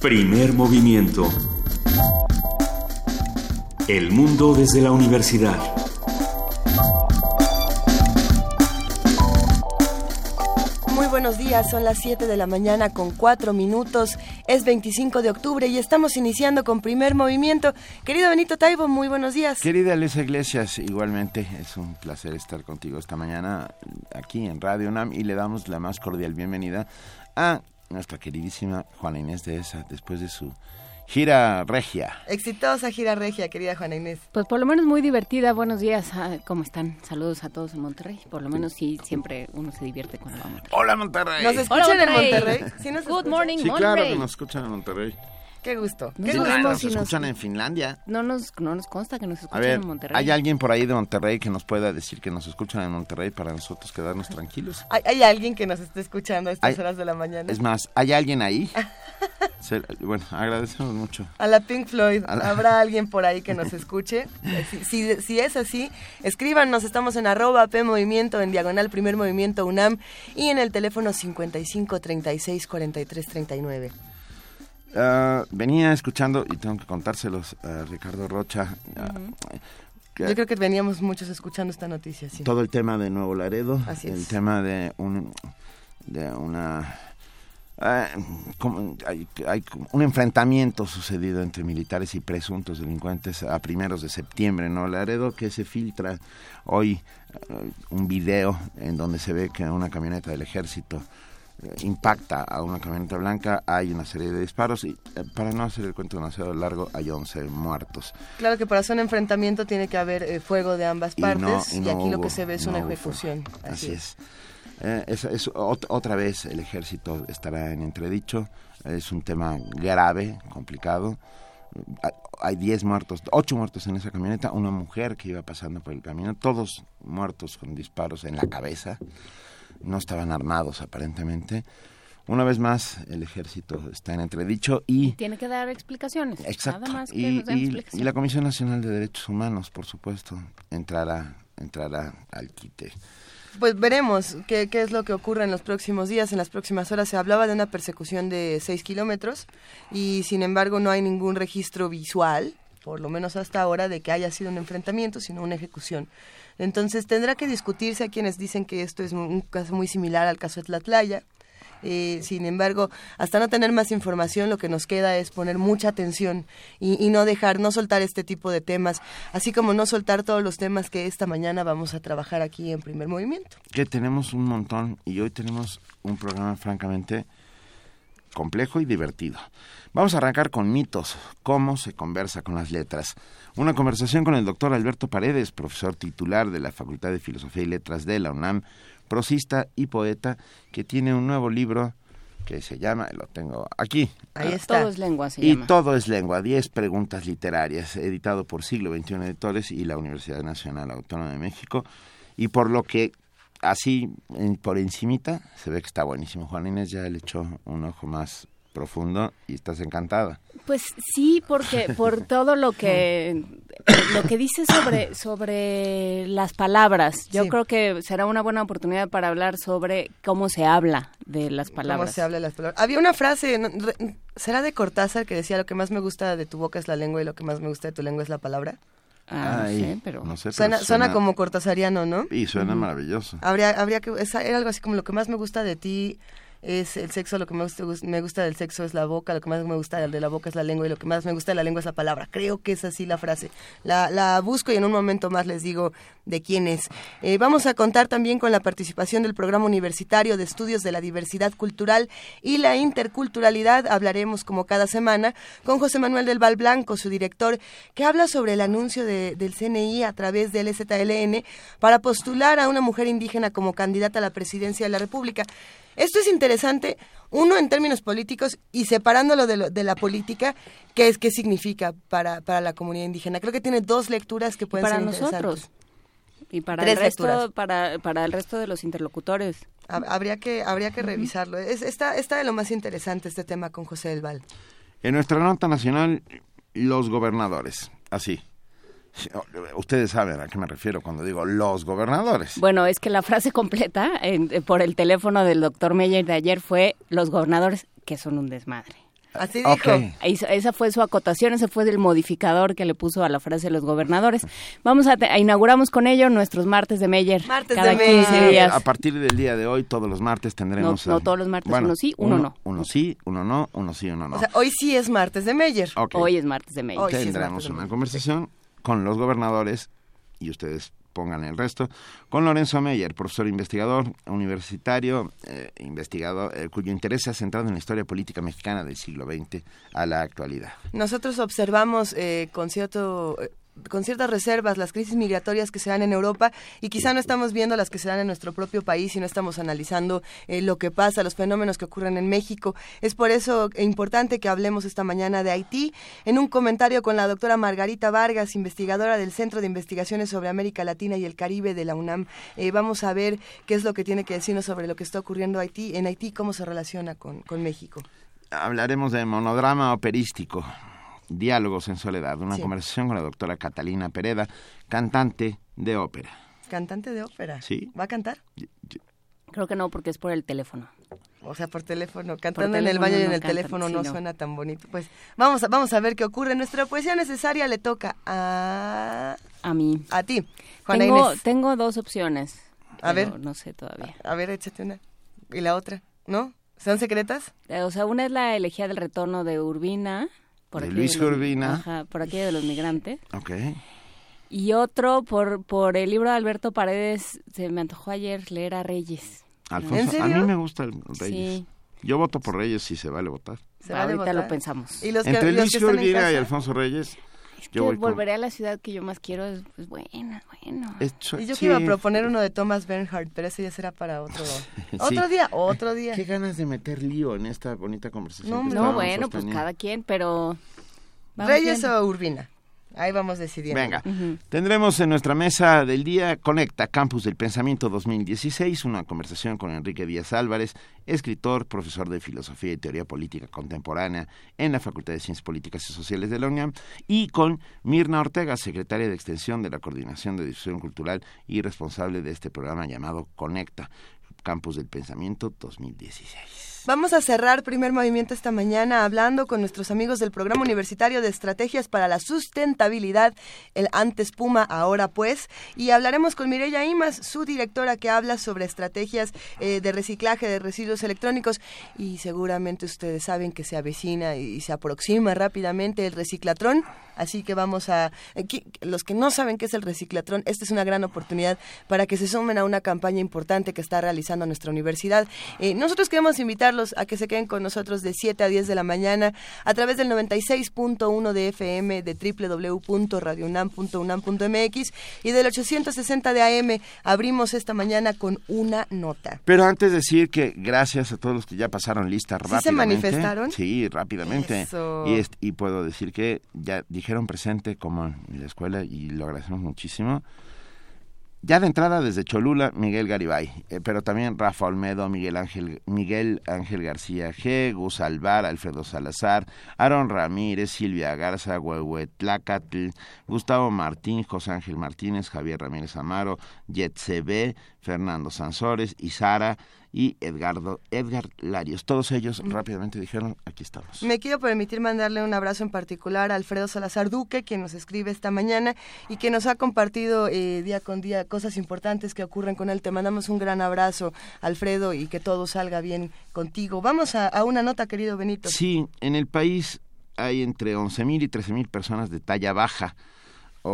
Primer movimiento. El mundo desde la universidad. Muy buenos días, son las 7 de la mañana con 4 minutos, es 25 de octubre y estamos iniciando con primer movimiento. Querido Benito Taibo, muy buenos días. Querida Luisa Iglesias, igualmente es un placer estar contigo esta mañana aquí en Radio UNAM y le damos la más cordial bienvenida a nuestra queridísima Juana Inés de esa después de su gira regia. Exitosa gira regia, querida Juana Inés. Pues por lo menos muy divertida. Buenos días. Ah, ¿Cómo están? Saludos a todos en Monterrey. Por lo menos sí, siempre uno se divierte cuando va a Monterrey. Hola Monterrey. ¿Nos escuchan en Monterrey? ¿Sí nos Good escuchan? morning, Sí, Monterrey. claro que nos escuchan en Monterrey. Qué gusto. No Qué gusto. Nos escuchan en Finlandia. No nos, no nos consta que nos A escuchan ver, en Monterrey. ¿hay alguien por ahí de Monterrey que nos pueda decir que nos escuchan en Monterrey para nosotros quedarnos tranquilos? ¿Hay, hay alguien que nos esté escuchando a estas Hay- horas de la mañana? Es más, ¿hay alguien ahí? Se- bueno, agradecemos mucho. A la Pink Floyd, la- ¿habrá alguien por ahí que nos escuche? Si, si- si es así, escríbanos, estamos en arroba P Movimiento, en diagonal Primer Movimiento UNAM y en el teléfono 55 36 43 39. Ah, venía escuchando, y tengo que contárselos a Ricardo Rocha, ah, que Yo creo que veníamos muchos escuchando esta noticia, sí. todo el tema de Nuevo Laredo, Así el es. tema de un de una ah, como- hay, hay un enfrentamiento sucedido entre militares y presuntos delincuentes a primeros de septiembre en Nuevo Laredo que se filtra hoy un video en donde se ve que una camioneta del ejército impacta a una camioneta blanca, hay una serie de disparos y eh, para no hacer el cuento demasiado largo hay 11 muertos. Claro que para hacer un enfrentamiento tiene que haber eh, fuego de ambas Y partes no- y, aquí lo que se ve es no una ejecución. Así, es. Eh, es- es ot- otra vez el ejército estará en entredicho. Es un tema grave, complicado. Hay 10 muertos, 8 muertos en esa camioneta, una mujer que iba pasando por el camino, todos muertos con disparos en la cabeza. No estaban armados aparentemente. Una vez más, el ejército está en entredicho y Tiene que dar explicaciones. Exacto. Nada más que y, nos den y- explicaciones. y la Comisión Nacional de Derechos Humanos, por supuesto, entrará, entrará al quite. Pues veremos qué, qué es lo que ocurre en los próximos días, en las próximas horas. Se hablaba de una persecución de 6 kilómetros y sin embargo no hay ningún registro visual, por lo menos hasta ahora, de que haya sido un enfrentamiento, sino una ejecución. Entonces tendrá que discutirse a quienes dicen que esto es un caso muy similar al caso de Tlatlaya. Eh, sin embargo, hasta no tener más información, lo que nos queda es poner mucha atención y, y no dejar, no soltar este tipo de temas, así como no soltar todos los temas que esta mañana vamos a trabajar aquí en primer movimiento. Que tenemos un montón y hoy tenemos un programa francamente complejo y divertido. Vamos a arrancar con mitos, cómo se conversa con las letras. Una conversación con el doctor Alberto Paredes, profesor titular de la Facultad de Filosofía y Letras de la UNAM, prosista y poeta, que tiene un nuevo libro que se llama, lo tengo aquí, Ahí está. Todo es lengua, se y llama. todo es lengua, 10 preguntas literarias, editado por Siglo XXI Editores y la Universidad Nacional Autónoma de México. Y por lo que, así, por encimita, se ve que está buenísimo. Juan Inés ya le echó un ojo más profundo y estás encantada. Pues sí, porque por todo lo que lo que dice sobre sobre las palabras, yo Sí. creo que será una buena oportunidad para hablar sobre cómo se habla de las ¿Cómo palabras. se habla de las palabras? Había una frase, ¿no? ¿será de Cortázar que decía lo que más me gusta de tu boca es la lengua y lo que más me gusta de tu lengua es la palabra? Ah, no Ay, sé, pero no sé, pero Suena, suena como cortasariano, ¿no? Y suena maravilloso. Habría, habría que, esa- era algo así como lo que más me gusta de ti es el sexo, lo que más gusta, me gusta del sexo es la boca, lo que más me gusta de la boca es la lengua y lo que más me gusta de la lengua es la palabra. Creo que es así la frase. La, la busco y en un momento más les digo de quién es. Eh, vamos a contar también con la participación del Programa Universitario de Estudios de la Diversidad Cultural y la Interculturalidad. Hablaremos como cada semana con José Manuel del Val Blanco, su director, que habla sobre el anuncio de- del CNI a través del STLN para postular a una mujer indígena como candidata a la presidencia de la República. Esto es interesante, uno en términos políticos y separándolo de, lo- de la política, ¿qué es qué significa para, para la comunidad indígena? Creo que tiene dos lecturas que pueden para ser nosotros interesantes. y para Tres el resto lecturas. para para el resto de los interlocutores. Hab- Habría que, habría que revisarlo. Es, está, está de lo más interesante este tema con José del Val. En nuestra nota nacional, los gobernadores. Así. Ustedes saben a qué me refiero cuando digo los gobernadores. Bueno, es que la frase completa en- eh, por el teléfono del doctor Meyer de ayer fue los gobernadores que son un desmadre. Así dijo. Esa esa fue su acotación, ese fue el modificador que le puso a la frase de los gobernadores. Vamos a, te- a- inauguramos con ello nuestros martes de Meyer. Martes cada de 15 Meyer. días. A partir del día de hoy, todos los martes tendremos... No- no eh, todos los martes, uno sí, uno no. Uno sí, uno no, uno sí, uno no. O sea, hoy sí es martes de Meyer. Ok. Hoy es martes de Meyer. Hoy sí es tendremos martes de una conversación con los gobernadores y ustedes pongan el resto, con Lorenzo Meyer, profesor investigador universitario, eh, investigador eh, cuyo interés se ha centrado en la historia política mexicana del siglo XX a la actualidad. Nosotros observamos eh, con cierto eh, con ciertas reservas las crisis migratorias que se dan en Europa y quizá no estamos viendo las que se dan en nuestro propio país y no estamos analizando eh, lo que pasa, los fenómenos que ocurren en México. Es por eso importante que hablemos esta mañana de Haití. En un comentario con la doctora Margarita Vargas, investigadora del Centro de Investigaciones sobre América Latina y el Caribe de la UNAM, eh, vamos a ver qué es lo que tiene que decirnos sobre lo que está ocurriendo Haití, en Haití, cómo se relaciona con, con México. Hablaremos de monodrama operístico, Diálogos en Soledad, una Sí. conversación con la doctora Catalina Pereda, cantante de ópera. Cantante de ópera. Sí. ¿Va a cantar? Creo que no, porque es por el teléfono. O sea, por teléfono, cantando en el baño y en el cantan, teléfono sí, no, no. suena tan bonito. Pues vamos a, vamos a ver qué ocurre. Nuestra poesía necesaria le toca a, A mí. a ti, Juana Tengo, Inés. tengo dos opciones. A ver. No sé todavía. A ver, échate una. ¿Y la otra? ¿No? ¿Son secretas? Eh, O sea, una es la elegía del retorno de Urbina. Por De Luis. Ajá, por aquí de los migrantes. Ok. Y otro por, por el libro de Alberto Paredes. Se me antojó ayer leer a Reyes. Alfonso, ¿En a mí me gusta el Reyes. Sí. Yo voto por Reyes si se vale votar. ¿Se vale Ahorita votar? lo pensamos. Y los que, Entre los Luis Urbina y? Alfonso Reyes, Es que yo voy con... volveré a la ciudad que yo más quiero. Es pues, buena, bueno. Y yo sí. que iba a proponer uno de Thomas Bernhardt, pero ese ya será para otro, otro día, otro día. Qué ganas de meter lío en esta bonita conversación. No, no, bueno, pues sosteniendo. cada quien, pero... vamos ¿Reyes viendo. o Urbina? Ahí vamos decidiendo. Venga, tendremos en nuestra mesa del día Conecta Campus del Pensamiento 2016, una conversación con Enrique Díaz Álvarez, escritor, profesor de Filosofía y Teoría Política Contemporánea en la Facultad de Ciencias Políticas y Sociales de la UNAM, y con Mirna Ortega, secretaria de Extensión de la Coordinación de Difusión Cultural y responsable de este programa llamado Conecta Campus del Pensamiento 2016. Vamos a cerrar primer movimiento esta mañana hablando con nuestros amigos del Programa Universitario de Estrategias para la Sustentabilidad, el antes Puma, ahora pues, y hablaremos con Mireya Imas, su directora que habla sobre estrategias eh, de reciclaje de residuos electrónicos y seguramente ustedes saben que se avecina y se aproxima rápidamente el reciclatrón, así que vamos a eh, los que no saben qué es el reciclatrón, esta es una gran oportunidad para que se sumen a una campaña importante que está realizando nuestra universidad. Eh, nosotros queremos invitarlos a que se queden con nosotros de 7 a 10 de la mañana a través del 96.1 de FM de www.radionam.unam.mx y del 860 de AM. Abrimos esta mañana con una nota. Pero antes decir que gracias a todos los que ya pasaron lista ¿Sí rápidamente. se manifestaron? Sí, rápidamente. Eso. Y, y puedo decir que ya dijeron presente como en la escuela y lo agradecemos muchísimo. Ya de entrada desde Cholula, Miguel Garibay, eh, pero también Rafa Olmedo, Miguel Ángel, Miguel Ángel García G, Gus Alvar, Alfredo Salazar, Aaron Ramírez, Silvia Garza, Huehuetlacatl, Gustavo Martín, José Ángel Martínez, Javier Ramírez Amaro, Yetcb, Fernando Sansores, y Sara y Edgardo, Edgar Larios. Todos ellos rápidamente dijeron, aquí estamos. Me quiero permitir mandarle un abrazo en particular a Alfredo Salazar Duque, quien nos escribe esta mañana y que nos ha compartido eh, día con día cosas importantes que ocurren con él. Te mandamos un gran abrazo, Alfredo, y que todo salga bien contigo. Vamos a, a una nota, querido Benito. Sí, en el país hay entre 11.000 y 13.000 personas de talla baja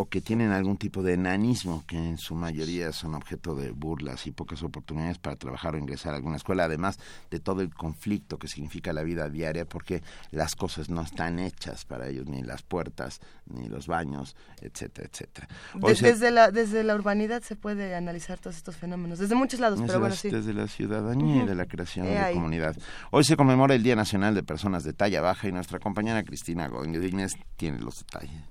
o que tienen algún tipo de enanismo, que en su mayoría son objeto de burlas y pocas oportunidades para trabajar o ingresar a alguna escuela, además de todo el conflicto que significa la vida diaria, porque las cosas no están hechas para ellos, ni las puertas, ni los baños, etcétera, etcétera. Desde, la, desde la urbanidad se puede analizar todos estos fenómenos, desde muchos lados, Desde, pero bueno, la, sí. desde la ciudadanía y de la creación de ahí. comunidad. Hoy se conmemora el Día Nacional de Personas de Talla Baja y nuestra compañera Cristina Godínez tiene los detalles.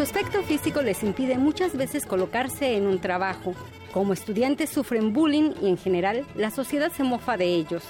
Su aspecto físico les impide muchas veces colocarse en un trabajo. Como estudiantes sufren bullying y en general la sociedad se mofa de ellos.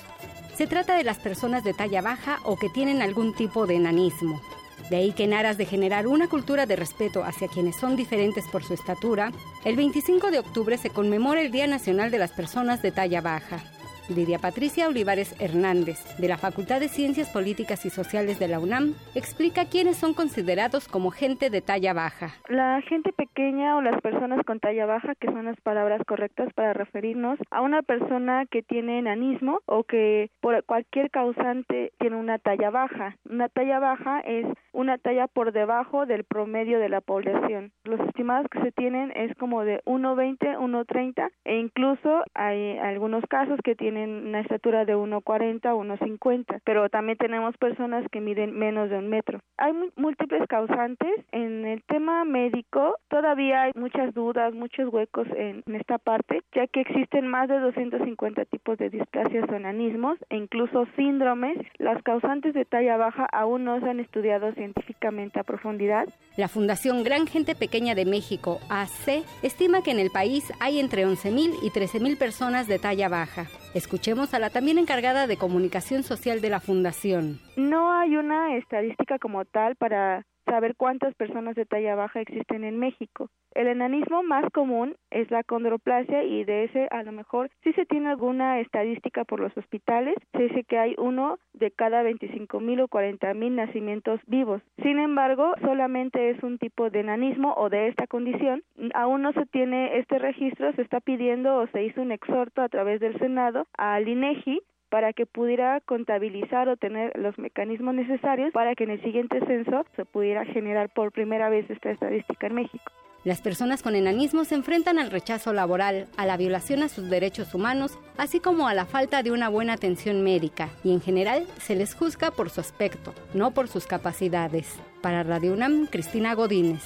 Se trata de las personas de talla baja o que tienen algún tipo de enanismo. De ahí que en aras de generar una cultura de respeto hacia quienes son diferentes por su estatura, el 25 de octubre se conmemora el Día Nacional de las Personas de Talla Baja. Lidia Patricia Olivares Hernández, de la Facultad de Ciencias Políticas y Sociales de la UNAM, explica quiénes son considerados como gente de talla baja. La gente pequeña o las personas con talla baja, que son las palabras correctas para referirnos a una persona que tiene enanismo o que por cualquier causante tiene una talla baja. Una talla baja es una talla por debajo del promedio de la población. Los estimados que se tienen es como de 1,20, 1,30 e incluso hay algunos casos que tienen una estatura de 1,40, 1,50, pero también tenemos personas que miden menos de un metro. Hay múltiples causantes. En el tema médico todavía hay muchas dudas, muchos huecos en, esta parte, ya que existen más de 250 tipos de displasias o enanismos e incluso síndromes. Las causantes de talla baja aún no se han estudiado científicamente a profundidad. La Fundación Gran Gente Pequeña de México, AC, estima que en el país hay entre 11.000 y 13.000 personas de talla baja. Escuchemos a la también encargada de comunicación social de la Fundación. No hay una estadística como tal para saber cuántas personas de talla baja existen en México. El enanismo más común es la condroplasia y de ese a lo mejor sí se tiene alguna estadística por los hospitales, se dice que hay uno de cada 25 mil o 40 mil nacimientos vivos. Sin embargo, solamente es un tipo de enanismo o de esta condición. Aún no se tiene este registro, se está pidiendo o se hizo un exhorto a través del Senado al INEGI para que pudiera contabilizar o tener los mecanismos necesarios para que en el siguiente censo se pudiera generar por primera vez esta estadística en México. Las personas con enanismo se enfrentan al rechazo laboral, a la violación a sus derechos humanos, así como a la falta de una buena atención médica, y en general se les juzga por su aspecto, no por sus capacidades. Para Radio UNAM, Cristina Godínez.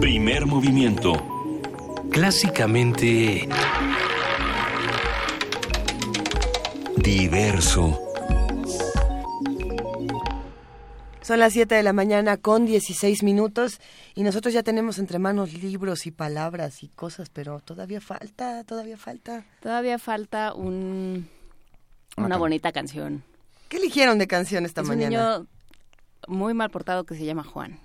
Primer movimiento clásicamente diverso. Son las 7 de la mañana con 16 minutos y nosotros ya tenemos entre manos libros y palabras y cosas, pero todavía falta, todavía falta. Todavía falta un, una bonita canción. ¿Qué eligieron de canción esta mañana? Un niño muy mal portado que se llama Juan.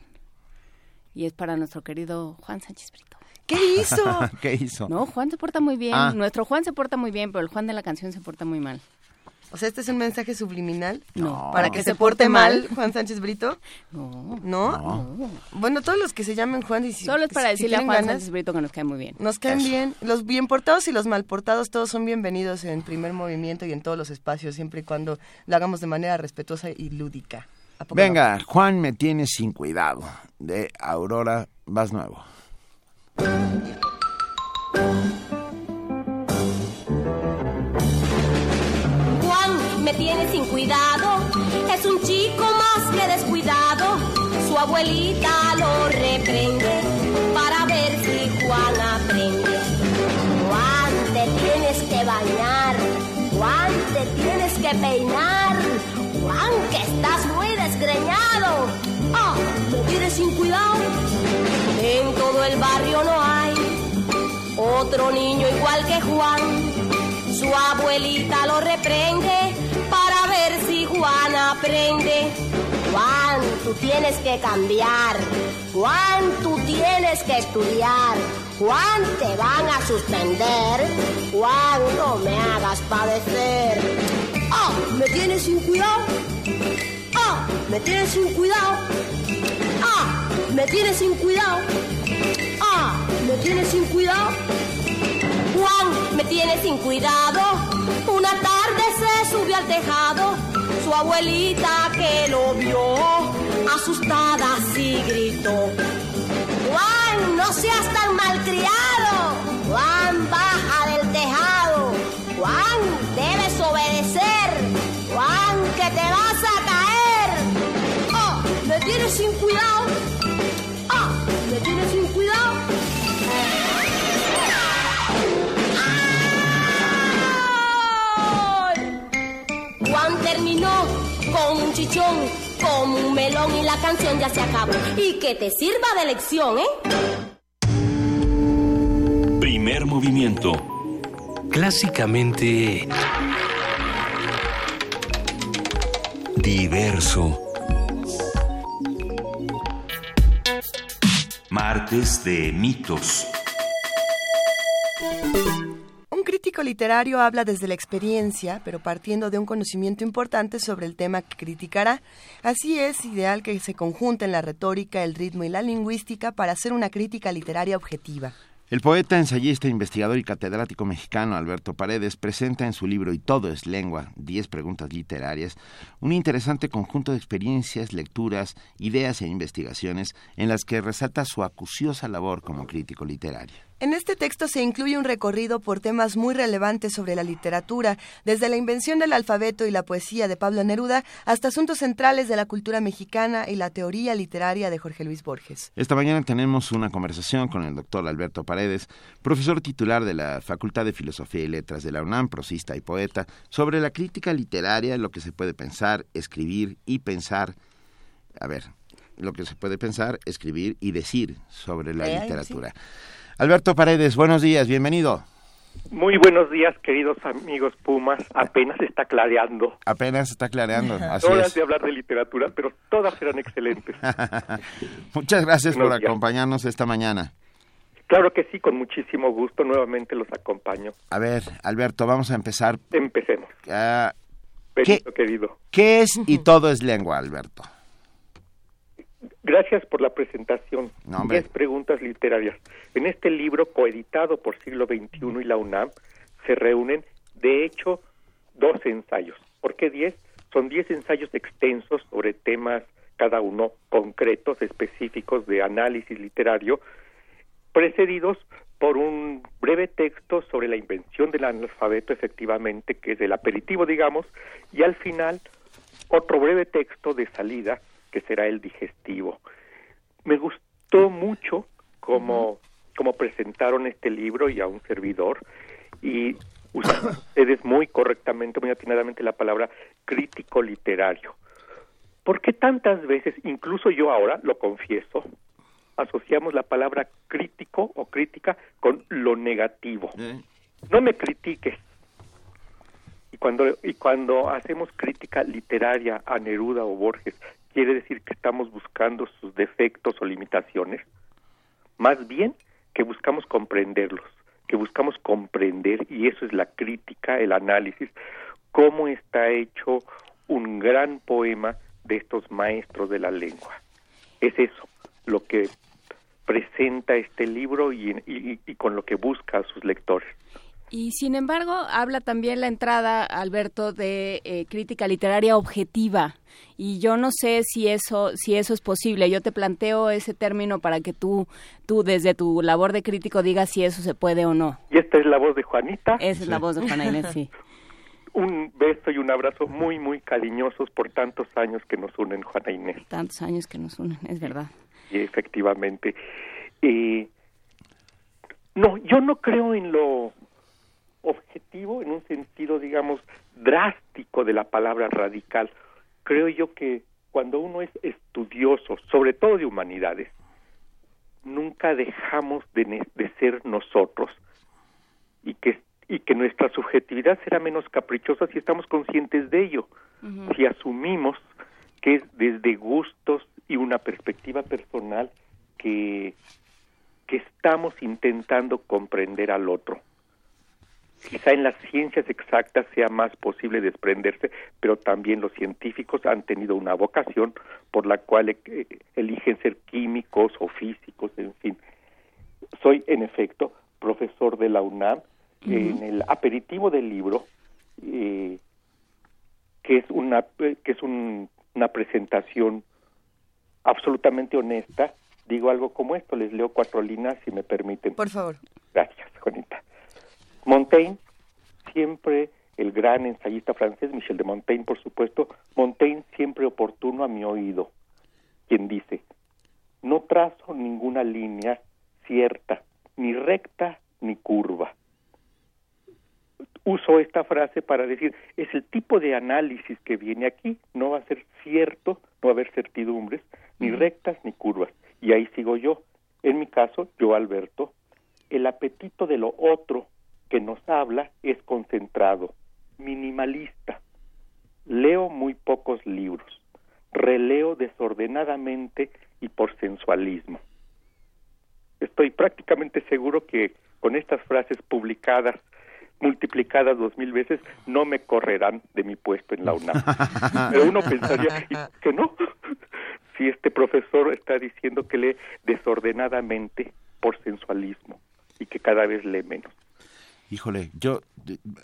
Y es para nuestro querido Juan Sánchez Brito. ¿Qué hizo? ¿Qué hizo? No, Juan se porta muy bien. Ah. Nuestro Juan se porta muy bien, pero el Juan de la canción se porta muy mal. O sea, ¿este es un mensaje subliminal? No. ¿Para que, se, porte, mal, Juan Sánchez Brito? No. no. Bueno, todos los que se llamen Juan y si, Solo es para decirle a Juan Sánchez Brito que nos cae muy bien. Nos caen bien. Los bien portados y los mal portados todos son bienvenidos en primer movimiento y en todos los espacios, siempre y cuando lo hagamos de manera respetuosa y lúdica. Venga, Juan me tiene sin cuidado, de Aurora Vas Nuevo. Juan me tiene sin cuidado, es un chico más que descuidado. Su abuelita lo reprende para ver si Juan aprende. Juan, te tienes que bañar, Juan, te tienes que peinar. Juan, que estás muy desgreñado. Ah, me tienes sin cuidado. En todo el barrio no hay otro niño igual que Juan, su abuelita lo reprende para ver si Juan aprende. Juan, tú tienes que cambiar. Juan, tú tienes que estudiar. Juan, te van a suspender. Juan, no me hagas padecer. ¡Ah! ¿Me tienes sin cuidado? ¡Ah! ¿Me tienes sin cuidado? ¡Ah! ¿Me tienes sin cuidado? ¡Ah! ¿Me tienes sin cuidado? Juan me tiene sin cuidado. Una tarde se subió al tejado. Su abuelita que lo vio, asustada así gritó. Juan, no seas tan malcriado. Juan, baja del tejado. Juan, debes obedecer. Juan, que te vas tienes sin cuidado. Ah, me tienes sin cuidado. Juan terminó con un chichón, con un melón y la canción ya se acabó. Y que te sirva de lección, ¿eh? Primer movimiento. Clásicamente diverso. Martes de mitos. Un crítico literario habla desde la experiencia, pero partiendo de un conocimiento importante sobre el tema que criticará. Así es ideal que se conjunten la retórica, el ritmo y la lingüística para hacer una crítica literaria objetiva. El poeta, ensayista, investigador y catedrático mexicano Alberto Paredes presenta en su libro Y todo es lengua, 10 preguntas literarias, un interesante conjunto de experiencias, lecturas, ideas e investigaciones en las que resalta su acuciosa labor como crítico literario. En este texto se incluye un recorrido por temas muy relevantes sobre la literatura, desde la invención del alfabeto y la poesía de Pablo Neruda hasta asuntos centrales de la cultura mexicana y la teoría literaria de Jorge Luis Borges. Esta mañana tenemos una conversación con el doctor Alberto Paredes, profesor titular de la Facultad de Filosofía y Letras de la UNAM, prosista y poeta, sobre la crítica literaria, lo que se puede pensar, escribir y pensar. A ver, lo que se puede pensar, escribir y decir sobre la literatura. Alberto Paredes, buenos días, bienvenido. Muy buenos días, queridos amigos Pumas. Apenas está clareando. Apenas está clareando, así Horas es. de hablar de literatura, pero todas serán excelentes. Muchas gracias por días. acompañarnos esta mañana. Claro que sí, con muchísimo gusto. Nuevamente los acompaño. A ver, Alberto, vamos a empezar. Empecemos. Ah, Benito, querido. ¿Qué es y todo es lengua, Alberto? Gracias por la presentación. No. Diez preguntas literarias. En este libro, coeditado por Siglo XXI y la UNAM, se reúnen, de hecho, dos ensayos. ¿Por qué diez? Son diez ensayos extensos sobre temas, cada uno concretos, específicos de análisis literario, precedidos por un breve texto sobre la invención del analfabeto, efectivamente, que es el aperitivo, digamos, y al final otro breve texto de salida, que será el digestivo. Me gustó mucho cómo, cómo presentaron este libro y a un servidor, y usaron ustedes muy correctamente, muy atinadamente la palabra crítico literario. ¿Por qué tantas veces, incluso yo ahora, lo confieso, asociamos la palabra crítico o crítica con lo negativo? No me critiques. Y cuando, y cuando hacemos crítica literaria a Neruda o Borges, ¿quiere decir que estamos buscando sus defectos o limitaciones? Más bien que buscamos comprenderlos, que buscamos comprender, y eso es la crítica, el análisis, cómo está hecho un gran poema de estos maestros de la lengua. Es eso lo que presenta este libro y, y- y con lo que busca a sus lectores. Y sin embargo, habla también la entrada, Alberto, de eh, crítica literaria objetiva. Y yo no sé si eso, si eso es posible. Yo te planteo ese término para que tú, tú desde tu labor de crítico digas si eso se puede o no. Y esta es la voz de Juanita. Esa es la voz de Juana Inés, sí. Un beso y un abrazo muy, muy cariñosos por tantos años que nos unen, Juana Inés. Tantos años que nos unen, es verdad. Y efectivamente. eh, no, yo no creo en lo objetivo en un sentido, digamos, drástico de la palabra radical. Creo yo que cuando uno es estudioso, sobre todo de humanidades, nunca dejamos de, de ser nosotros y que y que nuestra subjetividad será menos caprichosa si estamos conscientes de ello, si asumimos que es desde gustos y una perspectiva personal que, que estamos intentando comprender al otro. Quizá en las ciencias exactas sea más posible desprenderse, pero también los científicos han tenido una vocación por la cual eh, eligen ser químicos o físicos, en fin. Soy, en efecto, profesor de la UNAM. En el aperitivo del libro, eh, que es una que es un- una presentación absolutamente honesta, digo algo como esto, les leo cuatro líneas si me permiten. Por favor. Gracias, Juanita. Montaigne, siempre el gran ensayista francés, Michel de Montaigne, por supuesto, Montaigne siempre oportuno a mi oído, quien dice, no trazo ninguna línea cierta, ni recta ni curva. Uso esta frase para decir, es el tipo de análisis que viene aquí, no va a ser cierto, no va a haber certidumbres, ni rectas ni curvas. Y ahí sigo yo. En mi caso, yo, Alberto, el apetito de lo otro que nos habla es concentrado, minimalista. Leo muy pocos libros, releo desordenadamente y por sensualismo. Estoy prácticamente seguro que con estas frases publicadas multiplicadas dos mil veces, no me correrán de mi puesto en la UNAM. Pero uno pensaría que no. Si este profesor está diciendo que lee desordenadamente por sensualismo y que cada vez lee menos. Híjole, yo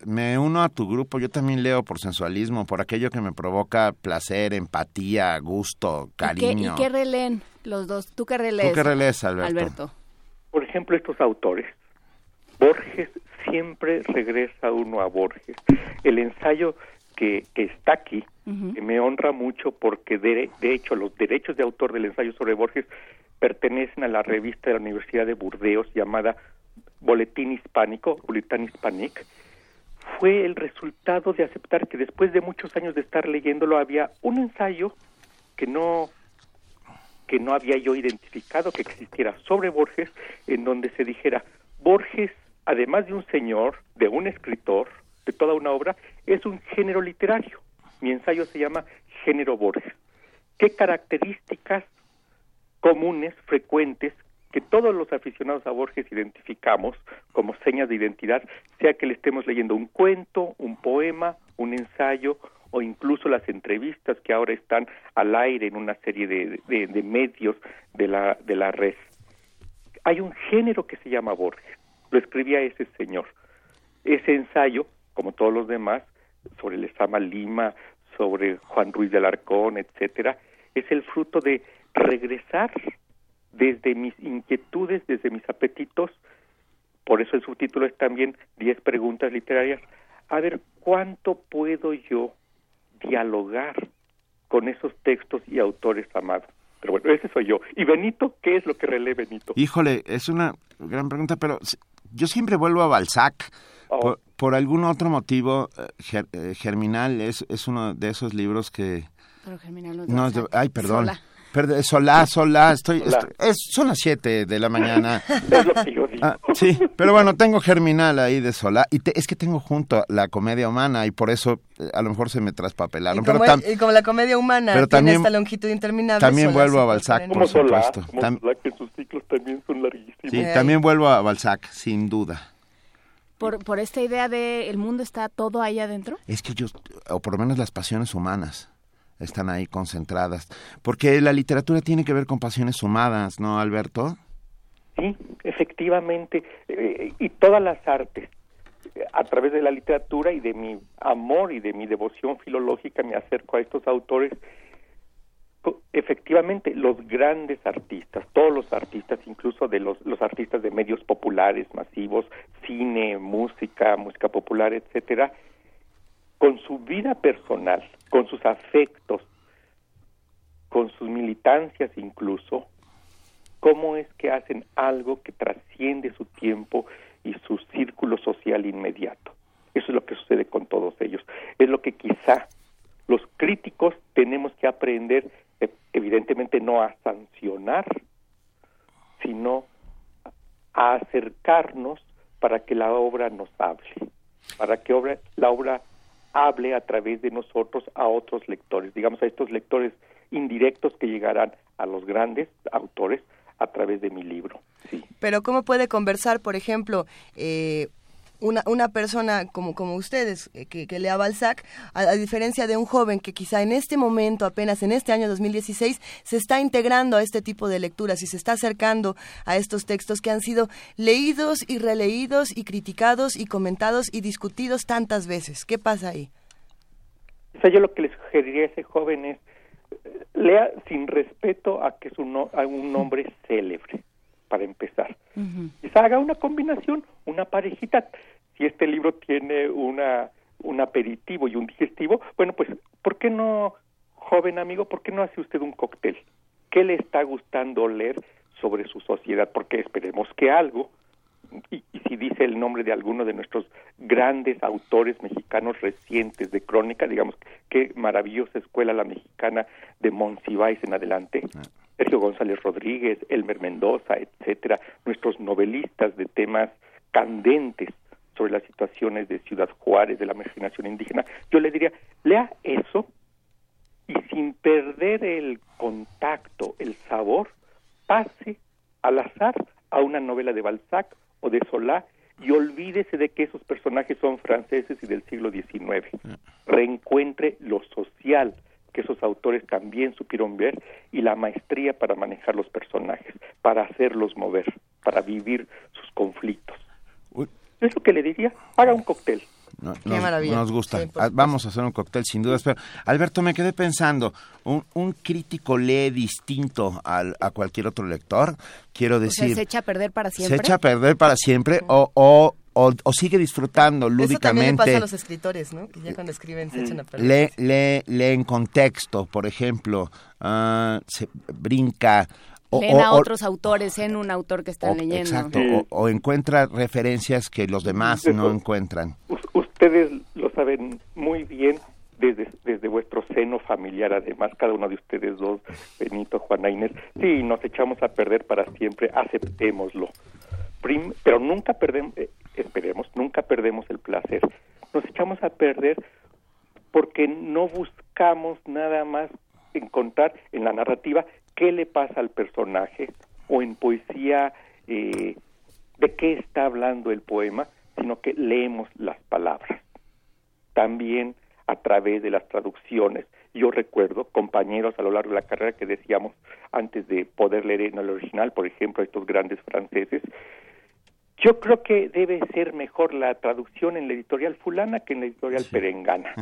me uno a tu grupo, yo también leo por sensualismo, por aquello que me provoca placer, empatía, gusto, cariño. ¿Y qué, releen los dos? ¿Tú qué relees? ¿Tú qué relees, Alberto? Alberto? Por ejemplo, estos autores. Borges siempre regresa uno a Borges. El ensayo que, que está aquí que me honra mucho porque de, de hecho los derechos de autor del ensayo sobre Borges pertenecen a la revista de la Universidad de Burdeos llamada Boletín Hispánico, Bulletin Hispanic, fue el resultado de aceptar que después de muchos años de estar leyéndolo había un ensayo que no que no había yo identificado que existiera sobre Borges en donde se dijera Borges además de un señor, de un escritor, de toda una obra, es un género literario. Mi ensayo se llama Género Borges. ¿Qué características comunes, frecuentes, que todos los aficionados a Borges identificamos como señas de identidad, sea que le estemos leyendo un cuento, un poema, un ensayo o incluso las entrevistas que ahora están al aire en una serie de, medios de la, de la red. Hay un género que se llama Borges lo escribía ese señor. Ese ensayo, como todos los demás, sobre Lezama Lima, sobre Juan Ruiz de Alarcón, etcétera, es el fruto de regresar desde mis inquietudes, desde mis apetitos, por eso el subtítulo es también Diez preguntas literarias, a ver cuánto puedo yo dialogar con esos textos y autores amados. Pero bueno, ese soy yo. ¿Y Benito? ¿Qué es lo que relee Benito? Híjole, es una gran pregunta, pero yo siempre vuelvo a Balzac. Oh. Por, algún otro motivo, eh, eh, Germinal es, es uno de esos libros que... Pero Germinal no, no es de, Ay, perdón. Sola. Perdón, solá, solá, estoy, estoy es, son las 7 de la mañana. es lo que yo digo. Ah, sí, pero bueno, tengo Germinal ahí de Solá y te, es que tengo junto la comedia humana y por eso eh, a lo mejor se me traspapelaron. Y como, pero tam, y como la comedia humana pero tiene también, esta longitud interminable. También Solá vuelvo a Balzac, Como por supuesto. como Tam- Solá, que sus ciclos también son larguísimos. sí, Eh. también vuelvo a Balzac, sin duda. Por, por esta idea de el mundo está todo ahí adentro. Es que yo, o por lo menos las pasiones humanas están ahí concentradas. Porque la literatura tiene que ver con pasiones humanas, ¿no, Alberto? Sí, efectivamente. eh, y todas las artes, a través de la literatura y de mi amor y de mi devoción filológica, me acerco a estos autores. Efectivamente, los grandes artistas, todos los artistas, incluso de los, los artistas de medios populares, masivos, cine, música, música popular, etcétera, con su vida personal, con sus afectos, con sus militancias incluso, cómo es que hacen algo que trasciende su tiempo y su círculo social inmediato. Eso es lo que sucede con todos ellos. Es lo que quizá los críticos tenemos que aprender, eh, evidentemente no a sancionar, sino a acercarnos para que la obra nos hable, para que obra, la obra hable a través de nosotros a otros lectores, digamos a estos lectores indirectos que llegarán a los grandes autores a través de mi libro. Sí. Pero ¿cómo puede conversar, por ejemplo, eh, una, una persona como, como ustedes, eh, que, que lea Balzac, a, a diferencia de un joven que quizá en este momento, apenas en este año 2016, se está integrando a este tipo de lecturas y se está acercando a estos textos que han sido leídos y releídos y criticados y comentados y discutidos tantas veces? ¿Qué pasa ahí? O sea, yo lo que le sugeriría a ese joven es eh, lea sin respeto a que es un, no- a un nombre célebre, para empezar. Quizá haga una combinación, una parejita. Si este libro tiene una un aperitivo y un digestivo, bueno, pues, ¿por qué no, joven amigo, por qué no hace usted un cóctel? ¿Qué le está gustando leer sobre su sociedad? Porque esperemos que algo, y, y si dice el nombre de alguno de nuestros grandes autores mexicanos recientes de crónica, digamos, qué maravillosa escuela la mexicana de Monsiváis en adelante, Sergio González Rodríguez, Elmer Mendoza, etcétera, nuestros novelistas de temas candentes sobre las situaciones de Ciudad Juárez, de la marginación indígena, yo le diría, lea eso y sin perder el contacto, el sabor, pase al azar a una novela de Balzac o de Solá y olvídese de que esos personajes son franceses y del siglo XIX. Reencuentre lo social que esos autores también supieron ver y la maestría para manejar los personajes, para hacerlos mover, para vivir sus conflictos. Es lo que le diría, haga un cóctel. No, nos, nos, gusta. Ah, Vamos a hacer un cóctel sin dudas. Pero, Alberto, me quedé pensando, ¿un, un crítico lee distinto al, a cualquier otro lector? Quiero decir... O sea, ¿Se echa a perder para siempre? ¿Se echa a perder para siempre o, o, o, o sigue disfrutando lúdicamente? Eso también le pasa a los escritores, ¿no? Que ya cuando escriben se echan a perder. Lee, lee, lee en contexto, por ejemplo, uh, se brinca... O, Leen a otros autores en un autor que están leyendo. Exacto, o, encuentra referencias que los demás no encuentran ustedes lo saben muy bien desde, desde vuestro seno familiar, además, cada uno de ustedes dos, Benito, Juana Inés, sí, nos echamos a perder para siempre, aceptémoslo. Prim, pero nunca perdemos, eh, esperemos, nunca perdemos el placer. Nos echamos a perder porque no buscamos nada más encontrar en la narrativa qué le pasa al personaje o en poesía eh, de qué está hablando el poema, sino que leemos las palabras. También a través de las traducciones. Yo recuerdo compañeros a lo largo de la carrera que decíamos antes de poder leer en el original, por ejemplo, estos grandes franceses, yo creo que debe ser mejor la traducción en la editorial fulana que en la editorial perengana.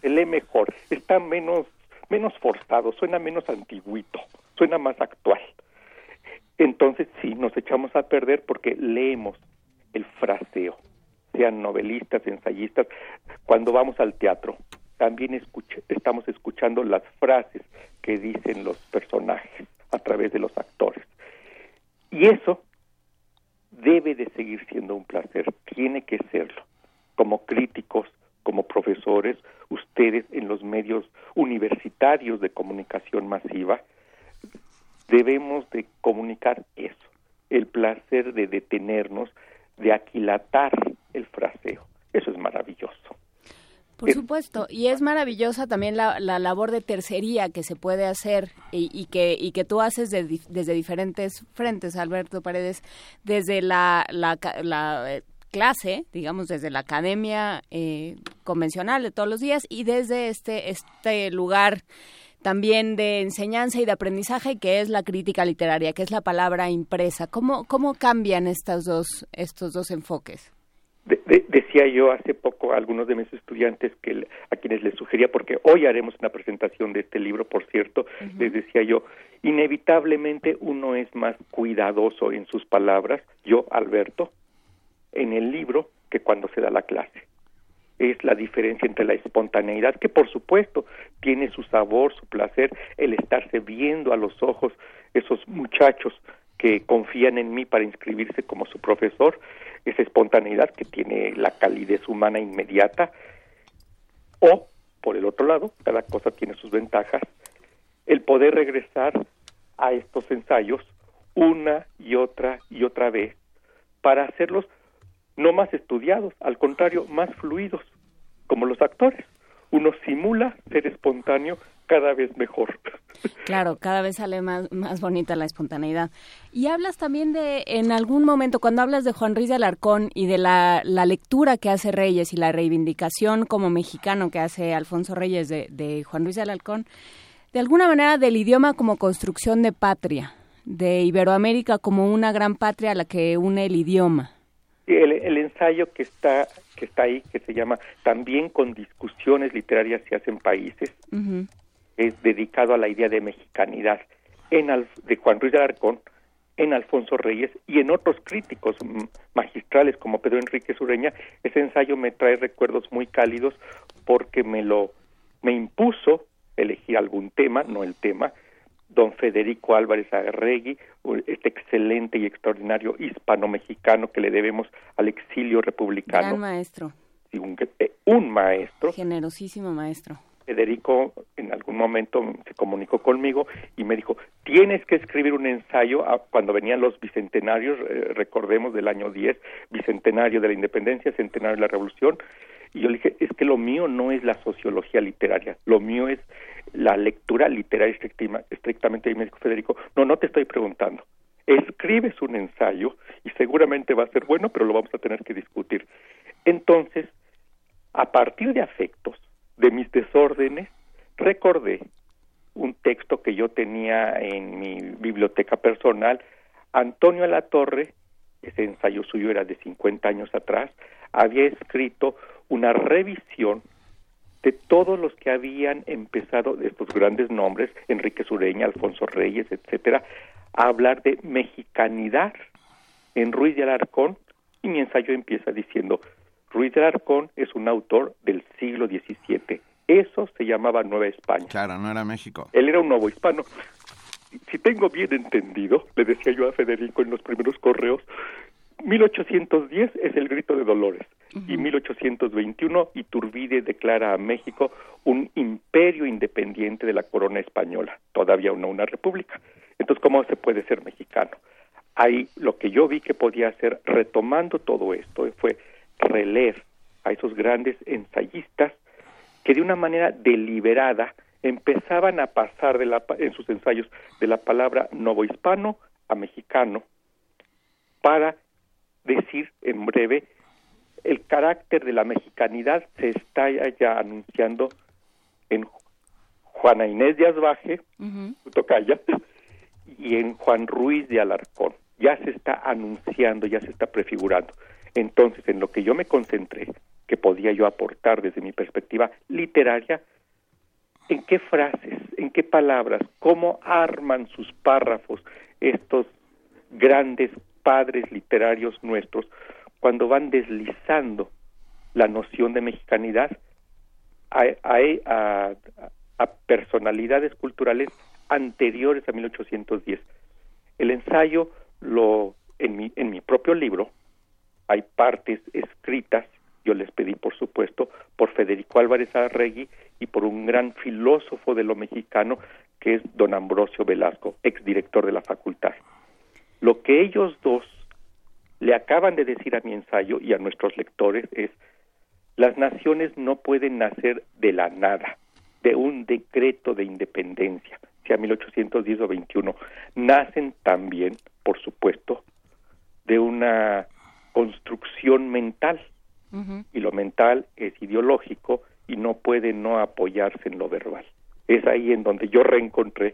Se lee mejor, está menos menos forzado, suena menos antiguito, suena más actual. Entonces sí, nos echamos a perder porque leemos el fraseo sean novelistas, ensayistas, cuando vamos al teatro, también estamos escuchando las frases que dicen los personajes a través de los actores. Y eso debe de seguir siendo un placer, tiene que serlo. Como críticos, como profesores, ustedes en los medios universitarios de comunicación masiva, debemos de comunicar eso, el placer de detenernos, de aquilatar el fraseo. Eso es maravilloso. Por supuesto, y es maravillosa también la, labor de tercería que se puede hacer y, que, y que tú haces desde diferentes frentes, Alberto Paredes, desde la, la, eh, clase, digamos, desde la academia eh, convencional de todos los días y desde este, este lugar también de enseñanza y de aprendizaje que es la crítica literaria, que es la palabra impresa. ¿Cómo, cómo cambian estos dos, estos dos enfoques? decía yo hace poco a algunos de mis estudiantes que a quienes les sugería, porque hoy haremos una presentación de este libro, por cierto, les decía yo, inevitablemente uno es más cuidadoso en sus palabras, yo, Alberto, en el libro que cuando se da la clase. Es la diferencia entre la espontaneidad, que por supuesto tiene su sabor, su placer, el estarse viendo a los ojos esos muchachos que confían en mí para inscribirse como su profesor, esa espontaneidad que tiene la calidez humana inmediata, o, por el otro lado, cada cosa tiene sus ventajas, el poder regresar a estos ensayos una y otra y otra vez para hacerlos no más estudiados, al contrario, más fluidos, como los actores. Uno simula ser espontáneo cada vez mejor. Claro, cada vez sale más, más bonita la espontaneidad. Y hablas también de, en algún momento, cuando hablas de Juan Ruiz de Alarcón y de la, lectura que hace Reyes y la reivindicación como mexicano que hace Alfonso Reyes de, de Juan Ruiz de Alarcón, de alguna manera del idioma como construcción de patria, de Iberoamérica como una gran patria a la que une el idioma. El, el, ensayo que está que está ahí que se llama también con discusiones literarias se hacen países es dedicado a la idea de mexicanidad en de Juan Ruiz de Alarcón, en Alfonso Reyes y en otros críticos magistrales como Pedro Enrique Sureña, ese ensayo me trae recuerdos muy cálidos porque me lo me impuso elegir algún tema, no el tema, don Federico Álvarez Agarregui, este excelente y extraordinario hispano-mexicano que le debemos al exilio republicano. Gran maestro. un, eh, un maestro. Generosísimo maestro Federico en algún momento se comunicó conmigo y me dijo, tienes que escribir un ensayo cuando venían los bicentenarios, eh, recordemos del año 10, bicentenario de la independencia, centenario de la revolución, y yo le dije, es que lo mío no es la sociología literaria, lo mío es la lectura literaria estrictamente, y me dijo Federico, no, no te estoy preguntando, escribes un ensayo y seguramente va a ser bueno, pero lo vamos a tener que discutir. Entonces, a partir de afectos, de mis desórdenes, recordé un texto que yo tenía en mi biblioteca personal. Antonio Alatorre, ese ensayo suyo era de 50 años atrás, había escrito una revisión de todos los que habían empezado, de estos grandes nombres, Enrique Sureña, Alfonso Reyes, etcétera, a hablar de mexicanidad en Ruiz de Alarcón, y mi ensayo empieza diciendo, Ruiz de Alarcón es un autor del siglo XVII. Eso se llamaba Nueva España. Claro, no era México. Él era un nuevo hispano. Si tengo bien entendido, le decía yo a Federico en los primeros correos, 1810 es el grito de Dolores y 1821 Iturbide declara a México un imperio independiente de la corona española, todavía no una república. Entonces, ¿cómo se puede ser mexicano? Ahí lo que yo vi que podía hacer, retomando todo esto, fue releer a esos grandes ensayistas que de una manera deliberada empezaban a pasar de la, en sus ensayos de la palabra novohispano a mexicano para decir en breve el carácter de la mexicanidad se está ya anunciando en Juana Inés de Asbaje, Tocaya, y en Juan Ruiz de Alarcón. Ya se está anunciando, ya se está prefigurando. Entonces, en lo que yo me concentré, que podía yo aportar desde mi perspectiva literaria, en qué frases, en qué palabras, cómo arman sus párrafos estos grandes padres literarios nuestros cuando van deslizando la noción de mexicanidad a, a, personalidades culturales anteriores a 1810. El ensayo lo en mi, en mi propio libro hay partes escritas, yo les pedí por supuesto, por Federico Álvarez Arregui y por un gran filósofo de lo mexicano que es don Ambrosio Velasco, exdirector de la facultad. Lo que ellos dos le acaban de decir a mi ensayo y a nuestros lectores es, las naciones no pueden nacer de la nada, de un decreto de independencia, sea 1810 o 21, nacen también, por supuesto, de una construcción mental. Y lo mental es ideológico y no puede no apoyarse en lo verbal. Es ahí en donde yo reencontré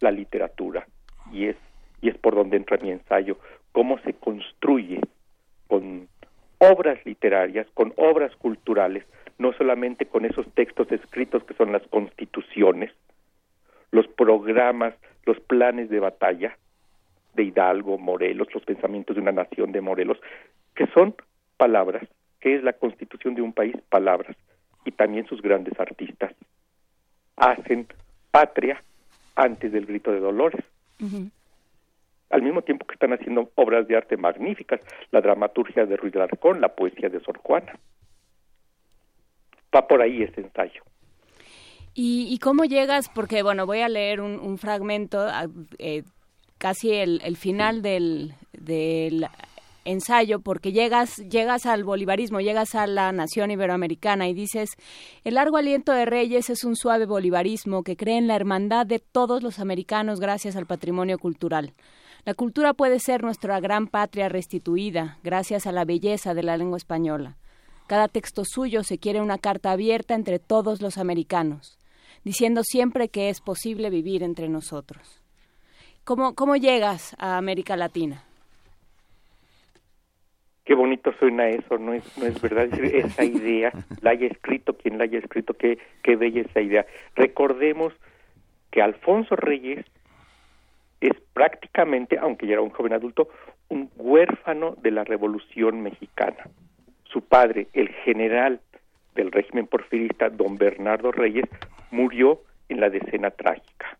la literatura y es y es por donde entra mi ensayo, cómo se construye con obras literarias, con obras culturales, no solamente con esos textos escritos que son las constituciones, los programas, los planes de batalla de Hidalgo, Morelos, los pensamientos de una nación de Morelos, que son palabras, que es la constitución de un país, palabras, y también sus grandes artistas. Hacen patria antes del grito de Dolores al mismo tiempo que están haciendo obras de arte magníficas, la dramaturgia de Ruiz de Arcón, la poesía de Sor Juana. Va por ahí ese ensayo. ¿Y, cómo llegas? Porque, bueno, voy a leer un, fragmento, eh, casi el, final del, del ensayo porque llegas llegas al bolivarismo, llegas a la nación iberoamericana y dices, el largo aliento de Reyes es un suave bolivarismo que cree en la hermandad de todos los americanos gracias al patrimonio cultural. La cultura puede ser nuestra gran patria restituida gracias a la belleza de la lengua española. Cada texto suyo se quiere una carta abierta entre todos los americanos, diciendo siempre que es posible vivir entre nosotros. ¿Cómo, cómo llegas a América Latina? Qué bonito suena eso, no es, no es verdad, esa idea, la haya escrito quien la haya escrito, qué, qué bella esa idea. Recordemos que Alfonso Reyes es prácticamente, aunque ya era un joven adulto, un huérfano de la Revolución Mexicana. Su padre, el general del régimen porfirista, don Bernardo Reyes, murió en la decena trágica.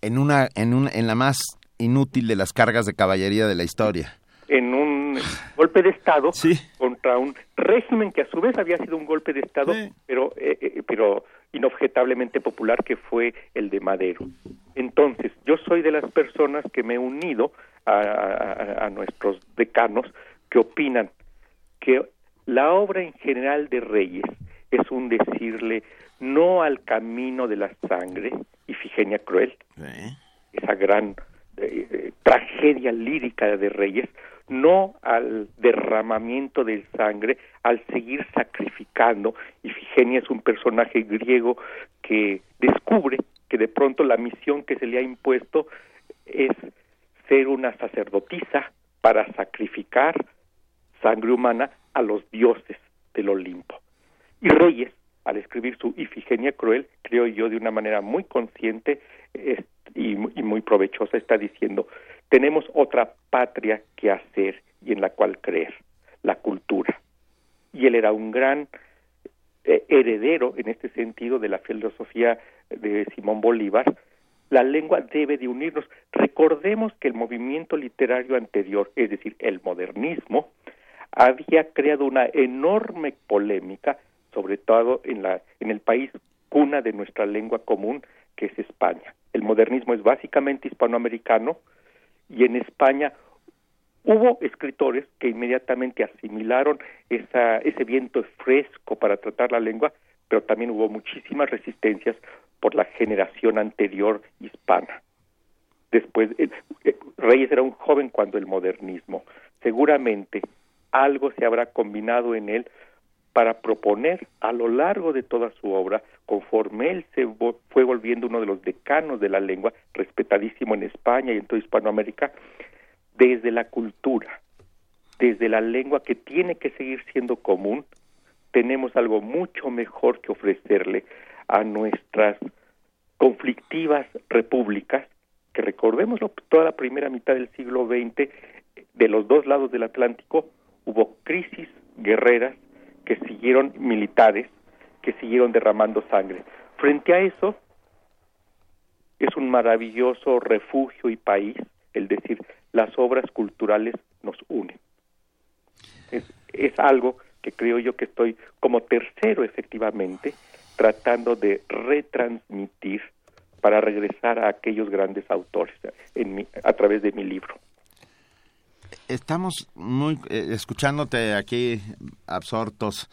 En una, en un, en la más inútil de las cargas de caballería de la historia. En un golpe de estado contra un régimen que a su vez había sido un golpe de estado, pero, eh, eh, pero inobjetablemente popular que fue el de Madero. Entonces, yo soy de las personas que me he unido a, nuestros decanos que opinan que la obra en general de Reyes es un decirle no al camino de la sangre, y Figenia Cruel, esa gran eh, eh, tragedia lírica de Reyes, no al derramamiento de sangre, al seguir sacrificando. Ifigenia es un personaje griego que descubre que de pronto la misión que se le ha impuesto es ser una sacerdotisa para sacrificar sangre humana a los dioses del Olimpo. Y Reyes, al escribir su Ifigenia cruel, creo yo de una manera muy consciente y, y muy provechosa, está diciendo, tenemos otra patria que hacer y en la cual creer, la cultura. Y él era un gran eh, heredero en este sentido de la filosofía de Simón Bolívar, la lengua debe de unirnos. Recordemos que el movimiento literario anterior, es decir, el modernismo, había creado una enorme polémica, sobre todo en, la, en el país cuna de nuestra lengua común, que es España. El modernismo es básicamente hispanoamericano y en España hubo escritores que inmediatamente asimilaron esa, ese viento fresco para tratar la lengua, pero también hubo muchísimas resistencias por la generación anterior hispana. Después, eh, eh, Reyes era un joven cuando el modernismo. Seguramente algo se habrá combinado en él para proponer a lo largo de toda su obra, conforme él se fue volviendo uno de los decanos de la lengua, respetadísimo en España y en toda Hispanoamérica, desde la cultura, desde la lengua que tiene que seguir siendo común, tenemos algo mucho mejor que ofrecerle a nuestras conflictivas repúblicas, que recordémoslo, toda la primera mitad del siglo XX, de los dos lados del Atlántico, hubo crisis guerreras que siguieron militares, que siguieron derramando sangre. Frente a eso, es un maravilloso refugio y país, el decir, las obras culturales nos unen. Es, es algo que creo yo que estoy como tercero efectivamente tratando de retransmitir para regresar a aquellos grandes autores en a través de mi libro. Estamos muy eh, escuchándote aquí absortos.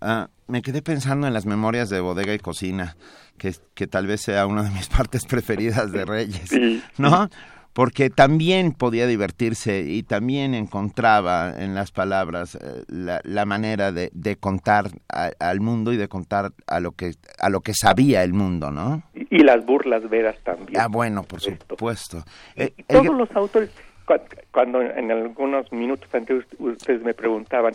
Ah, me quedé pensando en las memorias de bodega y cocina, que, que tal vez sea una de mis partes preferidas de Reyes, ¿no? Porque también podía divertirse y también encontraba en las palabras eh, la, manera de, contar al mundo y de contar a lo que a lo que sabía el mundo, ¿no? Y, las burlas veras también. Ah, bueno, por supuesto. Eh, todos los autores, cuando, en algunos minutos antes ustedes me preguntaban,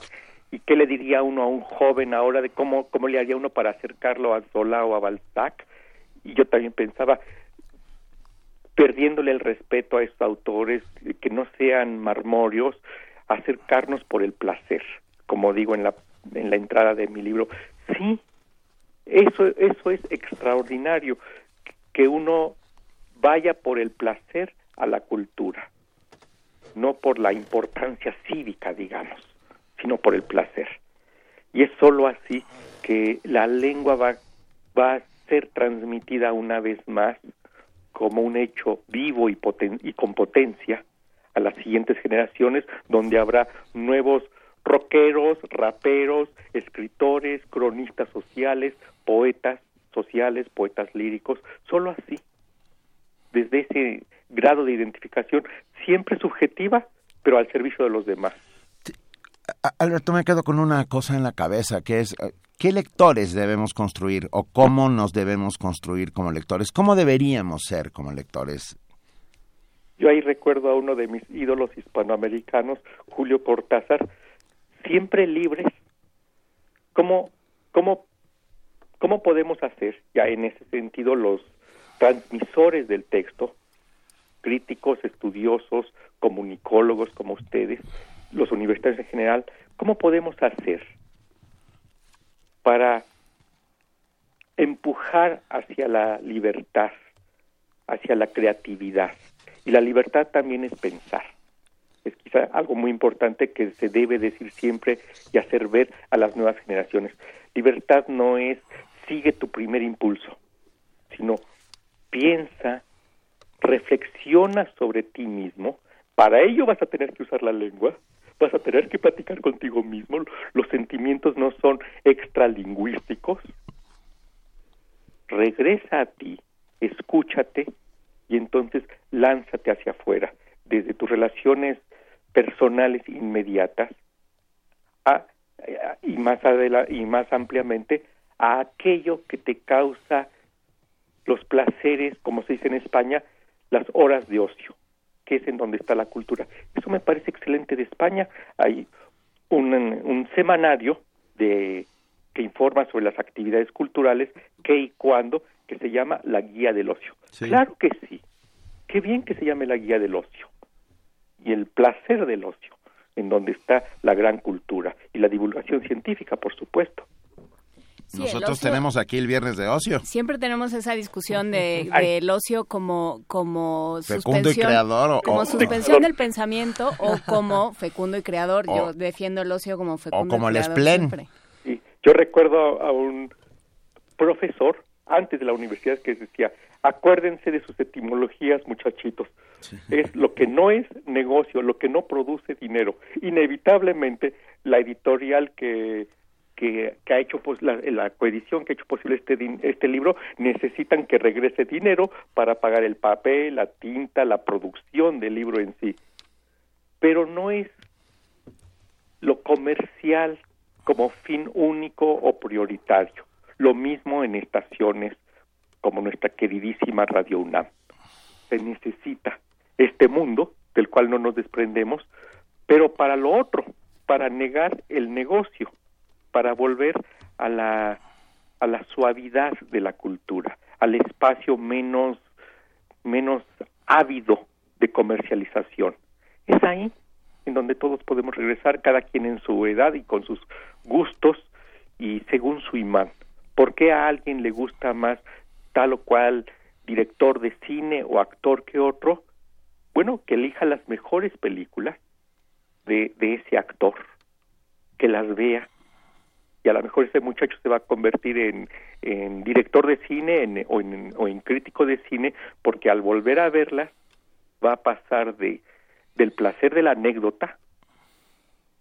¿y qué le diría uno a un joven ahora de cómo, cómo le haría uno para acercarlo a Zola o a Balzac? Y yo también pensaba, perdiéndole el respeto a estos autores, que no sean marmorios, acercarnos por el placer, como digo en la, en la entrada de mi libro. Sí, eso, eso es extraordinario, que uno vaya por el placer a la cultura, no por la importancia cívica, digamos, sino por el placer. Y es sólo así que la lengua va, va a ser transmitida una vez más como un hecho vivo y, y con potencia a las siguientes generaciones, donde habrá nuevos rockeros, raperos, escritores, cronistas sociales, poetas sociales, poetas líricos, solo así, desde ese grado de identificación, siempre subjetiva, pero al servicio de los demás. Alberto, me quedo con una cosa en la cabeza, que es, eh, ¿Qué lectores debemos construir o cómo nos debemos construir como lectores? ¿Cómo deberíamos ser como lectores? Yo ahí recuerdo a uno de mis ídolos hispanoamericanos, Julio Cortázar, siempre libres. ¿Cómo, cómo, cómo podemos hacer, ya en ese sentido, los transmisores del texto, críticos, estudiosos, comunicólogos como ustedes, los universitarios en general, cómo podemos hacer para empujar hacia la libertad, hacia la creatividad. Y la libertad también es pensar. Es quizá algo muy importante que se debe decir siempre y hacer ver a las nuevas generaciones. Libertad no es sigue tu primer impulso, sino piensa, reflexiona sobre ti mismo. Para ello vas a tener que usar la lengua, vas a tener que platicar contigo mismo, los sentimientos no son extralingüísticos. Regresa a ti, escúchate y entonces lánzate hacia afuera. desde tus relaciones personales inmediatas a, y más adela, y más ampliamente a aquello que te causa los placeres, como se dice en España, las horas de ocio, que es en donde está la cultura. Eso me parece excelente de España. Hay un, un semanario de que informa sobre las actividades culturales, qué y cuándo, que se llama la guía del ocio. Claro que sí. Qué bien que se llame la guía del ocio. Y el placer del ocio, en donde está la gran cultura y la divulgación científica, por supuesto. Nosotros tenemos aquí el viernes de ocio. Siempre tenemos esa discusión de, del ocio como como fecundo suspensión, y creador o, como suspensión del pensamiento o como fecundo y creador. Yo defiendo el ocio como fecundo o como y el creador. Sí. Yo recuerdo a un profesor antes de la universidad que decía, acuérdense de sus etimologías, muchachitos. Es lo que no es negocio, lo que no produce dinero. Inevitablemente, la editorial que, que, que ha hecho pues, la, coedición que ha hecho posible este, este libro necesitan que regrese dinero para pagar el papel, la tinta, la producción del libro en sí. Pero no es lo comercial como fin único o prioritario. Lo mismo en estaciones como nuestra queridísima Radio UNAM. Se necesita este mundo del cual no nos desprendemos, pero para lo otro, para negar el negocio, para volver a la a la suavidad de la cultura, al espacio menos menos ávido de comercialización. Es ahí en donde todos podemos regresar, cada quien en su edad y con sus gustos y según su imán. ¿Por qué a alguien le gusta más tal o cual director de cine o actor que otro? Bueno, que elija las mejores películas de, de ese actor, que las vea. A lo mejor ese muchacho se va a convertir en, en director de cine en- o, en, o en crítico de cine, porque al volver a verlas va a pasar de del placer de la anécdota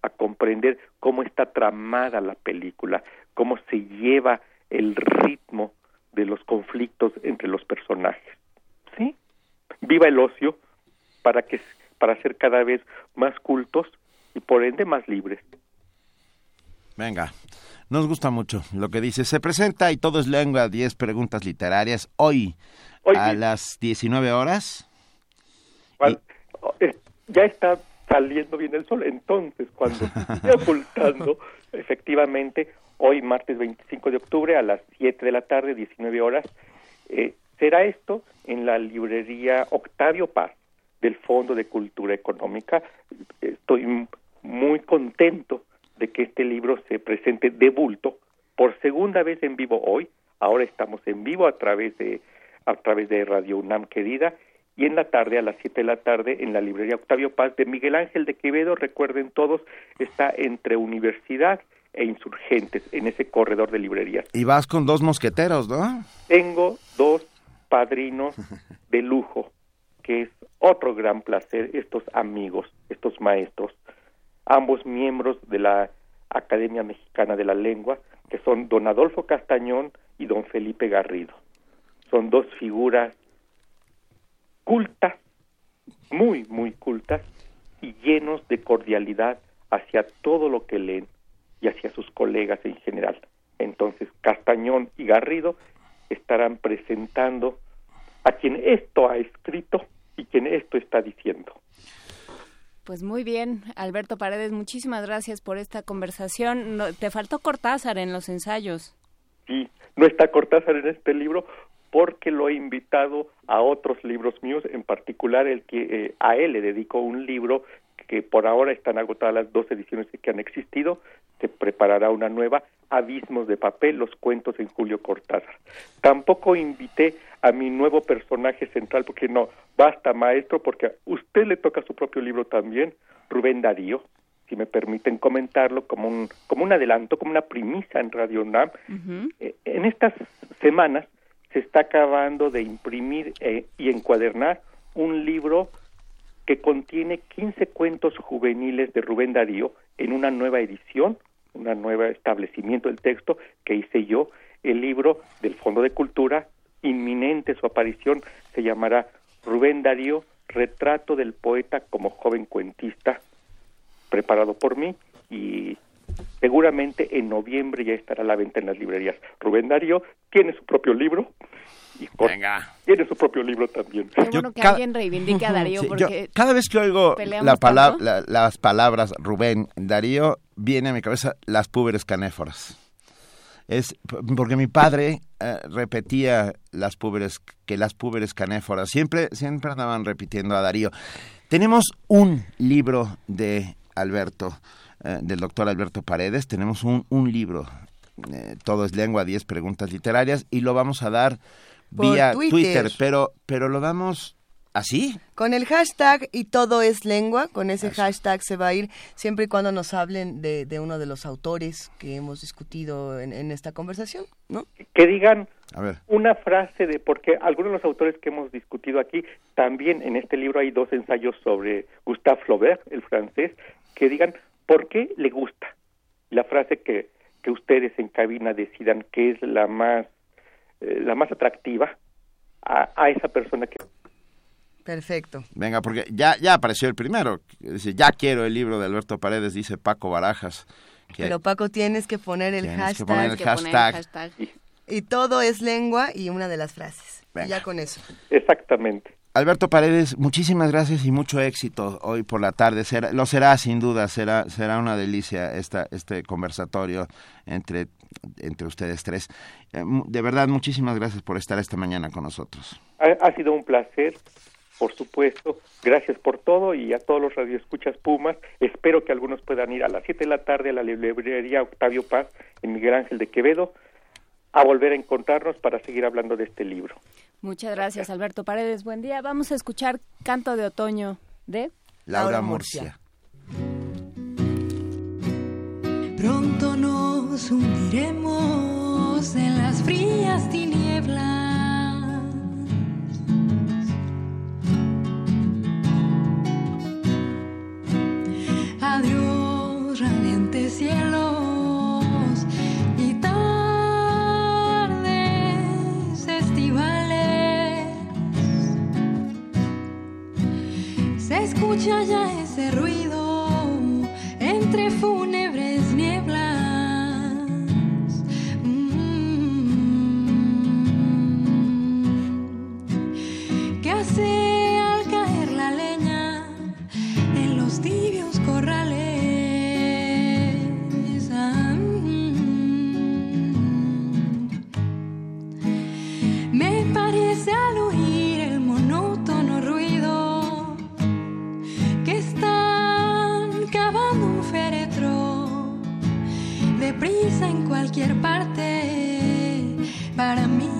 a comprender cómo está tramada la película, cómo se lleva el ritmo de los conflictos entre los personajes. ¿Sí? Viva el ocio para que para ser cada vez más cultos y por ende más libres. Venga, nos gusta mucho lo que dice. Se presenta y todo es lengua, 10 preguntas literarias hoy, Hoy a las 19 horas. Cuan- eh, ya está saliendo bien el sol, entonces cuando se esté ocultando, efectivamente, hoy martes 25 de octubre a las 7 de la tarde, 19 horas, eh, será esto en la librería Octavio Paz del Fondo de Cultura Económica. Estoy muy contento de que este libro se presente de bulto por segunda vez en vivo hoy. Ahora estamos en vivo a través de a través de Radio UNAM querida y en la tarde a las 7 de la tarde en la librería Octavio Paz de Miguel Ángel de Quevedo, recuerden todos, está entre Universidad e Insurgentes en ese corredor de librerías. Y vas con dos mosqueteros, ¿no? Tengo dos padrinos de lujo, que es otro gran placer, estos amigos, estos maestros, ambos miembros de la Academia Mexicana de la Lengua, que son don Adolfo Castañón y don Felipe Garrido. Son dos figuras cultas, muy, muy cultas, y llenos de cordialidad hacia todo lo que leen y hacia sus colegas en general. Entonces, Castañón y Garrido estarán presentando a quien esto ha escrito y quien esto está diciendo. Pues muy bien, Alberto Paredes, muchísimas gracias por esta conversación. No- te faltó Cortázar en los ensayos. Sí, no está Cortázar en este libro porque lo he invitado a otros libros míos, en particular el que eh, a él le dedico un libro que por ahora están agotadas las dos ediciones que han existido, se preparará una nueva, Abismos de papel, los cuentos en Julio Cortázar. Tampoco invité a mi nuevo personaje central porque no, basta maestro, porque a usted le toca su propio libro también, Rubén Darío, si me permiten comentarlo como un, como un adelanto, como una premisa en Radio UNAM, eh, en estas semanas se está acabando de imprimir eh, y encuadernar un libro que contiene 15 cuentos juveniles de Rubén Darío en una nueva edición, un nuevo establecimiento del texto que hice yo. El libro del Fondo de Cultura, inminente su aparición, se llamará Rubén Darío, retrato del poeta como joven cuentista, preparado por mí y seguramente en noviembre ya estará a la venta en las librerías. Rubén Darío tiene su propio libro y Venga. tiene su propio libro también. Qué Yo bueno que cada- alguien reivindique a Darío Sí, yo porque cada vez que oigo la pala- tanto. la- las palabras Rubén Darío, viene a mi cabeza las púberes canéforas. Es porque mi padre eh, repetía las púberes, que las púberes canéforas siempre, siempre andaban repitiendo a Darío. Tenemos un libro de Alberto, eh, del doctor Alberto Paredes, tenemos un, un libro, eh, Todo es lengua, 10 preguntas literarias, y lo vamos a dar Por vía Twitter. Twitter, pero, pero lo damos así. Con el hashtag y todo es lengua, con ese hashtag se va a ir siempre y cuando nos hablen de, de uno de los autores que hemos discutido en, en esta conversación, ¿no? Que digan A ver. una frase de porque algunos de los autores que hemos discutido aquí también en este libro hay dos ensayos sobre Gustave Flaubert, el francés, que digan por qué le gusta. La frase que, que ustedes en cabina decidan que es la más eh, la más atractiva a, a esa persona que Perfecto. Venga, porque ya, ya apareció el primero. Dice, ya quiero el libro de Alberto Paredes, dice Paco Barajas. que- Pero Paco, tienes que poner el Tienes que hashtag poner el que poner el hashtag. y todo es lengua y una de las frases. Y Venga. ya con eso. exactamente Alberto Paredes, muchísimas gracias y mucho éxito hoy por la tarde. Será- lo será sin duda, será, será una delicia esta, este conversatorio entre, entre ustedes tres. Eh, de verdad, muchísimas gracias por estar esta mañana con nosotros. ha, ha sido un placer por supuesto gracias por todo y a todos los radioescuchas Pumas espero que algunos puedan ir a las 7 de la tarde a la librería Octavio Paz en Miguel Ángel de Quevedo a volver a encontrarnos para seguir hablando de este libro Muchas gracias, Alberto Paredes. Buen día. Vamos a escuchar Canto de Otoño de Laura. Murcia. Pronto nos hundiremos en las frías tinieblas. Escucha ya ese ruido entre fúnebres en cualquier parte para mí.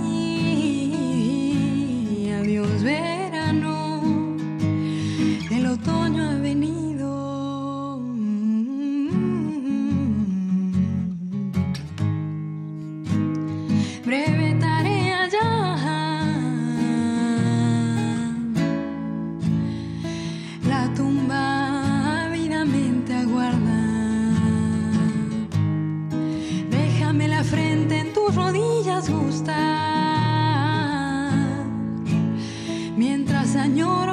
Señor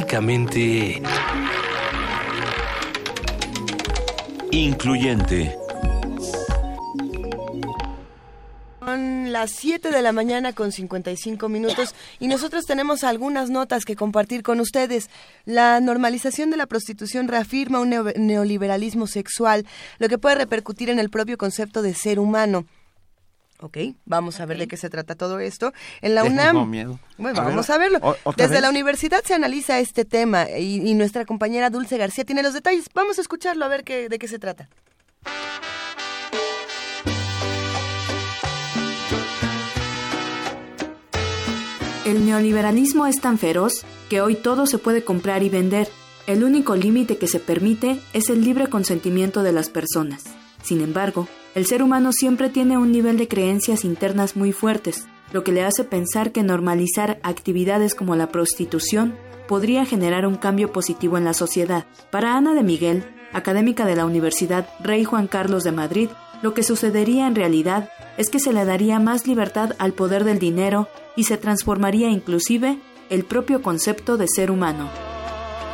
Clásicamente... Incluyente. Son las 7 de la mañana con 55 minutos y nosotros tenemos algunas notas que compartir con ustedes. La normalización de la prostitución reafirma un neo- neoliberalismo sexual, lo que puede repercutir en el propio concepto de ser humano. Ok, vamos a ver de qué se trata todo esto. En la Tengo UNAM. miedo. Bueno, A ver, vamos a verlo. o- ¿otra Desde la universidad se analiza este tema y, y nuestra compañera Dulce García tiene los detalles. Vamos a escucharlo a ver qué, de qué se trata. El neoliberalismo es tan feroz que hoy todo se puede comprar y vender. El único límite que se permite es el libre consentimiento de las personas. Sin embargo, el ser humano siempre tiene un nivel de creencias internas muy fuertes, lo que le hace pensar que normalizar actividades como la prostitución podría generar un cambio positivo en la sociedad. Para Ana de Miguel, académica de la Universidad Rey Juan Carlos de Madrid, lo que sucedería en realidad es que se le daría más libertad al poder del dinero y se transformaría inclusive el propio concepto de ser humano.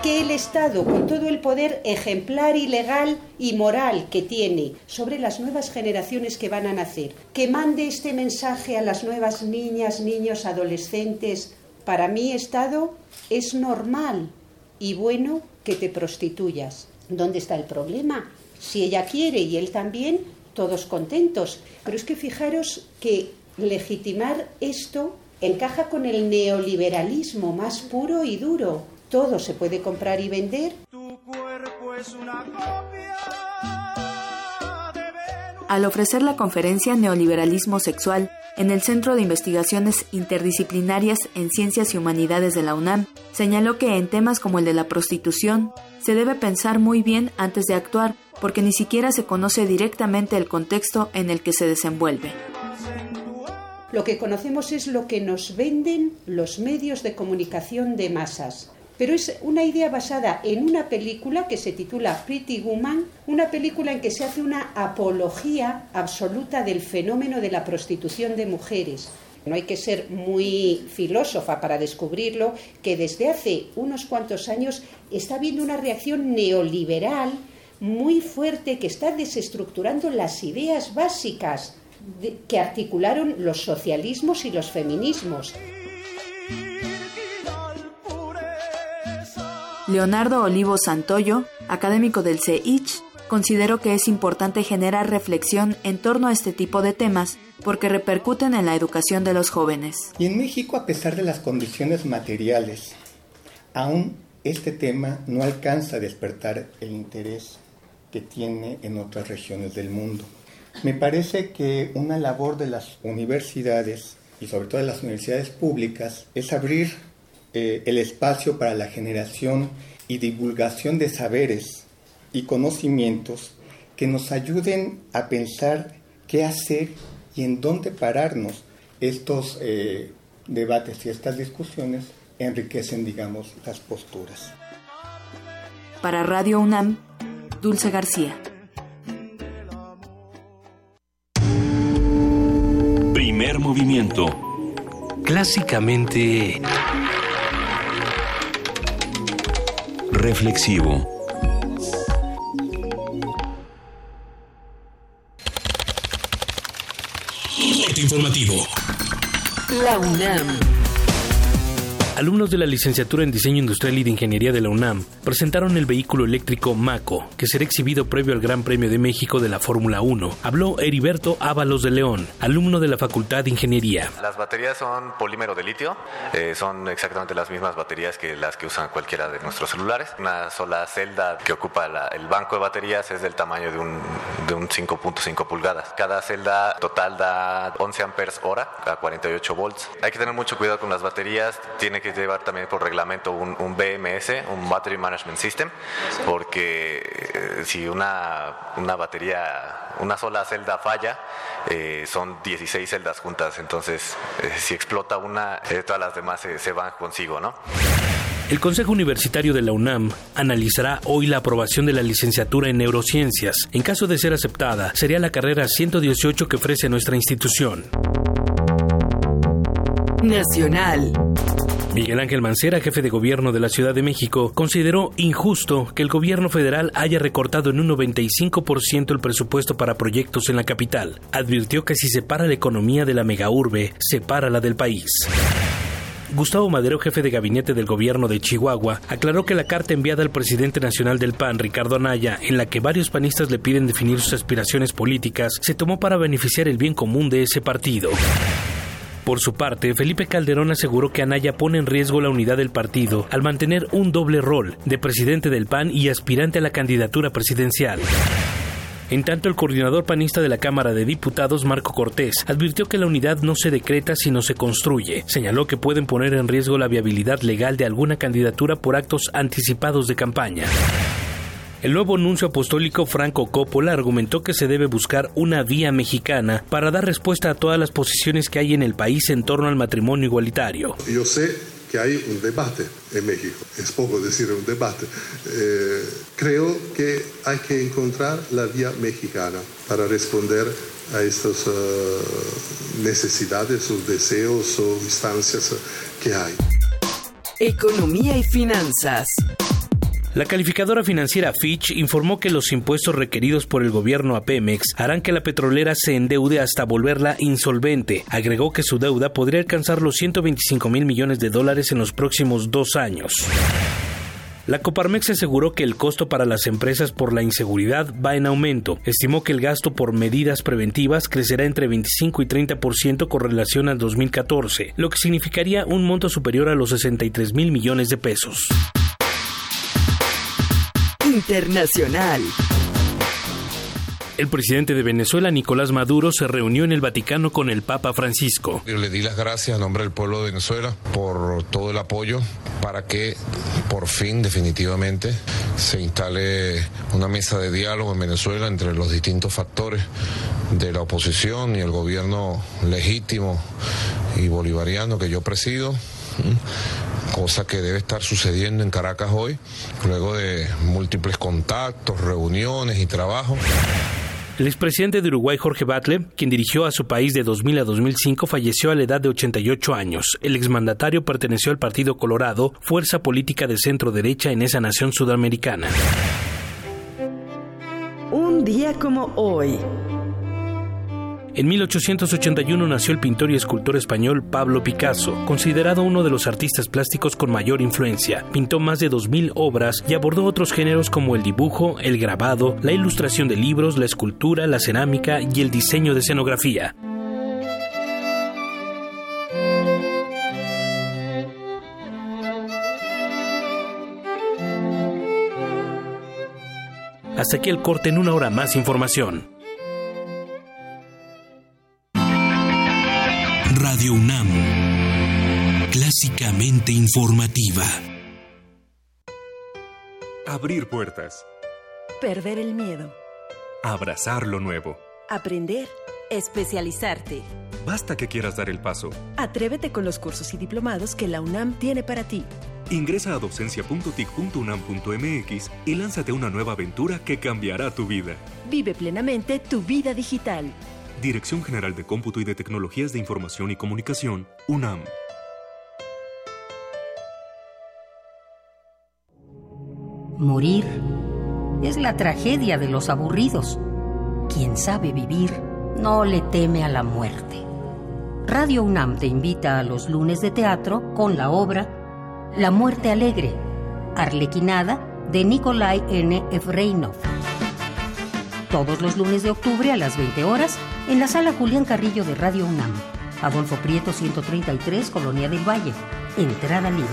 Que el Estado, con todo el poder ejemplar y legal y moral que tiene sobre las nuevas generaciones que van a nacer, que mande este mensaje a las nuevas niñas, niños, adolescentes. Para mí, Estado, es normal y bueno que te prostituyas. ¿Dónde está el problema? Si ella quiere y él también, todos contentos. Pero es que fijaros que legitimar esto encaja con el neoliberalismo más puro y duro. Todo se puede comprar y vender. Al ofrecer la conferencia Neoliberalismo Sexual en el Centro de Investigaciones Interdisciplinarias en Ciencias y Humanidades de la UNAM, señaló que en temas como el de la prostitución se debe pensar muy bien antes de actuar porque ni siquiera se conoce directamente el contexto en el que se desenvuelve. Lo que conocemos es lo que nos venden los medios de comunicación de masas. Pero es una idea basada en una película que se titula Pretty Woman, una película en que se hace una apología absoluta del fenómeno de la prostitución de mujeres. No hay que ser muy filósofa para descubrirlo, que desde hace unos cuantos años está habiendo una reacción neoliberal muy fuerte que está desestructurando las ideas básicas que articularon los socialismos y los feminismos. Leonardo Olivo Santoyo, académico del CEICH, consideró que es importante generar reflexión en torno a este tipo de temas porque repercuten en la educación de los jóvenes. Y en México, a pesar de las condiciones materiales, aún este tema no alcanza a despertar el interés que tiene en otras regiones del mundo. Me parece que una labor de las universidades y sobre todo de las universidades públicas es abrir eh, el espacio para la generación y divulgación de saberes y conocimientos que nos ayuden a pensar qué hacer y en dónde pararnos. Estos eh, debates y estas discusiones enriquecen, digamos, las posturas. Para Radio UNAM, Dulce García. Primer movimiento. Clásicamente... Reflexivo. Corte informativo. La UNAM. Alumnos de la licenciatura en Diseño Industrial y de Ingeniería de la UNAM presentaron el vehículo eléctrico Maco, que será exhibido previo al Gran Premio de México de la Fórmula 1. Habló Heriberto Ábalos de León, alumno de la Facultad de Ingeniería. Las baterías son polímero de litio, eh, son exactamente las mismas baterías que las que usan cualquiera de nuestros celulares. Una sola celda que ocupa el banco de baterías es del tamaño de un, de un 5.5 pulgadas. Cada celda total da 11 amperes hora a 48 volts. Hay que tener mucho cuidado con las baterías, tiene que llevar también por reglamento un, un BMS, un Battery Management System, porque eh, si una, una batería, una sola celda falla, eh, son 16 celdas juntas, entonces eh, si explota una, eh, todas las demás se- se van consigo, ¿no? El Consejo Universitario de la UNAM analizará hoy la aprobación de la licenciatura en neurociencias. En caso de ser aceptada, sería la carrera 118 que ofrece nuestra institución. Nacional. Miguel Ángel Mancera, jefe de gobierno de la Ciudad de México, consideró injusto que el gobierno federal haya recortado en un 95% el presupuesto para proyectos en la capital. Advirtió que si separa la economía de la megaurbe, separa la del país. Gustavo Madero, jefe de gabinete del gobierno de Chihuahua, aclaró que la carta enviada al presidente nacional del PAN, Ricardo Anaya, en la que varios panistas le piden definir sus aspiraciones políticas, se tomó para beneficiar el bien común de ese partido. Por su parte, Felipe Calderón aseguró que Anaya pone en riesgo la unidad del partido al mantener un doble rol de presidente del PAN y aspirante a la candidatura presidencial. En tanto, el coordinador panista de la Cámara de Diputados, Marco Cortés, advirtió que la unidad no se decreta sino se construye. Señaló que pueden poner en riesgo la viabilidad legal de alguna candidatura por actos anticipados de campaña. El nuevo nuncio apostólico Franco Coppola argumentó que se debe buscar una vía mexicana para dar respuesta a todas las posiciones que hay en el país en torno al matrimonio igualitario. Yo sé que hay un debate en México. Es poco decir un debate. Eh, creo que hay que encontrar la vía mexicana para responder a estas uh, necesidades o deseos o instancias que hay. Economía y finanzas. La calificadora financiera Fitch informó que los impuestos requeridos por el gobierno a Pemex harán que la petrolera se endeude hasta volverla insolvente. Agregó que su deuda podría alcanzar los 125 mil millones de dólares en los próximos dos años. La Coparmex aseguró que el costo para las empresas por la inseguridad va en aumento. Estimó que el gasto por medidas preventivas crecerá entre 25 y 30% con relación al 2014, lo que significaría un monto superior a los 63 mil millones de pesos. Internacional. El presidente de Venezuela, Nicolás Maduro, se reunió en el Vaticano con el Papa Francisco. Le di las gracias a nombre del pueblo de Venezuela por todo el apoyo para que por fin, definitivamente, se instale una mesa de diálogo en Venezuela entre los distintos factores de la oposición y el gobierno legítimo y bolivariano que yo presido cosa que debe estar sucediendo en Caracas hoy, luego de múltiples contactos, reuniones y trabajo. El expresidente de Uruguay, Jorge Batle, quien dirigió a su país de 2000 a 2005, falleció a la edad de 88 años. El exmandatario perteneció al Partido Colorado, fuerza política de centro derecha en esa nación sudamericana. Un día como hoy. En 1881 nació el pintor y escultor español Pablo Picasso, considerado uno de los artistas plásticos con mayor influencia. Pintó más de 2.000 obras y abordó otros géneros como el dibujo, el grabado, la ilustración de libros, la escultura, la cerámica y el diseño de escenografía. Hasta aquí el corte en una hora más información. Radio UNAM, clásicamente informativa. Abrir puertas. Perder el miedo. Abrazar lo nuevo. Aprender. Especializarte. Basta que quieras dar el paso. Atrévete con los cursos y diplomados que la UNAM tiene para ti. Ingresa a docencia.tic.unam.mx y lánzate a una nueva aventura que cambiará tu vida. Vive plenamente tu vida digital. Dirección General de Cómputo y de Tecnologías de Información y Comunicación, UNAM. Morir es la tragedia de los aburridos. Quien sabe vivir no le teme a la muerte. Radio UNAM te invita a los lunes de teatro con la obra La muerte alegre, Arlequinada de Nikolai N. Efreinov. Todos los lunes de octubre a las 20 horas en la sala Julián Carrillo de Radio UNAM. Adolfo Prieto 133, Colonia del Valle. Entrada libre.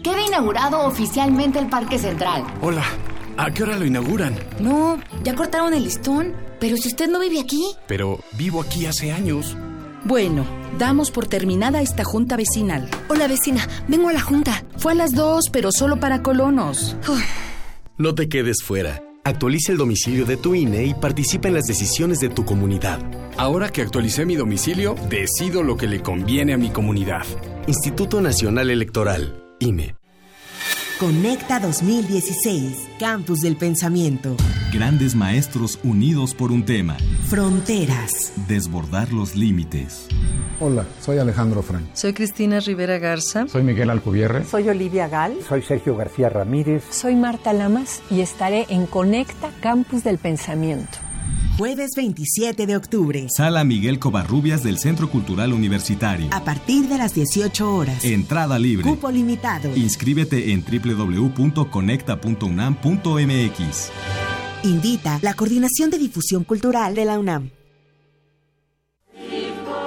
Queda inaugurado oficialmente el Parque Central. Hola, ¿a qué hora lo inauguran? No, ya cortaron el listón. Pero si usted no vive aquí. Pero vivo aquí hace años. Bueno, damos por terminada esta junta vecinal. Hola vecina, vengo a la junta. Fue a las dos, pero solo para colonos. No te quedes fuera. Actualiza el domicilio de tu INE y participa en las decisiones de tu comunidad. Ahora que actualicé mi domicilio, decido lo que le conviene a mi comunidad. Instituto Nacional Electoral, INE. Conecta 2016, Campus del Pensamiento. Grandes maestros unidos por un tema. Fronteras. Desbordar los límites. Hola, soy Alejandro Frank. Soy Cristina Rivera Garza. Soy Miguel Alcubierre. Soy Olivia Gal. Soy Sergio García Ramírez. Soy Marta Lamas y estaré en Conecta Campus del Pensamiento. Jueves 27 de octubre. Sala Miguel Covarrubias del Centro Cultural Universitario. A partir de las 18 horas. Entrada libre. Cupo limitado. Inscríbete en www.conecta.unam.mx. Invita la Coordinación de Difusión Cultural de la UNAM.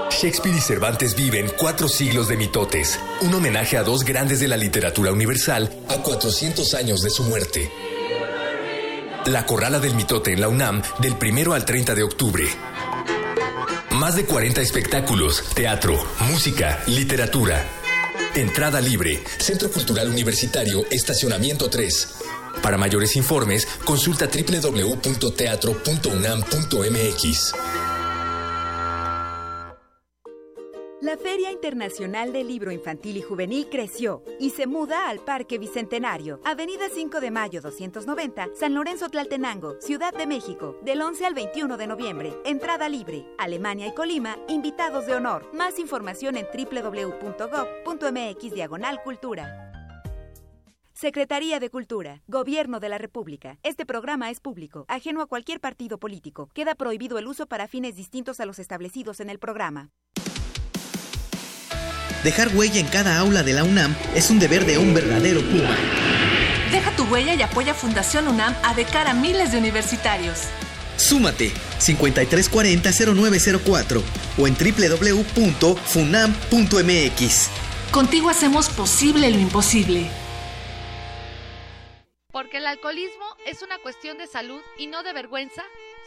Shakespeare y Cervantes viven cuatro siglos de mitotes, un homenaje a dos grandes de la literatura universal a 400 años de su muerte. La Corrala del Mitote en la UNAM del 1 al 30 de octubre. Más de 40 espectáculos, teatro, música, literatura. Entrada libre, Centro Cultural Universitario, Estacionamiento 3. Para mayores informes, consulta www.teatro.unam.mx. La Feria Internacional del Libro Infantil y Juvenil creció y se muda al Parque Bicentenario, Avenida 5 de Mayo 290, San Lorenzo Tlaltenango, Ciudad de México, del 11 al 21 de noviembre. Entrada libre. Alemania y Colima, invitados de honor. Más información en www.gov.mx diagonal cultura. Secretaría de Cultura, Gobierno de la República. Este programa es público, ajeno a cualquier partido político. Queda prohibido el uso para fines distintos a los establecidos en el programa. Dejar huella en cada aula de la UNAM es un deber de un verdadero Puma. Deja tu huella y apoya Fundación UNAM a de cara a miles de universitarios. Súmate 5340-0904 o en www.funam.mx. Contigo hacemos posible lo imposible. Porque el alcoholismo es una cuestión de salud y no de vergüenza.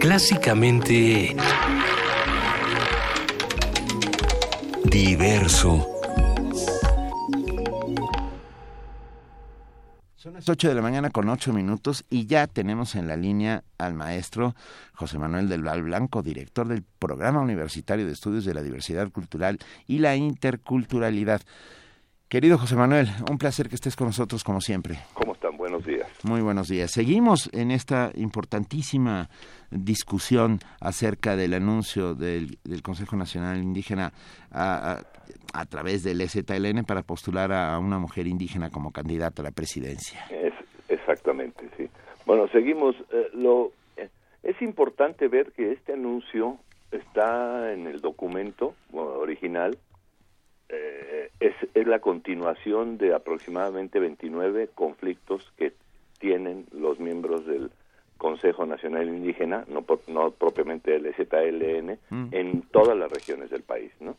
Clásicamente... Diverso. Son las 8 de la mañana con 8 minutos y ya tenemos en la línea al maestro José Manuel del Val Blanco, director del Programa Universitario de Estudios de la Diversidad Cultural y la Interculturalidad. Querido José Manuel, un placer que estés con nosotros como siempre. ¿Cómo están? Buenos días. Muy buenos días. Seguimos en esta importantísima discusión acerca del anuncio del, del Consejo Nacional Indígena a, a, a, través del EZLN para postular a una mujer indígena como candidata a la presidencia. Es, exactamente, sí. Bueno, seguimos. Eh, lo eh, Es importante ver que este anuncio está en el documento original eh, es, es, la continuación de aproximadamente 29 conflictos que tienen los miembros del Consejo Nacional Indígena, no, no propiamente el ZLN, mm. en todas las regiones del país, ¿no?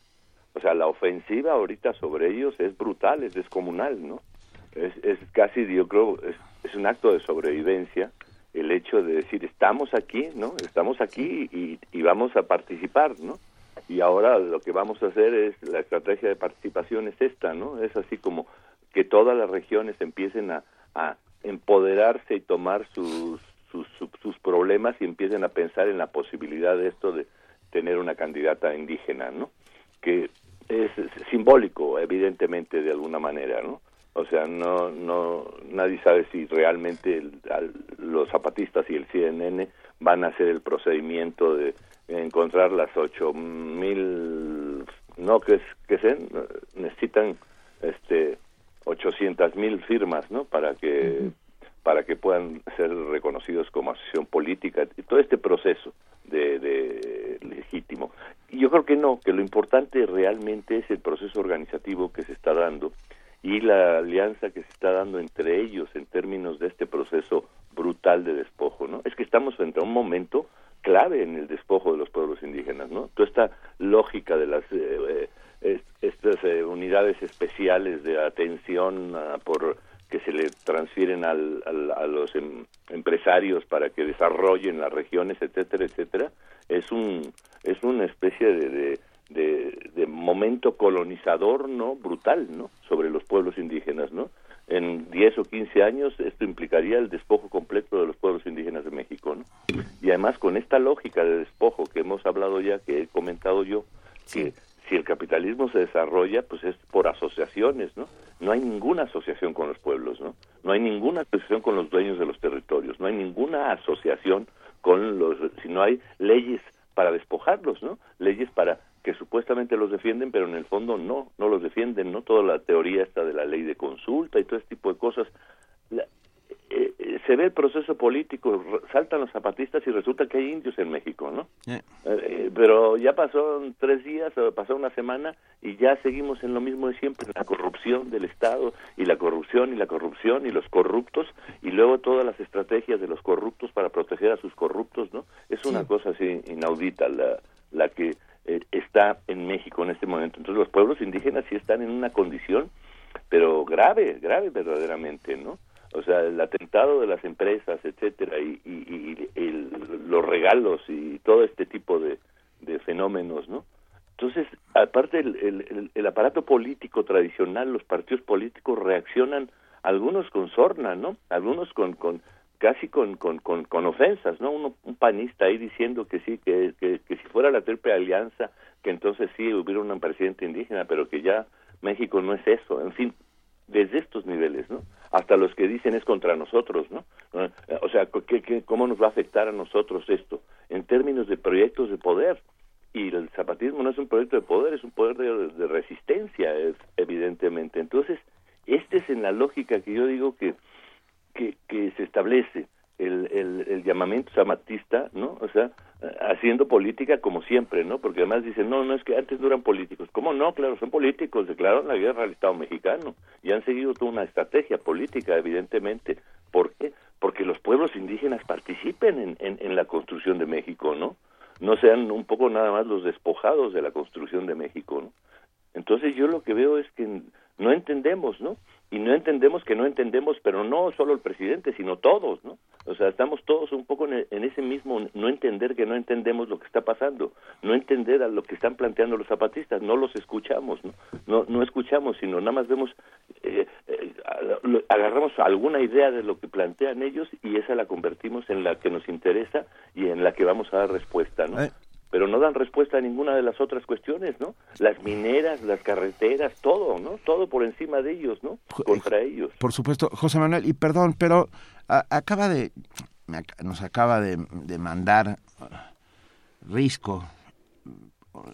O sea, la ofensiva ahorita sobre ellos es brutal, es descomunal, ¿no? Es, es casi, yo creo, es, es un acto de sobrevivencia el hecho de decir, estamos aquí, ¿no? Estamos aquí y, y vamos a participar, ¿no? y ahora lo que vamos a hacer es la estrategia de participación es esta no es así como que todas las regiones empiecen a, a empoderarse y tomar sus, sus, sus problemas y empiecen a pensar en la posibilidad de esto de tener una candidata indígena no que es simbólico evidentemente de alguna manera no o sea no no nadie sabe si realmente el, al, los zapatistas y el CNN van a hacer el procedimiento de encontrar las ocho mil no que que se necesitan este ochocientas mil firmas no para que. Para que puedan ser reconocidos como asociación política. Todo este proceso de, de legítimo. Yo creo que no que lo importante realmente es el proceso organizativo que se está dando y la alianza que se está dando entre ellos en términos de este proceso brutal de despojo no es que estamos frente a un momento clave en el despojo de los pueblos indígenas, ¿no? Toda esta lógica de las eh, eh, estas eh, unidades especiales de atención uh, por le transfieren al, a los em, empresarios para que desarrollen las regiones, etcétera, etcétera, es un es una especie de, de, de, momento colonizador, ¿no? Brutal, ¿no? Sobre los pueblos indígenas, ¿no? En 10 o 15 años esto implicaría el despojo completo de los pueblos indígenas de México, ¿no? Y además con esta lógica de despojo que hemos hablado ya, que he comentado yo, que si el capitalismo se desarrolla, pues es por asociaciones, ¿no? No hay ninguna asociación con los pueblos, ¿no? No hay ninguna asociación con los dueños de los territorios, no hay ninguna asociación con los, si no hay leyes para despojarlos, ¿no? Leyes para que supuestamente los defienden, pero en el fondo no, no los defienden, ¿no? Toda la teoría está de la ley de consulta y todo este tipo de cosas. Eh, eh, se ve el proceso político, saltan los zapatistas y resulta que hay indios en México, ¿no? Eh, pero ya pasó tres días, pasó una semana y ya seguimos en lo mismo de siempre, la corrupción del Estado y la corrupción y la corrupción y los corruptos y luego todas las estrategias de los corruptos para proteger a sus corruptos, ¿no? Es una cosa así inaudita la, la que está en México en este momento. Entonces los pueblos indígenas sí están en una condición, pero grave, grave verdaderamente, ¿no? O sea, el atentado de las empresas, etcétera, y, los regalos y todo este tipo de, fenómenos, ¿no? Entonces, aparte el, aparato político tradicional, los partidos políticos reaccionan, algunos con sorna, ¿no? Algunos con, con casi con, con, con, ofensas, ¿no? un panista ahí diciendo que sí, que, que, que si fuera la triple alianza, que entonces sí hubiera un presidente indígena, pero que ya México no es eso. En fin, desde estos niveles, ¿no? Hasta los que dicen es contra nosotros, ¿no? O sea, ¿qué, cómo nos va a afectar a nosotros esto? En términos de proyectos de poder. Y el zapatismo no es un proyecto de poder, es un poder de, resistencia, evidentemente. Entonces, este es en la lógica que yo digo que, que, que se establece el, el, llamamiento samatista, ¿no? O sea, haciendo política como siempre, ¿no? Porque además dicen, no, no es que antes no eran políticos. ¿Cómo no? Claro, son políticos, declararon la guerra al Estado mexicano y han seguido toda una estrategia política, evidentemente. ¿Por qué? Porque los pueblos indígenas participen en, en, en la construcción de México, ¿no? No sean un poco nada más los despojados de la construcción de México, ¿no? Entonces yo lo que veo es que no entendemos, ¿no? Y no entendemos que no entendemos, pero no solo el presidente, sino todos, ¿no? O sea, estamos todos un poco en, ese mismo no entender que no entendemos lo que está pasando, no entender a lo que están planteando los zapatistas, no los escuchamos, ¿no? No, no escuchamos, sino nada más vemos, eh, eh, agarramos alguna idea de lo que plantean ellos y esa la convertimos en la que nos interesa y en la que vamos a dar respuesta, ¿no? Pero no dan respuesta a ninguna de las otras cuestiones, ¿no? Las mineras, las carreteras, todo, ¿no? Todo por encima de ellos, ¿no? Contra ellos. Por supuesto, José Manuel, y perdón, pero acaba de, nos acaba de, mandar uh, Risco.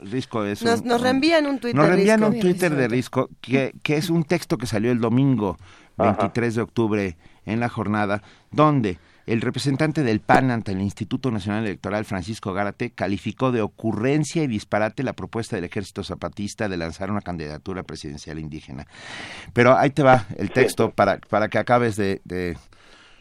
Risco es nos, nos reenvían un Twitter. Nos reenvían un Twitter de Risco que, que es un texto que salió el domingo 23 de octubre en la jornada, donde el representante del PAN ante el Instituto Nacional Electoral, Francisco Gárate, calificó de ocurrencia y disparate la propuesta del Ejército Zapatista de lanzar una candidatura presidencial indígena. Pero ahí te va el texto para, para que acabes de...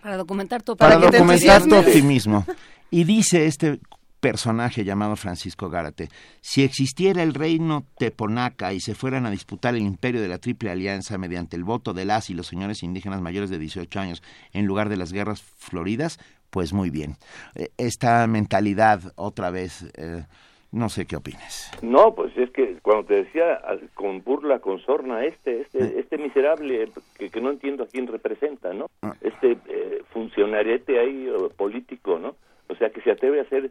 para documentar tu, para, documentar tu optimismo. Y dice este personaje llamado Francisco Gárate. Si existiera el reino Teponaca y se fueran a disputar el imperio de la Triple Alianza mediante el voto de las y los señores indígenas mayores de 18 años en lugar de las guerras floridas, pues muy bien. Eh, esta mentalidad otra vez... Eh, no sé qué opinas. No, pues es que cuando te decía con burla, con sorna, este, este, eh. este miserable que, que, no entiendo a quién representa, ¿no? Ah. Este funcionariete ahí político, ¿no? O sea, que se atreve a hacer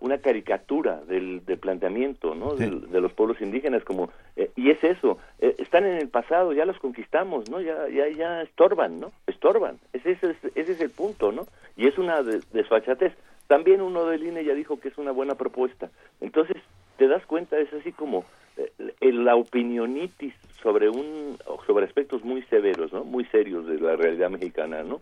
una caricatura del, planteamiento ¿no? de, los pueblos indígenas, como eh, y es eso, eh, están en el pasado, ya los conquistamos, ¿no? Ya, ya, ya estorban, ¿no? Estorban, ese, ese, ese es el punto, ¿no? Y es una desfachatez. También uno del INE ya dijo que es una buena propuesta. Entonces, te das cuenta, es así como eh, la opinionitis sobre un sobre aspectos muy severos, ¿no? Muy serios de la realidad mexicana, ¿no?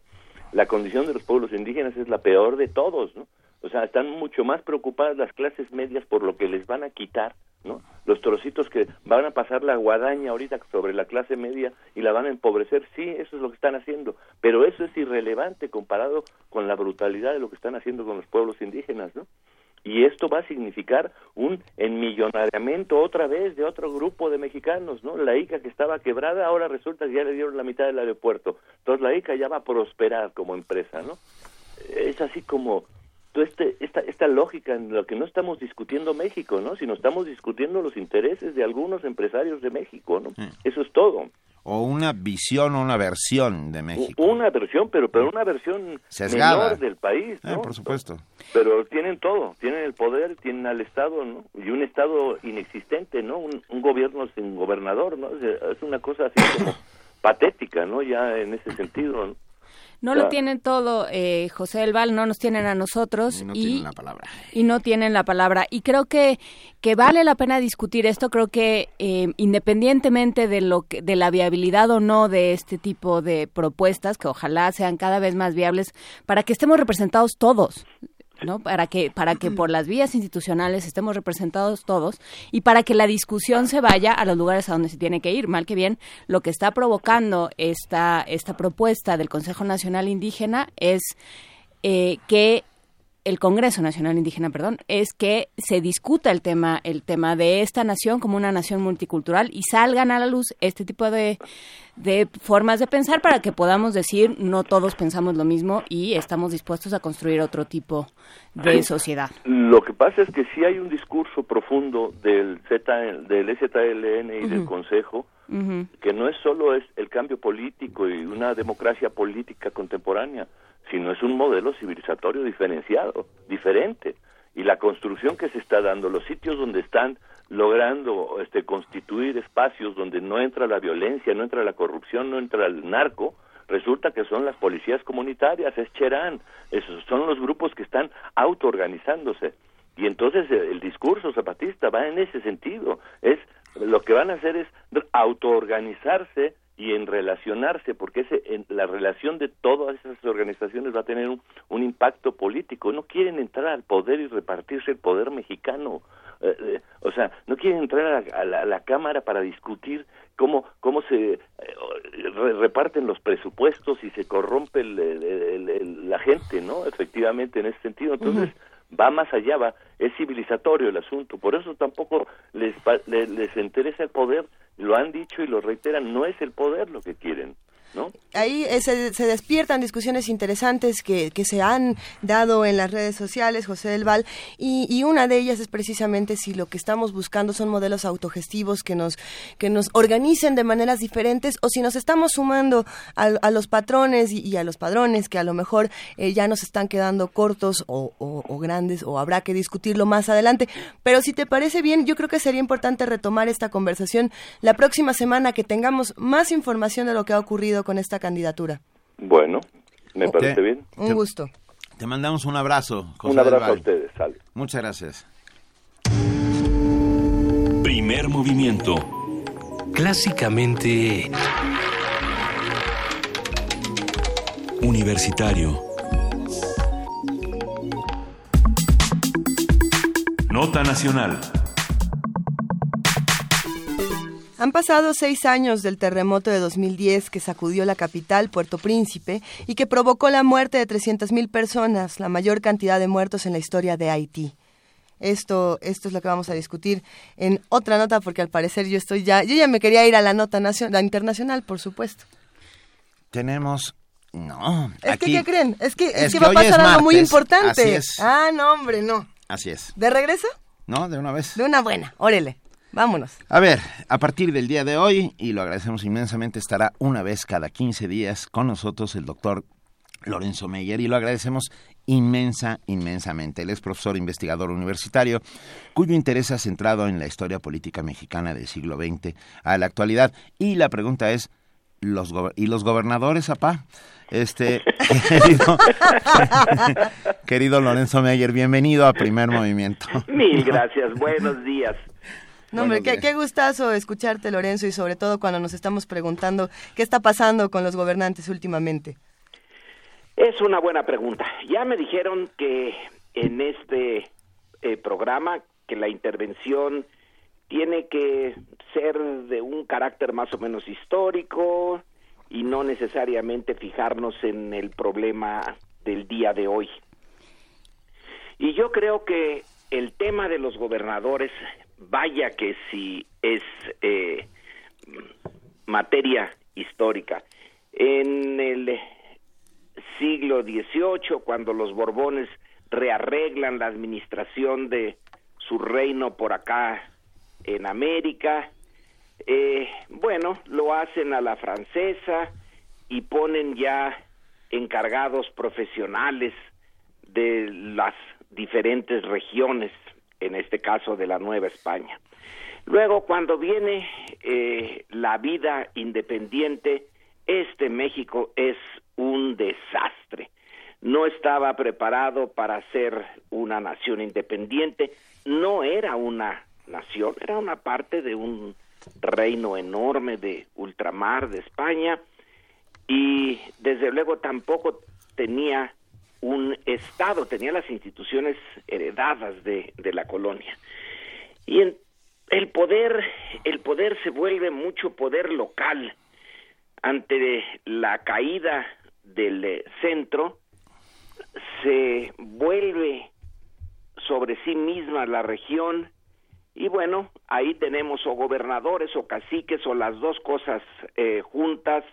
La condición de los pueblos indígenas es la peor de todos, ¿no? O sea, están mucho más preocupadas las clases medias por lo que les van a quitar, ¿no? Los trocitos que van a pasar la guadaña ahorita sobre la clase media y la van a empobrecer, sí, eso es lo que están haciendo, pero eso es irrelevante comparado con la brutalidad de lo que están haciendo con los pueblos indígenas, ¿no? Y esto va a significar un enmillonariamiento otra vez de otro grupo de mexicanos, ¿no? La ICA que estaba quebrada ahora resulta que ya le dieron la mitad del aeropuerto, entonces la ICA ya va a prosperar como empresa, ¿no? Es así como este, esta, esta lógica en lo que no estamos discutiendo México, ¿no? Sino estamos discutiendo los intereses de algunos empresarios de México, ¿no? Eso es todo. O una visión o una versión de México. Una versión, pero, pero una versión menor del país, ¿no? por supuesto. Pero tienen todo, tienen el poder, tienen al Estado, ¿no? Y un Estado inexistente, ¿no? Un, un gobierno sin gobernador, ¿no? Es una cosa así como patética, ¿no? Ya en ese sentido, ¿no? No lo tienen todo, eh, José del Val, no nos tienen a nosotros. Y no tienen la palabra. Y no tienen la palabra. Y creo que, que vale la pena discutir esto. Creo que eh, independientemente de, lo que, de la viabilidad o no de este tipo de propuestas, que ojalá sean cada vez más viables, para que estemos representados todos. ¿No? Para que, para que por las vías institucionales estemos representados todos y para que la discusión se vaya a los lugares a donde se tiene que ir. Mal que bien, lo que está provocando esta, esta propuesta del Consejo Nacional Indígena es eh, que el Congreso Nacional Indígena, perdón, es que se discuta el tema, el tema de esta nación como una nación multicultural y salgan a la luz este tipo de, de formas de pensar para que podamos decir no todos pensamos lo mismo y estamos dispuestos a construir otro tipo de sociedad. Lo que pasa es que sí hay un discurso profundo del Z, del ZLN y del Consejo que no es solo es el cambio político y una democracia política contemporánea, sino es un modelo civilizatorio diferenciado, diferente. Y la construcción que se está dando, los sitios donde están logrando este, constituir espacios donde no entra la violencia, no entra la corrupción, no entra el narco, resulta que son las policías comunitarias, es Cherán, esos son los grupos que están autoorganizándose. Y entonces el discurso zapatista va en ese sentido, es lo que van a hacer es autoorganizarse y en relacionarse, porque ese, en la relación de todas esas organizaciones va a tener un, impacto político. No quieren entrar al poder y repartirse el poder mexicano. Eh, eh, o sea, no quieren entrar a la, Cámara para discutir cómo, cómo se eh, reparten los presupuestos y se corrompe la gente, ¿no? Efectivamente, en ese sentido. Entonces, va más allá, va, es civilizatorio el asunto. Por eso tampoco les, les, les interesa el poder lo han dicho y lo reiteran, no es el poder lo que quieren. Ahí eh, se, despiertan discusiones interesantes que, se han dado en las redes sociales, José del Val, y, una de ellas es precisamente si lo que estamos buscando son modelos autogestivos que nos, que nos organicen de maneras diferentes o si nos estamos sumando a, los patrones y, a los padrones que a lo mejor eh, ya nos están quedando cortos o grandes o habrá que discutirlo más adelante. Pero si te parece bien, yo creo que sería importante retomar esta conversación la próxima semana que tengamos más información de lo que ha ocurrido con esta candidatura. Bueno, me parece bien. Un gusto. Te mandamos un abrazo. un abrazo a ustedes. Sale. Muchas gracias. Primer movimiento. Clásicamente... Universitario. Nota Nacional. Han pasado seis años del terremoto de 2010 que sacudió la capital, Puerto Príncipe, y que provocó la muerte de 300.000 personas, la mayor cantidad de muertos en la historia de Haití. Esto, esto es lo que vamos a discutir en otra nota, porque al parecer yo estoy ya, yo ya me quería ir a la nota nacional, la internacional, por supuesto. Tenemos no. Es que, ¿qué creen? Es que, es, que, va a pasar algo muy importante. Ah, no, hombre, no. Así es. ¿De regreso? No, de una vez. De una buena, órele. Vámonos. A ver, a partir del día de hoy, y lo agradecemos inmensamente, estará una vez cada 15 días con nosotros el doctor Lorenzo Meyer y lo agradecemos inmensa, inmensamente. Él es profesor investigador universitario cuyo interés ha centrado en la historia política mexicana del siglo XX a la actualidad. Y la pregunta es, ¿los ¿y los gobernadores, apá? Este, querido, querido Lorenzo Meyer, bienvenido a Primer Movimiento. Mil gracias, buenos días. No, hombre, qué, gustazo escucharte, Lorenzo, y sobre todo cuando nos estamos preguntando qué está pasando con los gobernantes últimamente. Es una buena pregunta. Ya me dijeron que en este eh, programa que la intervención tiene que ser de un carácter más o menos histórico y no necesariamente fijarnos en el problema del día de hoy. Y yo creo que el tema de los gobernadores, vaya que sí es eh, materia histórica. En el siglo XVIII, cuando los Borbones rearreglan la administración de su reino por acá en América, eh, bueno, lo hacen a la francesa y ponen ya encargados profesionales de las diferentes regiones, en este caso de la Nueva España. Luego, cuando viene eh, la vida independiente, este México es un desastre. No estaba preparado para ser una nación independiente, no era una nación, era una parte de un reino enorme de ultramar de España y desde luego tampoco tenía un Estado, tenía las instituciones heredadas de, la colonia. Y en, el poder, el poder se vuelve mucho poder local ante la caída del eh, centro, se vuelve sobre sí misma la región y bueno, ahí tenemos o gobernadores o caciques o las dos cosas eh, juntas,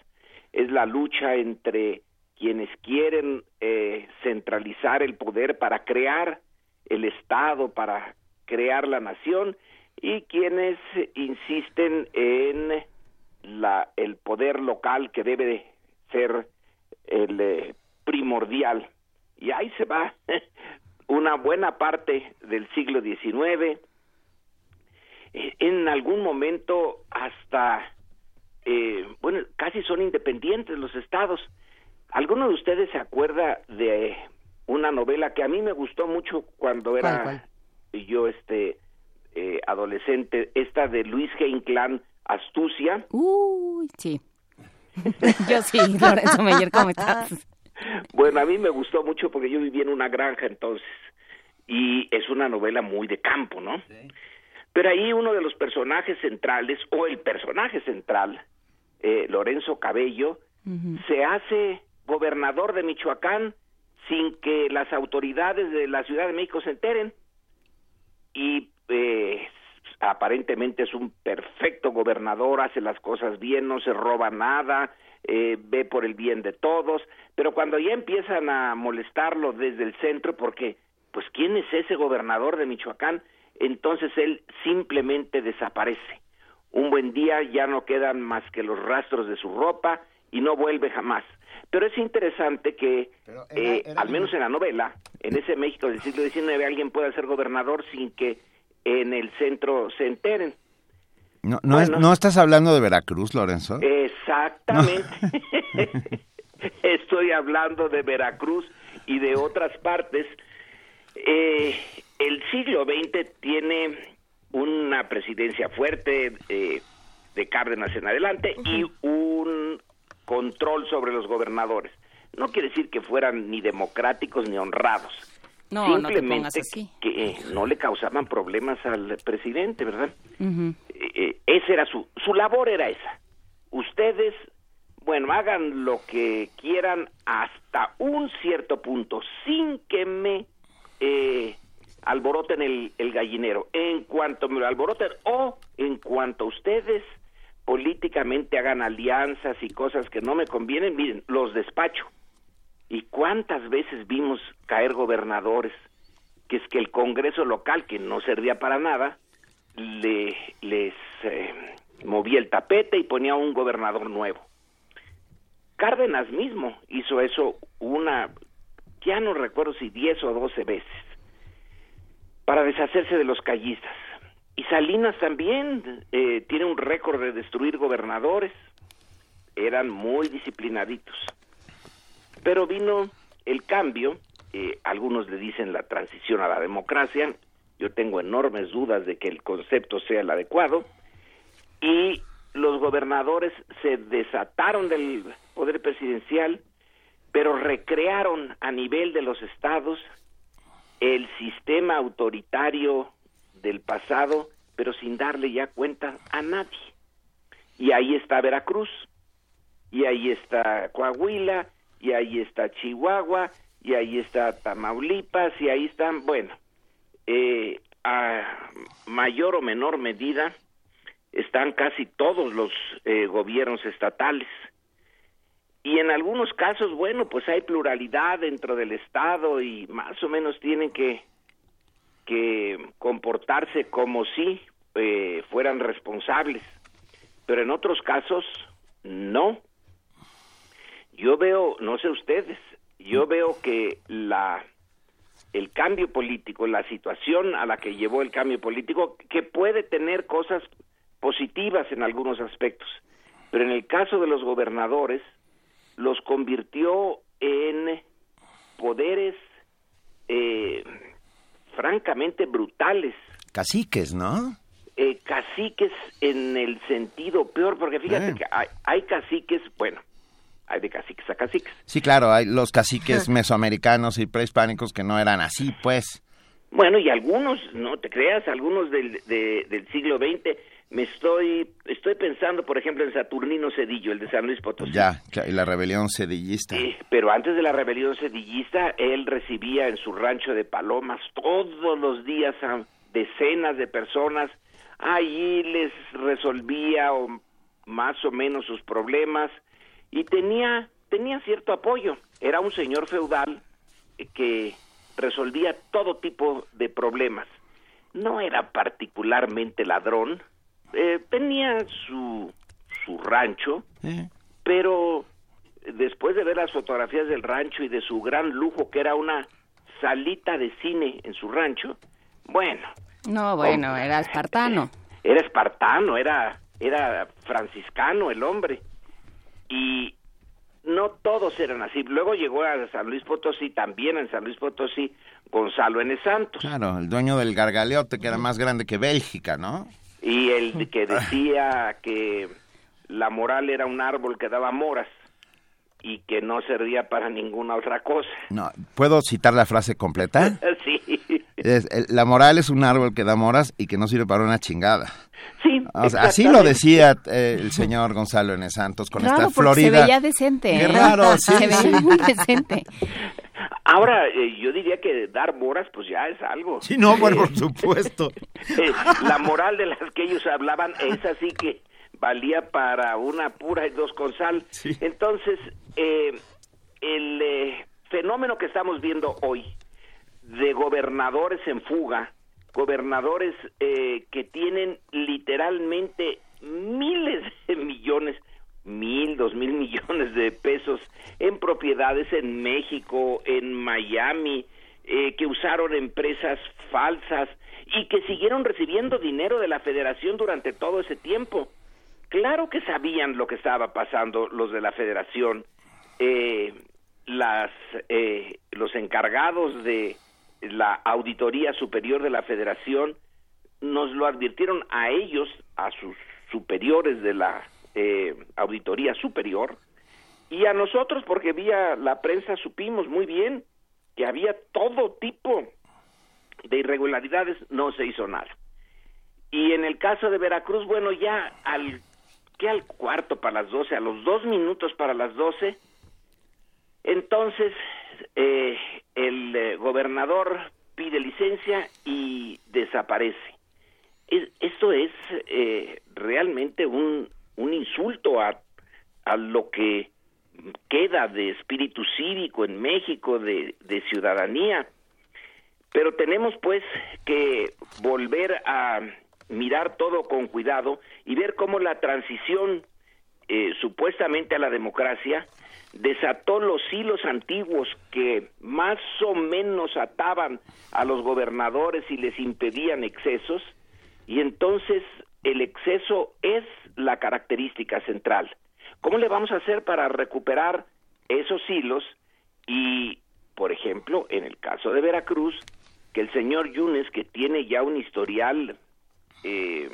es la lucha entre quienes quieren eh, centralizar el poder para crear el Estado, para crear la nación, y quienes insisten en la, el poder local que debe ser el eh, primordial. Y ahí se va una buena parte del siglo XIX, en algún momento hasta, eh, bueno, casi son independientes los estados. ¿Alguno de ustedes se acuerda de una novela que a mí me gustó mucho cuando era yo este eh, adolescente, esta de Luis G. Inclán, Astucia. Uy, sí. yo sí, Lorenzo Meyer, ¿cómo estás? Bueno, a mí me gustó mucho porque yo vivía en una granja entonces y es una novela muy de campo, ¿no? Pero ahí uno de los personajes centrales, o el personaje central, eh, Lorenzo Cabello, se hace gobernador de Michoacán sin que las autoridades de la Ciudad de México se enteren. Y eh, aparentemente es un perfecto gobernador, hace las cosas bien, no se roba nada, eh, ve por el bien de todos, pero cuando ya empiezan a molestarlo desde el centro, porque, pues, ¿quién es ese gobernador de Michoacán? Entonces él simplemente desaparece. Un buen día ya no quedan más que los rastros de su ropa y no vuelve jamás. Pero es interesante que, eh, al menos en la novela, en ese México del siglo XIX, alguien pueda ser gobernador sin que en el centro se enteren. No, no, ¿no estás hablando de Veracruz, Lorenzo? Exactamente. Estoy hablando de Veracruz y de otras partes. Eh, el siglo XX tiene una presidencia fuerte eh, de Cárdenas en adelante y un control sobre los gobernadores. No quiere decir que fueran ni democráticos ni honrados no, Simplemente no que eh, no le causaban problemas al presidente, ¿verdad? Uh esa era su, su labor era esa. Ustedes, bueno, hagan lo que quieran hasta un cierto punto, sin que me eh, alboroten el, el gallinero. En cuanto me lo alboroten o en cuanto ustedes políticamente hagan alianzas y cosas que no me convienen, miren, los despacho. ¿Y cuántas veces vimos caer gobernadores que es que el Congreso local, que no servía para nada, le, les eh, movía el tapete y ponía un gobernador nuevo? Cárdenas mismo hizo eso una, ya no recuerdo si 10 o 12 veces, para deshacerse de los callistas. Y Salinas también eh, tiene un récord de destruir gobernadores, eran muy disciplinaditos. Pero vino el cambio, eh, algunos le dicen la transición a la democracia, yo tengo enormes dudas de que el concepto sea el adecuado, y los gobernadores se desataron del poder presidencial, pero recrearon a nivel de los estados el sistema autoritario del pasado, pero sin darle ya cuenta a nadie. Y ahí está Veracruz, y ahí está Coahuila, y ahí está Chihuahua, y ahí está Tamaulipas, y ahí están, bueno, eh, a mayor o menor medida están casi todos los eh, gobiernos estatales. Y en algunos casos, bueno, pues hay pluralidad dentro del Estado y más o menos tienen que, que comportarse como si eh, fueran responsables. Pero en otros casos, no. Yo veo, no sé ustedes, yo veo que la el cambio político, la situación a la que llevó el cambio político, que puede tener cosas positivas en algunos aspectos, pero en el caso de los gobernadores, los convirtió en poderes eh, francamente brutales. Caciques, ¿no? Eh, caciques en el sentido peor, porque fíjate Eh. que hay, hay caciques, bueno, hay de caciques a caciques. Sí, claro, hay los caciques mesoamericanos y prehispánicos que no eran así, pues. Bueno, y algunos, no te creas, algunos del, de- del siglo XX, me estoy, estoy pensando, por ejemplo, en Saturnino Cedillo, el de San Luis Potosí. Ya, y la rebelión sedillista. Eh, pero antes de la rebelión sedillista, él recibía en su rancho de Palomas todos los días a decenas de personas. Allí les resolvía o más o menos sus problemas y tenía tenía cierto apoyo. Era un señor feudal que resolvía todo tipo de problemas. No era particularmente ladrón, eh, tenía su su rancho, pero después de ver las fotografías del rancho y de su gran lujo que era una salita de cine en su rancho, bueno, No, bueno, era espartano. era espartano, era era franciscano el hombre. Y no todos eran así. Luego llegó a San Luis Potosí, también en San Luis Potosí, Gonzalo N. Santos. Claro, el dueño del gargaleote que era más grande que Bélgica, ¿no? Y el que decía que la moral era un árbol que daba moras y que no servía para ninguna otra cosa. No, ¿puedo citar la frase completa? Sí, Es, el- la moral es un árbol que da moras y que no sirve para una chingada. sí. O sea, así lo decía eh, el señor Gonzalo N. Santos con Raro, esta Florida. se veía decente. Qué ¿eh? raro, sí, Se veía sí. muy decente. Ahora, eh, yo diría que dar moras, pues ya es algo. Sí, no, bueno, por supuesto. La moral de las que ellos hablaban es así que valía para una pura y dos con sal. Entonces, eh, el eh, fenómeno que estamos viendo hoy de gobernadores en fuga, gobernadores eh, que tienen literalmente miles de millones, mil, dos mil millones de pesos en propiedades en México, en Miami, eh, que usaron empresas falsas y que siguieron recibiendo dinero de la federación durante todo ese tiempo. Claro que sabían lo que estaba pasando los de la federación. Eh, las, eh, los encargados de la Auditoría Superior de la Federación nos lo advirtieron a ellos, a sus superiores de la Auditoría Superior, y a nosotros, porque vía la prensa supimos muy bien que había todo tipo de irregularidades, no se hizo nada. Y en el caso de Veracruz, bueno, ya al que al cuarto para las doce, a los dos minutos para las doce, entonces eh, el eh, gobernador pide licencia y desaparece. Es- esto es eh, realmente un, un insulto a, a lo que queda de espíritu cívico en México, de, de ciudadanía. Pero tenemos pues que volver a mirar todo con cuidado y ver cómo la transición eh, supuestamente a la democracia desató los hilos antiguos que más o menos ataban a los gobernadores y les impedían excesos y entonces el exceso es la característica central. ¿Cómo le vamos a hacer para recuperar esos hilos? Y, por ejemplo, en el caso de Veracruz, que el señor Yunes, que tiene ya un historial, eh,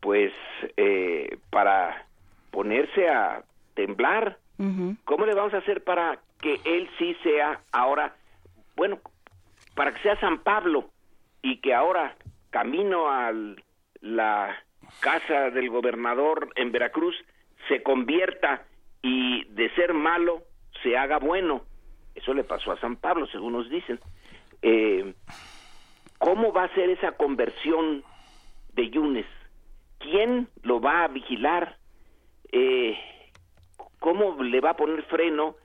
pues, eh, para ponerse a temblar, ¿cómo le vamos a hacer para que él sí sea ahora, bueno, para que sea San Pablo y que ahora camino a la casa del gobernador en Veracruz se convierta y de ser malo se haga bueno. Eso le pasó a San Pablo, según nos dicen. Eh, ¿cómo va a ser esa conversión de Yunes? ¿Quién lo va a vigilar? Eh, ¿Cómo le va a poner freno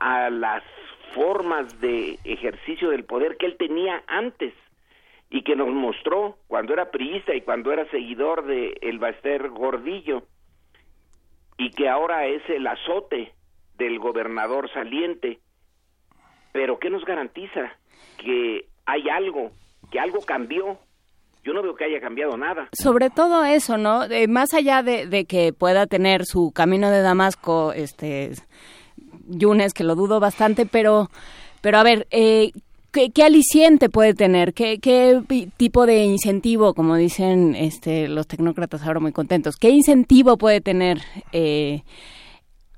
a las formas de ejercicio del poder que él tenía antes y que nos mostró cuando era priista y cuando era seguidor de el Baester Gordillo y que ahora es el azote del gobernador saliente. Pero ¿qué nos garantiza? Que hay algo, que algo cambió. Yo no veo que haya cambiado nada. Sobre todo eso, ¿no? más allá de, de, que pueda tener su camino de Damasco, este, Yunes, que lo dudo bastante, pero, pero a ver, eh, ¿qué, aliciente puede tener? ¿Qué, ¿Qué, tipo de incentivo, como dicen este, los tecnócratas ahora muy contentos, qué incentivo puede tener eh,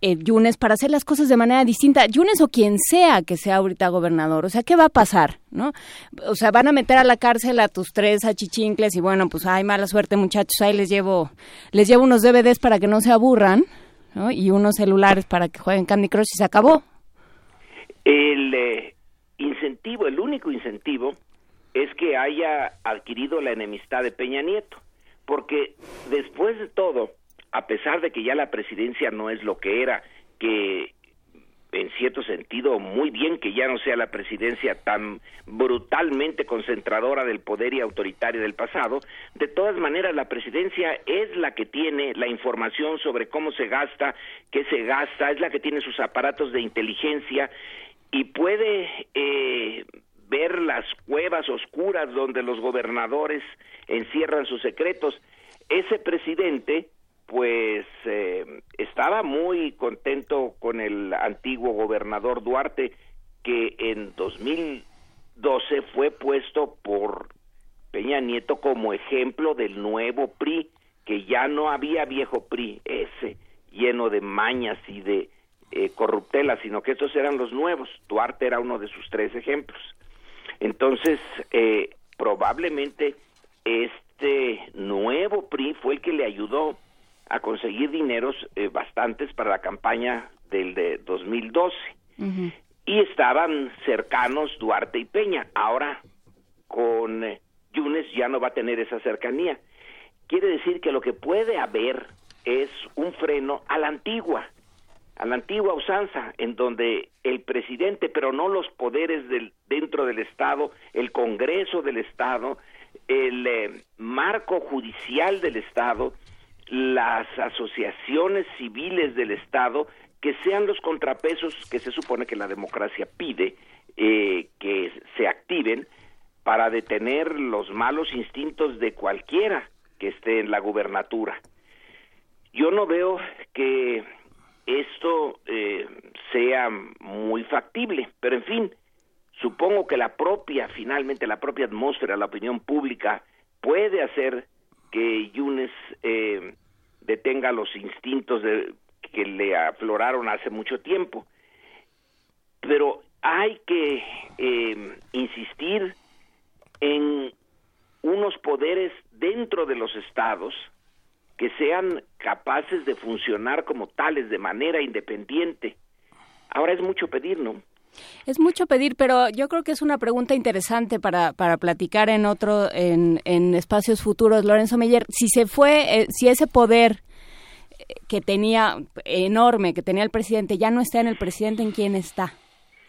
eh, Yunes para hacer las cosas de manera distinta? Yunes o quien sea que sea ahorita gobernador, o sea, ¿qué va a pasar? ¿no? O sea, van a meter a la cárcel a tus tres achichincles y bueno, pues ay, mala suerte muchachos, ahí les llevo, les llevo unos DVDs para que no se aburran y unos celulares para que jueguen Candy Crush y se acabó. El eh, incentivo, el único incentivo es que haya adquirido la enemistad de Peña Nieto, porque después de todo, a pesar de que ya la presidencia no es lo que era, que en cierto sentido muy bien que ya no sea la presidencia tan brutalmente concentradora del poder y autoritario del pasado, de todas maneras la presidencia es la que tiene la información sobre cómo se gasta, qué se gasta, es la que tiene sus aparatos de inteligencia y puede eh, ver las cuevas oscuras donde los gobernadores encierran sus secretos. Ese presidente pues eh, estaba muy contento con el antiguo gobernador Duarte que en 2012 fue puesto por Peña Nieto como ejemplo del nuevo PRI, que ya no había viejo PRI, ese lleno de mañas y de eh, corruptelas, sino que estos eran los nuevos. Duarte era uno de sus tres ejemplos. Entonces, eh, probablemente este nuevo PRI fue el que le ayudó a conseguir dineros eh, bastantes para la campaña del de 2012. Y estaban cercanos Duarte y Peña. Ahora con eh, Yunes ya no va a tener esa cercanía. Quiere decir que lo que puede haber es un freno a la antigua, a la antigua usanza, en donde el presidente, pero no los poderes del, dentro del Estado, el Congreso del Estado, el eh, marco judicial del Estado, las asociaciones civiles del Estado que sean los contrapesos que se supone que la democracia pide eh, que se activen para detener los malos instintos de cualquiera que esté en la gubernatura. Yo no veo que esto eh, sea muy factible, pero en fin, supongo que la propia, finalmente la propia atmósfera, la opinión pública puede hacer que Yunes eh, detenga los instintos de, que le afloraron hace mucho tiempo. Pero hay que eh, insistir en unos poderes dentro de los estados que sean capaces de funcionar como tales de manera independiente. Ahora es mucho pedir, ¿no? Es mucho pedir, pero yo creo que es una pregunta interesante para, para platicar en otro, en, en espacios futuros, Lorenzo Meyer. Si se fue, eh, si ese poder que tenía enorme, que tenía el presidente, ya no está en el presidente, ¿en quién está?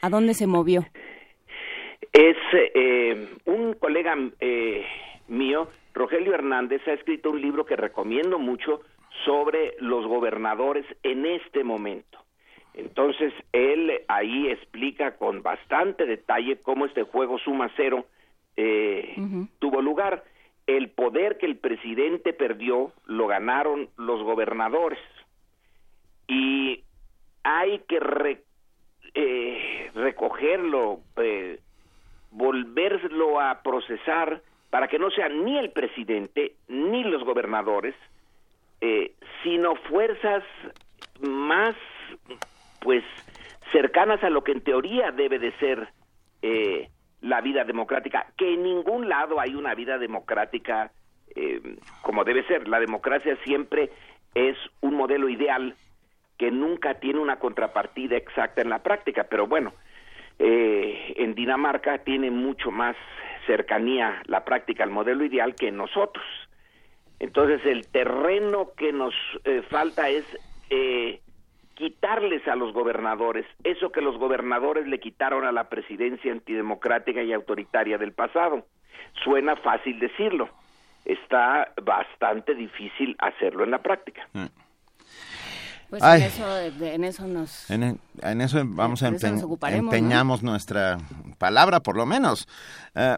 ¿A dónde se movió? Es eh, un colega eh, mío, Rogelio Hernández, ha escrito un libro que recomiendo mucho sobre los gobernadores en este momento. Entonces, él ahí explica con bastante detalle cómo este juego suma cero eh, tuvo lugar. El poder que el presidente perdió lo ganaron los gobernadores. Y hay que eh, recogerlo, eh, volverlo a procesar para que no sea ni el presidente ni los gobernadores, sino fuerzas más pues cercanas a lo que en teoría debe de ser eh, la vida democrática, que en ningún lado hay una vida democrática eh, como debe ser. La democracia siempre es un modelo ideal que nunca tiene una contrapartida exacta en la práctica, pero bueno, eh, en Dinamarca tiene mucho más cercanía la práctica al modelo ideal que nosotros. Entonces el terreno que nos eh, falta es eh, quitarles a los gobernadores eso que los gobernadores le quitaron a la presidencia antidemocrática y autoritaria del pasado. Suena fácil decirlo, está bastante difícil hacerlo en la práctica. Mm. Pues en eso, en eso, nos... En, eso vamos a empeñamos nuestra palabra, por lo menos. Eh,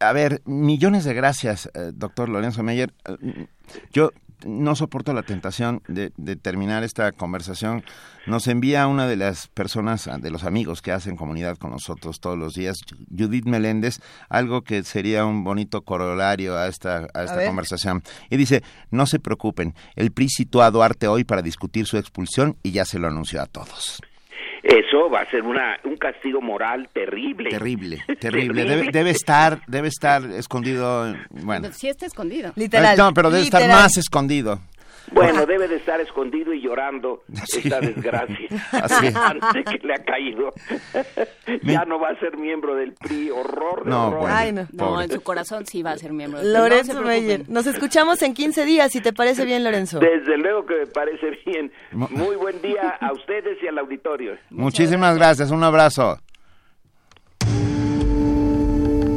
a ver, millones de gracias, eh, doctor Lorenzo Meyer. Eh, yo no soporto la tentación de, terminar esta conversación. Nos envía una de las personas, ah, de los amigos que hacen comunidad con nosotros todos los días, Judith Meléndez, algo que sería un bonito corolario a esta, a esta conversación. Y dice, no se preocupen, el PRI citó a Duarte hoy para discutir su expulsión y ya se lo anunció a todos. Eso va a ser una, un castigo moral terrible. Terrible, terrible. Debe, debe, estar, debe estar escondido. Bueno, sí está escondido. Literal. No, pero debe estar más escondido. Bueno, debe de estar escondido y llorando esta desgracia Así. antes que le ha caído. ya no va a ser miembro del PRI, horror de no, horror. no. en su corazón sí va a ser miembro del PRI. Lorenzo Meyer, nos escuchamos en 15 días, si te parece bien, Lorenzo. Desde luego que me parece bien. Muy buen día a ustedes y al auditorio. Muchísimas gracias, un abrazo.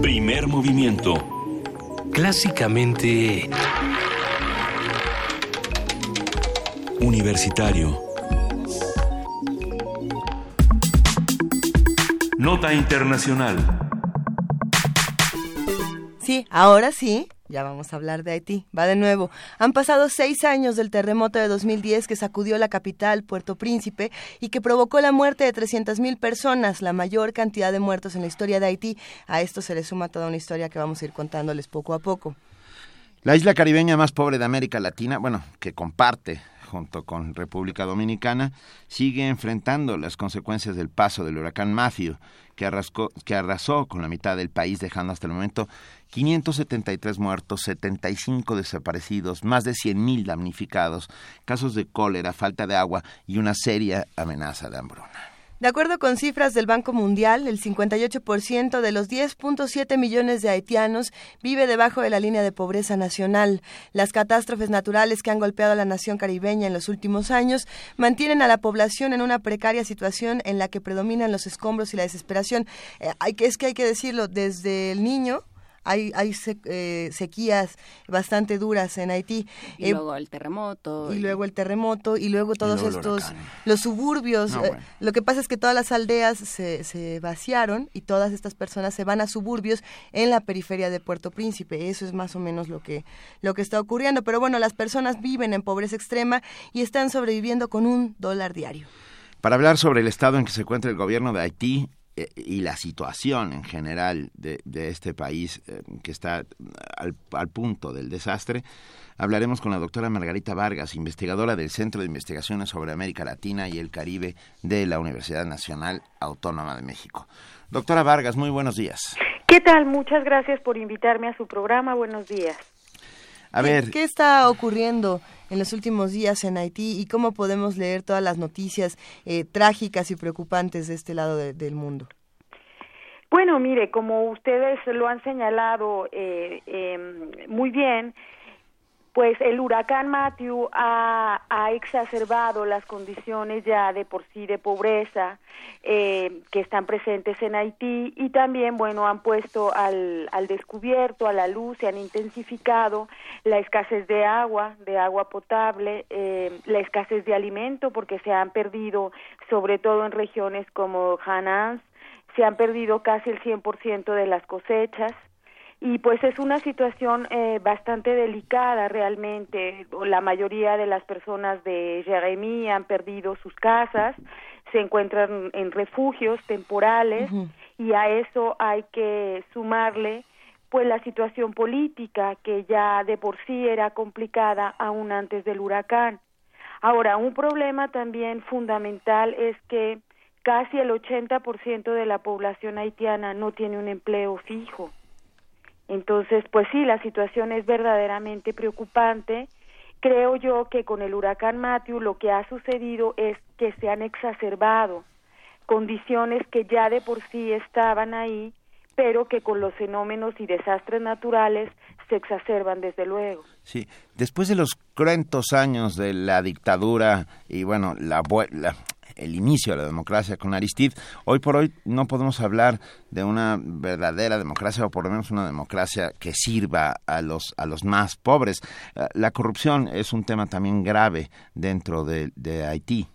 Primer movimiento. Clásicamente Universitario. Nota Internacional. Sí, ahora sí, ya vamos a hablar de Haití. Va de nuevo. Han pasado seis años del terremoto de 2010 que sacudió la capital, Puerto Príncipe, y que provocó la muerte de 300.000 personas, la mayor cantidad de muertos en la historia de Haití. A esto se le suma toda una historia que vamos a ir contándoles poco a poco. La isla caribeña más pobre de América Latina, bueno, que comparte junto con República Dominicana, sigue enfrentando las consecuencias del paso del huracán Matthew, que, que arrasó con la mitad del país, dejando hasta el momento 573 muertos, 75 desaparecidos, más de 100.000 damnificados, casos de cólera, falta de agua y una seria amenaza de hambruna. De acuerdo con cifras del Banco Mundial, el 58% de los 10.7 millones de haitianos vive debajo de la línea de pobreza nacional. Las catástrofes naturales que han golpeado a la nación caribeña en los últimos años mantienen a la población en una precaria situación en la que predominan los escombros y la desesperación. Eh, es que hay que decirlo, desde el niño hay, hay eh, sequías bastante duras en Haití. Y eh, luego el terremoto. Y, luego el terremoto, y luego todos estos, los suburbios. Eh, lo que pasa es que todas las aldeas se, se vaciaron y todas estas personas se van a suburbios en la periferia de Puerto Príncipe. Eso es más o menos lo que, lo que está ocurriendo. Pero bueno, las personas viven en pobreza extrema y están sobreviviendo con un dólar diario. Para hablar sobre el estado en que se encuentra el gobierno de Haití, eh, y la situación en general de, este país eh, que está al, punto del desastre, hablaremos con la doctora Margarita Vargas, investigadora del Centro de Investigaciones sobre América Latina y el Caribe de la Universidad Nacional Autónoma de México. Doctora Vargas, muy buenos días. ¿Qué tal? Muchas gracias por invitarme a su programa. Buenos días. A ver, ¿qué está ocurriendo? en los últimos días en Haití y cómo podemos leer todas las noticias eh, trágicas y preocupantes de este lado del mundo. Bueno, mire, como ustedes lo han señalado eh, em, muy bien, pues el huracán Matthew ha, exacerbado las condiciones ya de por sí de pobreza eh, que están presentes en Haití y también, bueno, han puesto al, al descubierto, a la luz, se han intensificado la escasez de agua, de agua potable, eh, la escasez de alimento porque se han perdido, sobre todo en regiones como Hanans, se han perdido casi el 100% de las cosechas y pues es una situación eh, bastante delicada realmente. La mayoría de las personas de Jeremy han perdido sus casas, se encuentran en refugios temporales y a eso hay que sumarle pues la situación política que ya de por sí era complicada aún antes del huracán. Ahora, un problema también fundamental es que casi el 80% de la población haitiana no tiene un empleo fijo. Entonces, pues sí, la situación es verdaderamente preocupante. Creo yo que con el huracán Matthew lo que ha sucedido es que se han exacerbado condiciones que ya de por sí estaban ahí, pero que con los fenómenos y desastres naturales se exacerban desde luego. Sí, después de los cruentos años de la dictadura y bueno, la, la el inicio de la democracia con Aristide, hoy por hoy no podemos hablar de una verdadera democracia o por lo menos una democracia que sirva a los a los más pobres. Eh, la corrupción es un tema también grave dentro de, de Haití.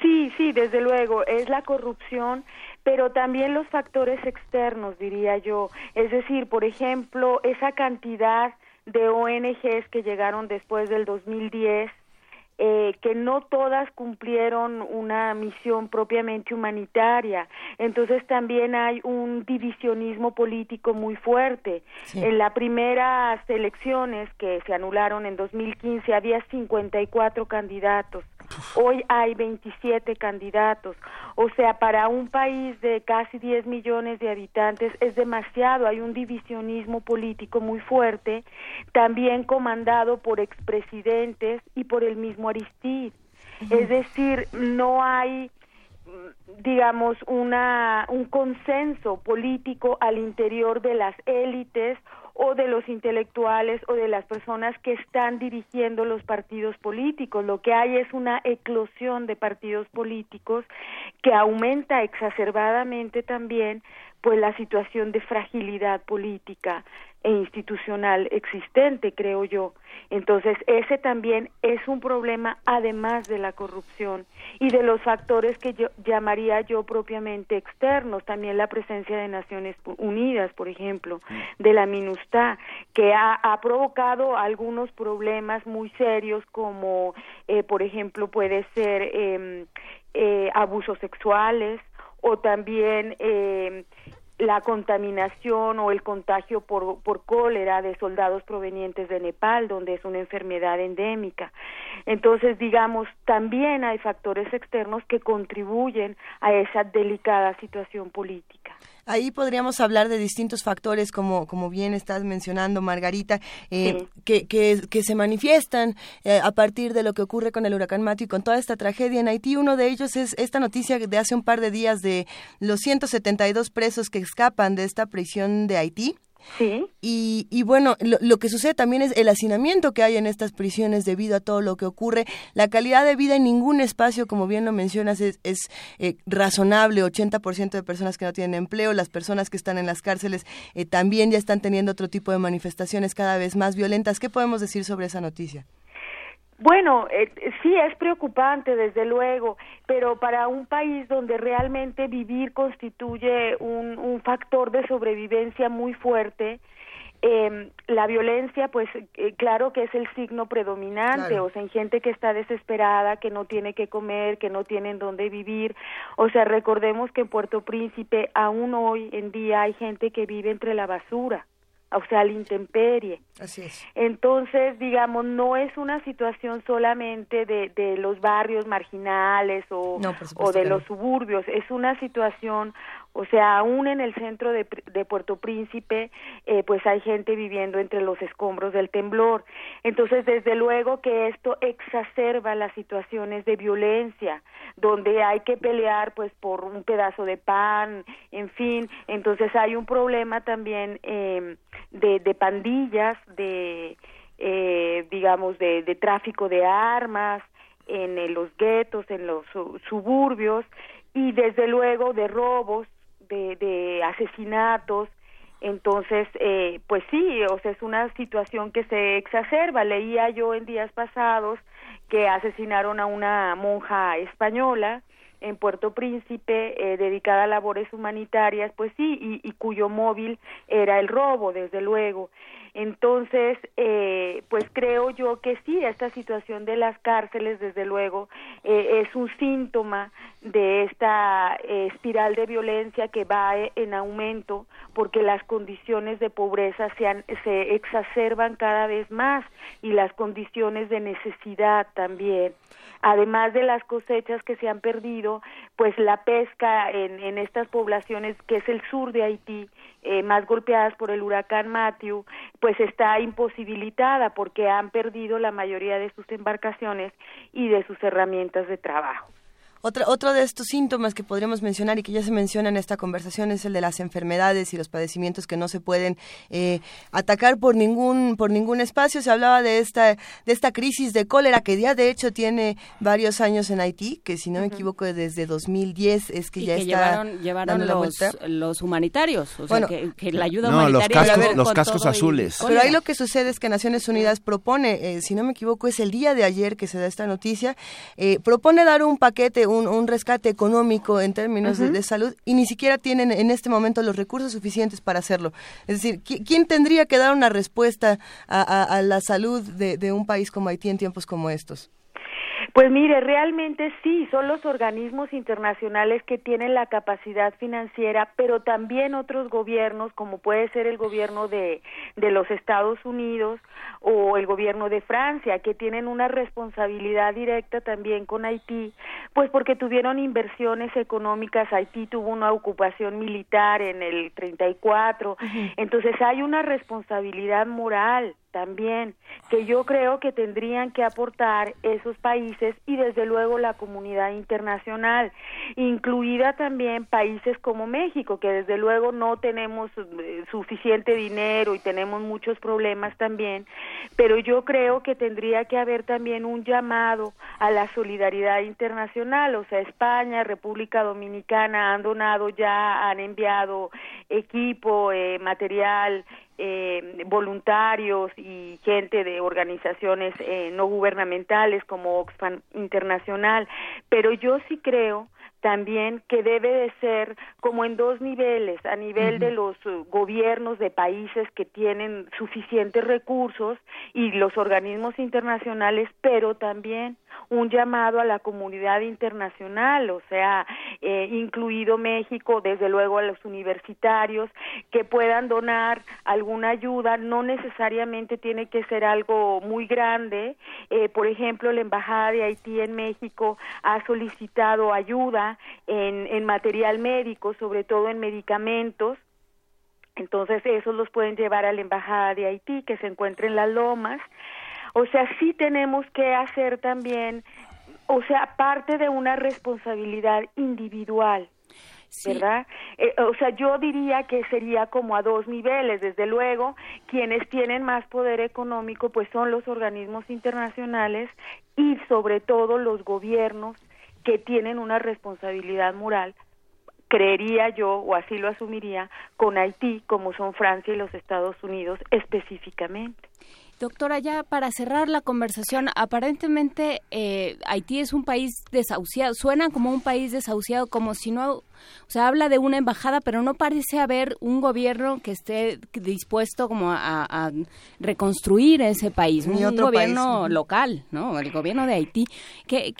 Sí, sí, desde luego, es la corrupción pero también los factores externos, diría yo. Es decir, por ejemplo, esa cantidad de ONGs que llegaron después del 2010 eh, que no todas cumplieron una misión propiamente humanitaria. Entonces también hay un divisionismo político muy fuerte. En las primeras elecciones que se anularon en 2015 había 54 candidatos. Hoy hay 27 candidatos. O sea, para un país de casi 10 millones de habitantes es demasiado. Hay un divisionismo político muy fuerte, también comandado por expresidentes y por el mismo Aristide. Es decir, no hay digamos una un consenso político al interior de las élites o de los intelectuales o de las personas que están dirigiendo los partidos políticos. Lo que hay es una eclosión de partidos políticos que aumenta exacerbadamente también pues la situación de fragilidad política e institucional existente, creo yo. Entonces, ese también es un problema además de la corrupción y de los factores que yo llamaría yo propiamente externos, también la presencia de Naciones Unidas, por ejemplo, de la MINUSTA, que ha, provocado algunos problemas muy serios como, eh, por ejemplo, puede ser em, eh, abusos sexuales o también eh, la contaminación o el contagio por, por cólera de soldados provenientes de Nepal, donde es una enfermedad endémica. Entonces, digamos, también hay factores externos que contribuyen a esa delicada situación política. Ahí podríamos hablar de distintos factores, como, como bien estás mencionando, Margarita, eh, que, que, se manifiestan eh, a partir de lo que ocurre con el huracán Matthew y con toda esta tragedia en Haití. Uno de ellos es esta noticia de hace un par de días de los 172 presos que escapan de esta prisión de Haití. Sí. Y, y bueno, lo, que sucede también es el hacinamiento que hay en estas prisiones debido a todo lo que ocurre. La calidad de vida en ningún espacio, como bien lo mencionas, es, es eh, razonable. 80% de personas que no tienen empleo, las personas que están en las cárceles eh, también ya están teniendo otro tipo de manifestaciones cada vez más violentas. ¿Qué podemos decir sobre esa noticia? Bueno, eh, sí es preocupante, desde luego, pero para un país donde realmente vivir constituye un, un factor de sobrevivencia muy fuerte, eh, la violencia, pues eh, claro que es el signo predominante, o sea, en gente que está desesperada, que no tiene que comer, que no tienen dónde vivir. O sea, recordemos que en Puerto Príncipe aún hoy en día hay gente que vive entre la basura o sea, la intemperie. Así es. Entonces, digamos, no es una situación solamente de, de los barrios marginales o, o de los suburbios, es una situación o sea, aún en el centro de, de Puerto Príncipe, eh, pues hay gente viviendo entre los escombros del temblor. Entonces, desde luego que esto exacerba las situaciones de violencia, donde hay que pelear pues por un pedazo de pan, en fin. Entonces hay un problema también eh, de, de pandillas, de eh, digamos de, de tráfico de armas en los guetos, en los suburbios y desde luego de robos de, asesinatos. Entonces, eh, pues sí, o sea, es una situación que se exacerba. Leía yo en días pasados que asesinaron a una monja española en Puerto Príncipe eh, dedicada a labores humanitarias, pues sí, y, y, cuyo móvil era el robo, desde luego. Entonces, eh, pues creo yo que sí, esta situación de las cárceles, desde luego, eh, es un síntoma de esta eh, espiral de violencia que va en aumento porque las condiciones de pobreza se, se exacerban cada vez más y las condiciones de necesidad también. Además de las cosechas que se han perdido, pues la pesca en, en estas poblaciones que es el sur de Haití eh, más golpeadas por el huracán Matthew, pues está imposibilitada porque han perdido la mayoría de sus embarcaciones y de sus herramientas de trabajo. Otra, otro de estos síntomas que podríamos mencionar y que ya se menciona en esta conversación es el de las enfermedades y los padecimientos que no se pueden eh, atacar por ningún por ningún espacio. Se hablaba de esta de esta crisis de cólera que ya de hecho tiene varios años en Haití, que si no me equivoco desde 2010 es que ya que está llevaron, llevaron los, los, humanitarios, o sea, que, la ayuda no, humanitaria los cascos, los cascos azules. Pero ahí lo que sucede es que Naciones Unidas propone, eh, si no me equivoco, es el día de ayer que se da esta noticia, eh, propone dar un paquete, un, rescate económico en términos de, salud y ni siquiera tienen en este momento los recursos suficientes para hacerlo. Es decir, ¿quién tendría que dar una respuesta a, la salud de un país como Haití en tiempos como estos? Pues mire, realmente sí, son los organismos internacionales que tienen la capacidad financiera, pero también otros gobiernos, como puede ser el gobierno de, de los Estados Unidos o el gobierno de Francia, que tienen una responsabilidad directa también con Haití, pues porque tuvieron inversiones económicas, Haití tuvo una ocupación militar en el 34, entonces hay una responsabilidad moral también que yo creo que tendrían que aportar esos países y desde luego la comunidad internacional, incluida también países como México, que desde luego no tenemos eh, suficiente dinero y tenemos muchos problemas también, pero yo creo que tendría que haber también un llamado a la solidaridad internacional, o sea, España, República Dominicana han donado ya, han enviado equipo, eh, material, eh, voluntarios y gente de organizaciones eh, no gubernamentales como Oxfam Internacional, pero yo sí creo también que debe de ser como en dos niveles, a nivel de los gobiernos de países que tienen suficientes recursos y los organismos internacionales, pero también un llamado a la comunidad internacional, o sea, eh, incluido México, desde luego a los universitarios, que puedan donar alguna ayuda, no necesariamente tiene que ser algo muy grande, eh, por ejemplo, la Embajada de Haití en México ha solicitado ayuda en, en material médico, sobre todo en medicamentos, entonces esos los pueden llevar a la Embajada de Haití, que se encuentra en las lomas, o sea, sí tenemos que hacer también, o sea, parte de una responsabilidad individual. ¿verdad? Eh, o sea, yo diría que sería como a dos niveles. Desde luego, quienes tienen más poder económico, pues son los organismos internacionales y sobre todo los gobiernos que tienen una responsabilidad moral creería yo, o así lo asumiría, con Haití, como son Francia y los Estados Unidos específicamente. Doctora, ya para cerrar la conversación, aparentemente eh, Haití es un país desahuciado, suena como un país desahuciado, como si no, o sea, habla de una embajada, pero no parece haber un gobierno que esté dispuesto como a, reconstruir ese país, un gobierno local, ¿no? El gobierno de Haití. que,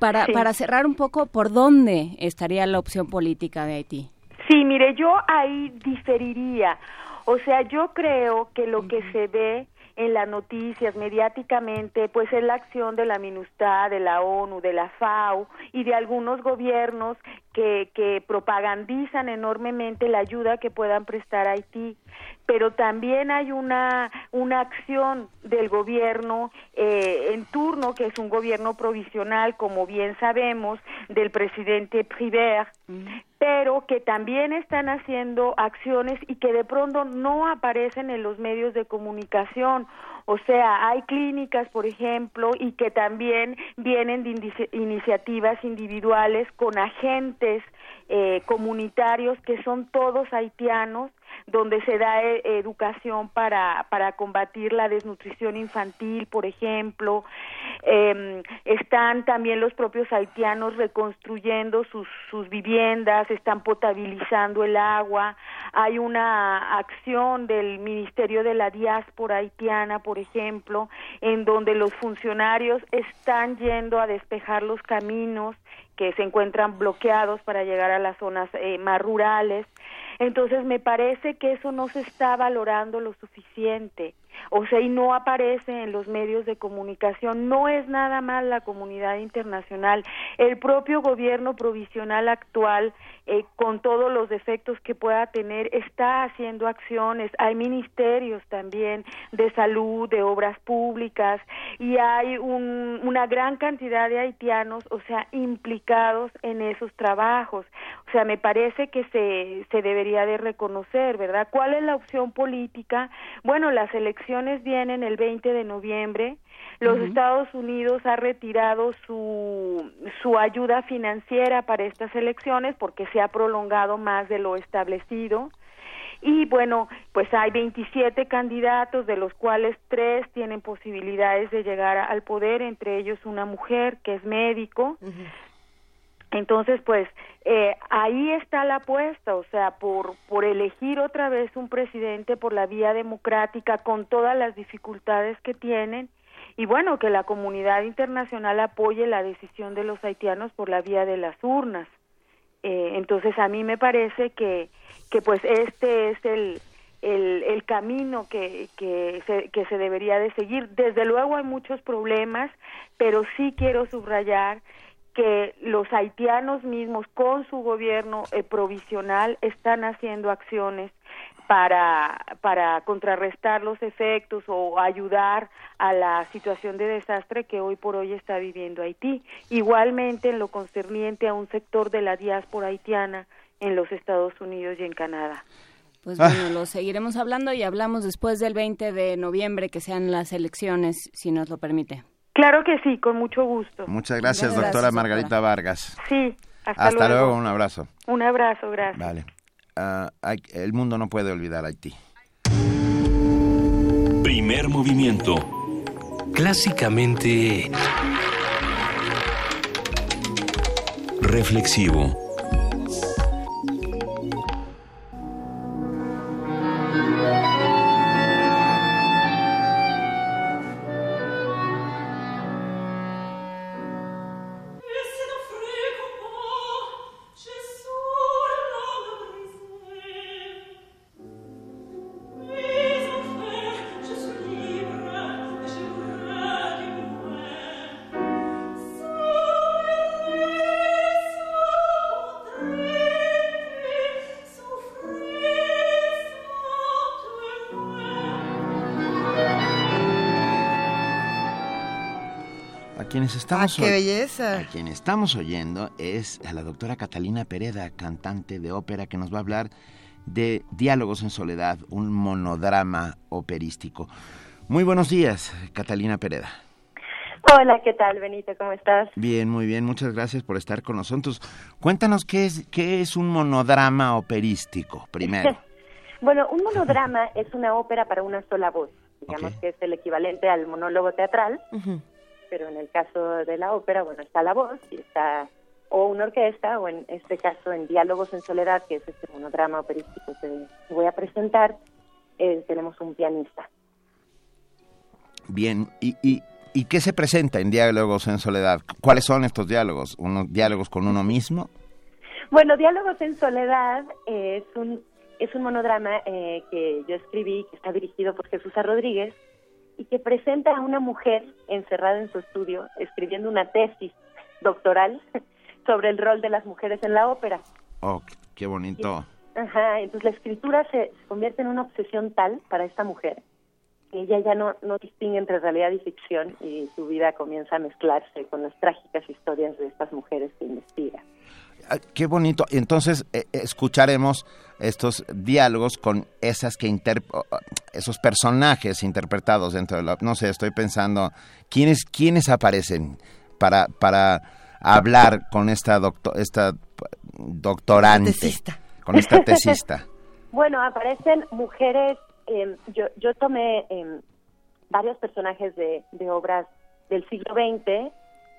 para, para cerrar un poco, ¿por dónde estaría la opción política de Haití? Sí, mire, yo ahí diferiría. O sea, yo creo que lo que se ve en las noticias mediáticamente, pues es la acción de la MINUSTAH, de la ONU, de la FAO y de algunos gobiernos que, que propagandizan enormemente la ayuda que puedan prestar a Haití. Pero también hay una, una acción del gobierno eh, en turno, que es un gobierno provisional, como bien sabemos, del presidente Privert, pero que también están haciendo acciones y que de pronto no aparecen en los medios de comunicación. O sea, hay clínicas, por ejemplo, y que también vienen de iniciativas individuales con agentes eh, comunitarios que son todos haitianos donde se da eh, educación para, para combatir la desnutrición infantil, por ejemplo. Eh, están también los propios haitianos reconstruyendo sus, sus viviendas, están potabilizando el agua. Hay una acción del Ministerio de la Diáspora haitiana, por ejemplo, en donde los funcionarios están yendo a despejar los caminos que se encuentran bloqueados para llegar a las zonas eh, más rurales. Entonces me parece que eso no se está valorando lo suficiente. o sea, y no aparece en los medios de comunicación. No es nada más la comunidad internacional. El propio gobierno provisional actual, eh, con todos los defectos que pueda tener, está haciendo acciones. Hay ministerios también de salud, de obras públicas, y hay una gran cantidad de haitianos, o sea, implicados en esos trabajos. O sea, me parece que se, se debería de reconocer, ¿verdad? ¿Cuál es la opción política? Bueno, las elecciones vienen el 20 de noviembre. Los Estados Unidos ha retirado su, su ayuda financiera para estas elecciones porque se ha prolongado más de lo establecido. Y bueno, pues hay 27 candidatos, de los cuales tres tienen posibilidades de llegar al poder, entre ellos una mujer que es médico. Entonces, pues eh, ahí está la apuesta, o sea, por, por elegir otra vez un presidente por la vía democrática con todas las dificultades que tienen y bueno, que la comunidad internacional apoye la decisión de los haitianos por la vía de las urnas. Eh, entonces, a mí me parece que, que pues este es el, el, el camino que, que, se, que se debería de seguir. Desde luego hay muchos problemas, pero sí quiero subrayar que los haitianos mismos con su gobierno eh, provisional están haciendo acciones para, para contrarrestar los efectos o ayudar a la situación de desastre que hoy por hoy está viviendo Haití. Igualmente en lo concerniente a un sector de la diáspora haitiana en los Estados Unidos y en Canadá. Pues bueno, lo seguiremos hablando y hablamos después del 20 de noviembre, que sean las elecciones, si nos lo permite. Claro que sí, con mucho gusto. Muchas gracias, doctora Margarita Vargas. Sí, hasta, hasta luego. Un abrazo. Un abrazo, gracias. Vale. Uh, el mundo no puede olvidar Haití. Primer movimiento. Clásicamente... Reflexivo. Quienes estamos ah, qué belleza. A quien estamos oyendo es a la doctora Catalina Pereda, cantante de ópera, que nos va a hablar de Diálogos en Soledad, un monodrama operístico. Muy buenos días, Catalina Pereda. Hola, ¿qué tal, Benito? ¿Cómo estás? Bien, muy bien. Muchas gracias por estar con nosotros. Cuéntanos qué es, qué es un monodrama operístico, primero. bueno, un monodrama es una ópera para una sola voz. Digamos que es el equivalente al monólogo teatral pero en el caso de la ópera, bueno, está la voz y está o una orquesta, o en este caso en Diálogos en Soledad, que es este monodrama operístico que voy a presentar, eh, tenemos un pianista. Bien, ¿Y, y, y qué se presenta en Diálogos en Soledad? ¿Cuáles son estos diálogos? ¿Unos diálogos con uno mismo? Bueno, Diálogos en Soledad es un es un monodrama eh, que yo escribí, que está dirigido por Jesús Rodríguez, y que presenta a una mujer encerrada en su estudio escribiendo una tesis doctoral sobre el rol de las mujeres en la ópera. Oh, qué bonito. ajá, entonces la escritura se, convierte en una obsesión tal para esta mujer que ella ya no, no distingue entre realidad y ficción y su vida comienza a mezclarse con las trágicas historias de estas mujeres que investiga. Ah, qué bonito. Entonces eh, escucharemos estos diálogos con esas que esos personajes interpretados dentro de la no sé estoy pensando quiénes quiénes aparecen para para hablar con esta doctor esta doctorante con esta tesista. Bueno aparecen mujeres em, yo yo tomé em, varios personajes de, de obras del siglo XX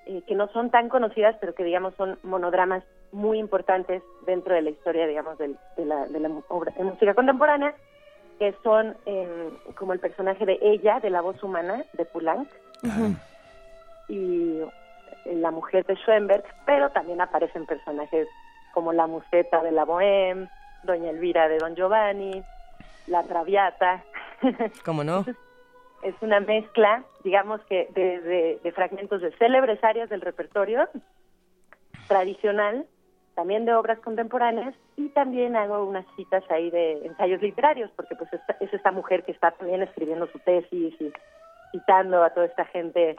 eh, que no son tan conocidas, pero que digamos son monodramas muy importantes dentro de la historia, digamos, de, la, de la obra de música contemporánea, que son em, como el personaje de ella, de la voz humana, de Poulenc, y la mujer de Schoenberg, pero también aparecen personajes como la museta de la Bohème, Doña Elvira de Don Giovanni, la Traviata. ¿Cómo no? Es una mezcla, digamos que de, de fragmentos de célebres áreas del repertorio tradicional, también de obras contemporáneas y también hago unas citas ahí de ensayos literarios, porque pues es esta mujer que está también escribiendo su tesis y citando a toda esta gente,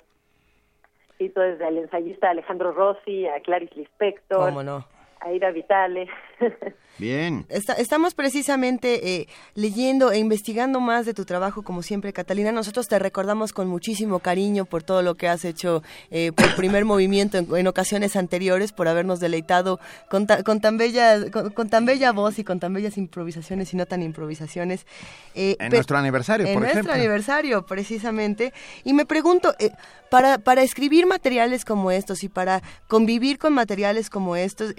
cito desde el ensayista Alejandro Rossi a Clarice Lispector, ¿Cómo no? A Ida Vitale. Bien. estamos precisamente eh, leyendo e investigando más de tu trabajo, como siempre, Catalina. Nosotros te recordamos con muchísimo cariño por todo lo que has hecho eh, por primer movimiento en, ocasiones anteriores, por habernos deleitado con, tan bella con, tan bella voz y con tan bellas improvisaciones y no tan improvisaciones. Eh, en nuestro aniversario, por ejemplo. En nuestro aniversario, precisamente. Y me pregunto, para, para escribir materiales como estos y para convivir con materiales como estos,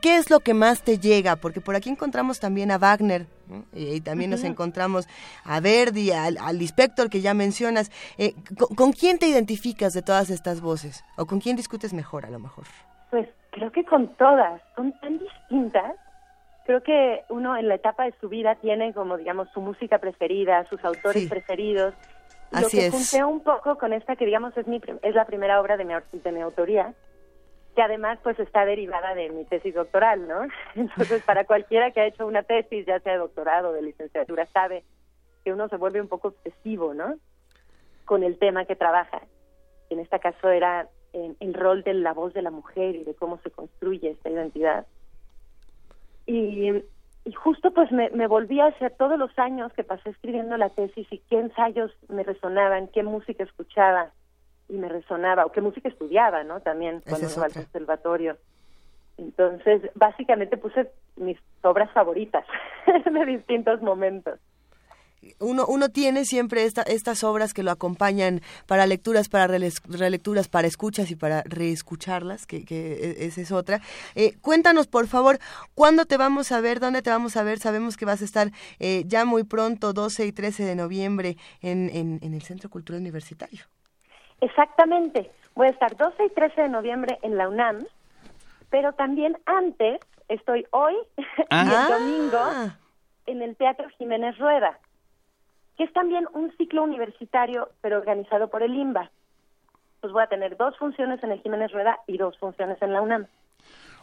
¿Qué, es lo que más te llega? Porque por aquí encontramos también a Wagner y, también nos encontramos a Verdi, al, al inspector que ya mencionas. Eh, ¿con, quién te identificas de todas estas voces? ¿O con quién discutes mejor a lo mejor? Pues creo que con todas. Son tan distintas. Creo que uno en la etapa de su vida tiene como, digamos, su música preferida, sus autores preferidos. Así lo que junté un poco con esta que, digamos, es, mi, es la primera obra de mi, de mi autoría que además pues está derivada de mi tesis doctoral, ¿no? Entonces, para cualquiera que ha hecho una tesis, ya sea de doctorado o de licenciatura, sabe que uno se vuelve un poco obsesivo, ¿no? Con el tema que trabaja. En este caso era el rol de la voz de la mujer y de cómo se construye esta identidad. Y, justo pues me, me volví a hacer todos los años que pasé escribiendo la tesis y qué ensayos me resonaban, qué música escuchaba, y me resonaba, o qué música estudiaba, ¿no? También cuando iba al conservatorio. Entonces, básicamente puse mis obras favoritas de distintos momentos. Uno, uno tiene siempre esta, estas obras que lo acompañan para lecturas, para relecturas, para escuchas y para reescucharlas, que, que e, esa es otra. Eh, cuéntanos, por favor, ¿cuándo te vamos a ver? ¿Dónde te vamos a ver? Sabemos que vas a estar eh, ya muy pronto, 12 y 13 de noviembre, en, en, en el Centro Cultural Universitario. Exactamente. Voy a estar 12 y 13 de noviembre en la UNAM, pero también antes estoy hoy y el ah. domingo en el Teatro Jiménez Rueda, que es también un ciclo universitario, pero organizado por el IMBA. Pues voy a tener dos funciones en el Jiménez Rueda y dos funciones en la UNAM.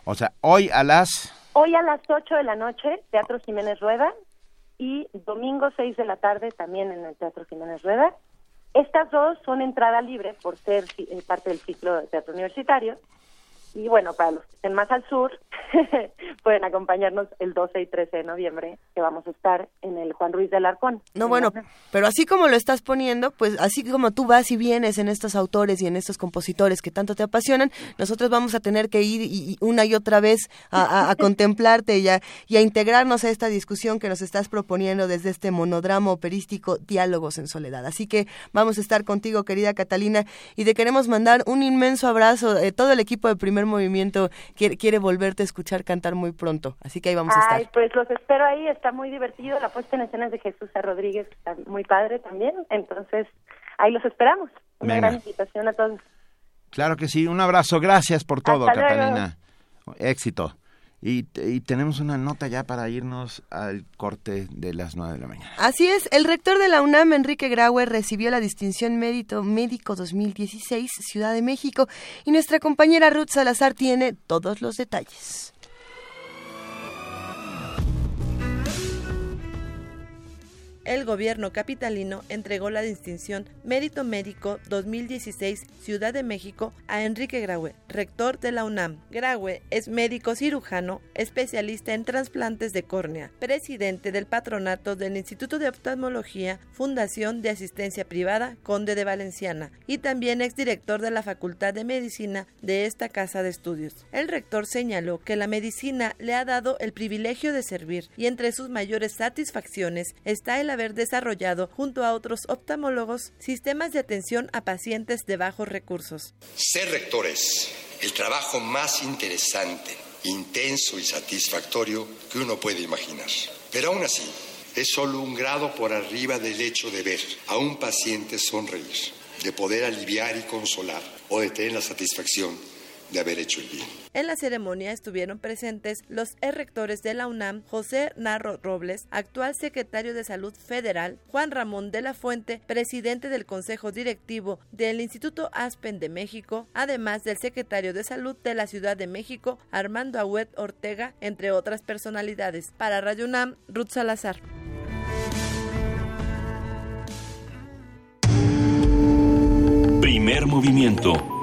O sea, hoy a las... Hoy a las 8 de la noche, Teatro Jiménez Rueda, y domingo 6 de la tarde también en el Teatro Jiménez Rueda. Estas dos son entrada libre por ser eh, parte del ciclo de teatro universitario. Y bueno, para los que estén más al sur, pueden acompañarnos el 12 y 13 de noviembre, que vamos a estar en el Juan Ruiz del Arcón. No, bueno, pero así como lo estás poniendo, pues así como tú vas y vienes en estos autores y en estos compositores que tanto te apasionan, nosotros vamos a tener que ir y, una y otra vez a, contemplarte y a, y a, integrarnos a esta discusión que nos estás proponiendo desde este monodrama operístico Diálogos en Soledad. Así que vamos a estar contigo, querida Catalina, y te queremos mandar un inmenso abrazo. Eh, todo el equipo de Primer Movimiento quiere, quiere volverte a escuchar cantar muy pronto. Así que ahí vamos a estar. Ay, pues los espero ahí, está muy divertido. La puesta en escenas de Jesús a Rodríguez está muy padre también. Entonces, ahí los esperamos. Una gran invitación a todos. Claro que sí, un abrazo, gracias por todo, Catalina. Éxito. Y, tenemos una nota ya para irnos al corte de las nueve de la mañana. Así es, el rector de la UNAM, Enrique Grauer, recibió la distinción Mérito Médico 2016 Ciudad de México y nuestra compañera Ruth Salazar tiene todos los detalles. El gobierno capitalino entregó la distinción Mérito Médico 2016 Ciudad de México a Enrique Graue, rector de la UNAM. Graue es médico cirujano, especialista en trasplantes de córnea, presidente del patronato del Instituto de Oftalmología, Fundación de Asistencia Privada Conde de Valenciana y también exdirector de la Facultad de Medicina de esta casa de estudios. El rector señaló que la medicina le ha dado el privilegio de servir y entre sus mayores satisfacciones está el haber desarrollado junto a otros oftalmólogos sistemas de atención a pacientes de bajos recursos. Ser rector es el trabajo más interesante, intenso y satisfactorio que uno puede imaginar. Pero aún así, es solo un grado por arriba del hecho de ver a un paciente sonreír, de poder aliviar y consolar o de tener la satisfacción de haber hecho el bien. En la ceremonia estuvieron presentes los rectores de la UNAM, José Narro Robles, actual secretario de Salud Federal, Juan Ramón de la Fuente, presidente del Consejo Directivo del Instituto Aspen de México, además del secretario de Salud de la Ciudad de México, Armando Agüet Ortega, entre otras personalidades. Para Radio UNAM, Ruth Salazar. Primer movimiento.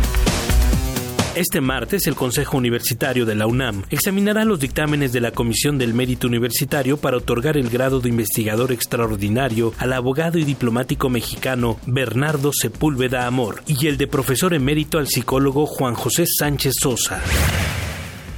Este martes, el Consejo Universitario de la UNAM examinará los dictámenes de la Comisión del Mérito Universitario para otorgar el grado de investigador extraordinario al abogado y diplomático mexicano Bernardo Sepúlveda Amor y el de profesor emérito al psicólogo Juan José Sánchez Sosa.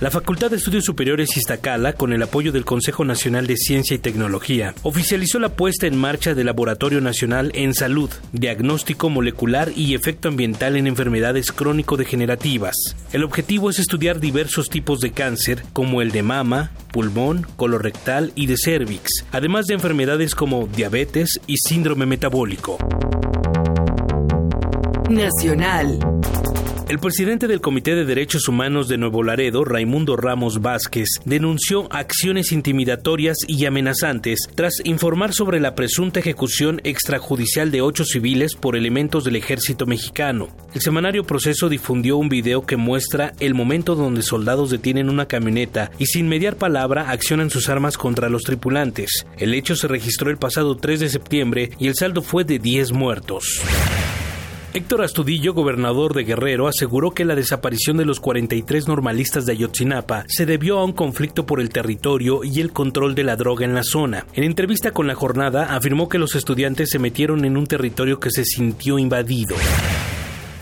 La Facultad de Estudios Superiores Iztacala, con el apoyo del Consejo Nacional de Ciencia y Tecnología, oficializó la puesta en marcha del Laboratorio Nacional en Salud, Diagnóstico Molecular y Efecto Ambiental en Enfermedades Crónico-Degenerativas. El objetivo es estudiar diversos tipos de cáncer, como el de mama, pulmón, colorectal y de cervix, además de enfermedades como diabetes y síndrome metabólico. Nacional. El presidente del Comité de Derechos Humanos de Nuevo Laredo, Raimundo Ramos Vázquez, denunció acciones intimidatorias y amenazantes tras informar sobre la presunta ejecución extrajudicial de ocho civiles por elementos del ejército mexicano. El semanario Proceso difundió un video que muestra el momento donde soldados detienen una camioneta y sin mediar palabra accionan sus armas contra los tripulantes. El hecho se registró el pasado 3 de septiembre y el saldo fue de 10 muertos. Héctor Astudillo, gobernador de Guerrero, aseguró que la desaparición de los 43 normalistas de Ayotzinapa se debió a un conflicto por el territorio y el control de la droga en la zona. En entrevista con la jornada, afirmó que los estudiantes se metieron en un territorio que se sintió invadido.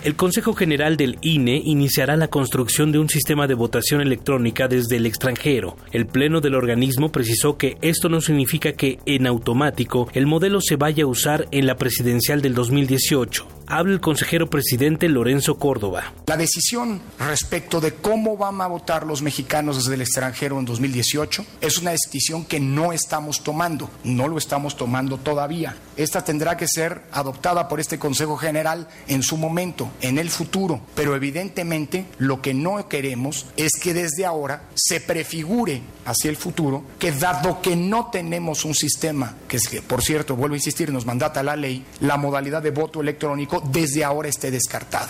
El Consejo General del INE iniciará la construcción de un sistema de votación electrónica desde el extranjero. El Pleno del organismo precisó que esto no significa que, en automático, el modelo se vaya a usar en la presidencial del 2018. Habla el consejero presidente Lorenzo Córdoba. La decisión respecto de cómo van a votar los mexicanos desde el extranjero en 2018 es una decisión que no estamos tomando, no lo estamos tomando todavía. Esta tendrá que ser adoptada por este Consejo General en su momento, en el futuro, pero evidentemente lo que no queremos es que desde ahora se prefigure hacia el futuro que dado que no tenemos un sistema, que es que por cierto, vuelvo a insistir, nos mandata la ley, la modalidad de voto electrónico desde ahora esté descartada.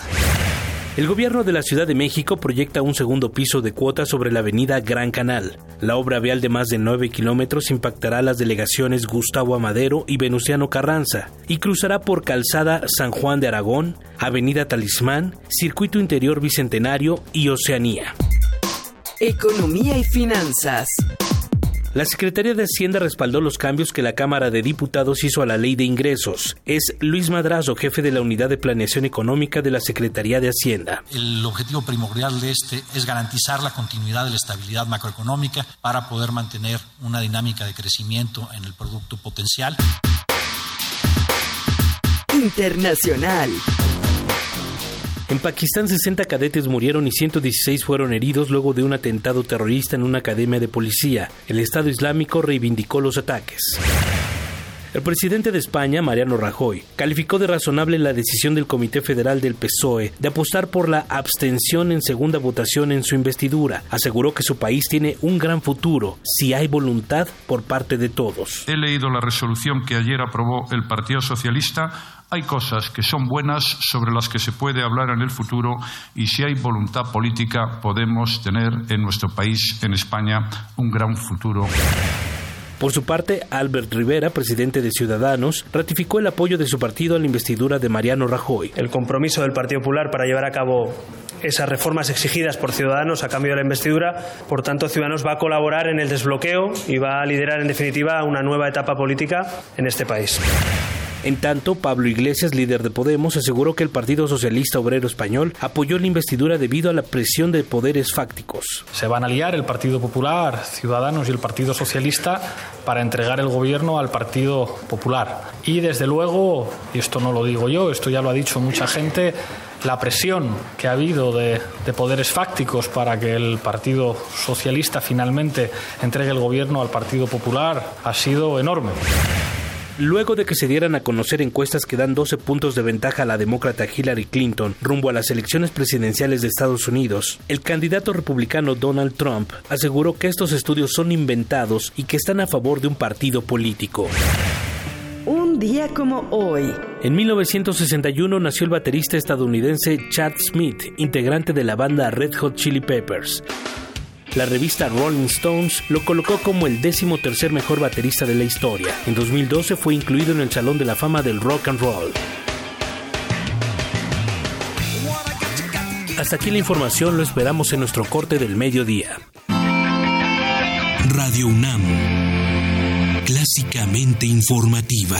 El gobierno de la Ciudad de México proyecta un segundo piso de cuota sobre la avenida Gran Canal. La obra vial de más de 9 kilómetros impactará las delegaciones Gustavo Amadero y Venustiano Carranza y cruzará por Calzada San Juan de Aragón, Avenida Talismán, Circuito Interior Bicentenario y Oceanía. Economía y finanzas. La Secretaría de Hacienda respaldó los cambios que la Cámara de Diputados hizo a la Ley de Ingresos. Es Luis Madrazo, jefe de la Unidad de Planeación Económica de la Secretaría de Hacienda. El objetivo primordial de este es garantizar la continuidad de la estabilidad macroeconómica para poder mantener una dinámica de crecimiento en el producto potencial. Internacional. En Pakistán 60 cadetes murieron y 116 fueron heridos luego de un atentado terrorista en una academia de policía. El Estado Islámico reivindicó los ataques. El presidente de España, Mariano Rajoy, calificó de razonable la decisión del Comité Federal del PSOE de apostar por la abstención en segunda votación en su investidura. Aseguró que su país tiene un gran futuro si hay voluntad por parte de todos. He leído la resolución que ayer aprobó el Partido Socialista hay cosas que son buenas sobre las que se puede hablar en el futuro y si hay voluntad política podemos tener en nuestro país, en España, un gran futuro. Por su parte, Albert Rivera, presidente de Ciudadanos, ratificó el apoyo de su partido a la investidura de Mariano Rajoy. El compromiso del Partido Popular para llevar a cabo esas reformas exigidas por Ciudadanos a cambio de la investidura. Por tanto, Ciudadanos va a colaborar en el desbloqueo y va a liderar, en definitiva, una nueva etapa política en este país. En tanto, Pablo Iglesias, líder de Podemos, aseguró que el Partido Socialista Obrero Español apoyó la investidura debido a la presión de poderes fácticos. Se van a aliar el Partido Popular, Ciudadanos y el Partido Socialista para entregar el gobierno al Partido Popular. Y desde luego, y esto no lo digo yo, esto ya lo ha dicho mucha gente, la presión que ha habido de, de, poderes fácticos para que el Partido Socialista finalmente entregue el gobierno al Partido Popular ha sido enorme. Luego de que se dieran a conocer encuestas que dan 12 puntos de ventaja a la demócrata Hillary Clinton rumbo a las elecciones presidenciales de Estados Unidos, el candidato republicano Donald Trump aseguró que estos estudios son inventados y que están a favor de un partido político. Un día como hoy. En 1961 nació el baterista estadounidense Chad Smith, integrante de la banda Red Hot Chili Peppers. La revista Rolling Stones lo colocó como el décimo tercer mejor baterista de la historia. En 2012 fue incluido en el Salón de la Fama del Rock and Roll. Hasta aquí la información, lo esperamos en nuestro corte del mediodía. Radio UNAM, clásicamente informativa.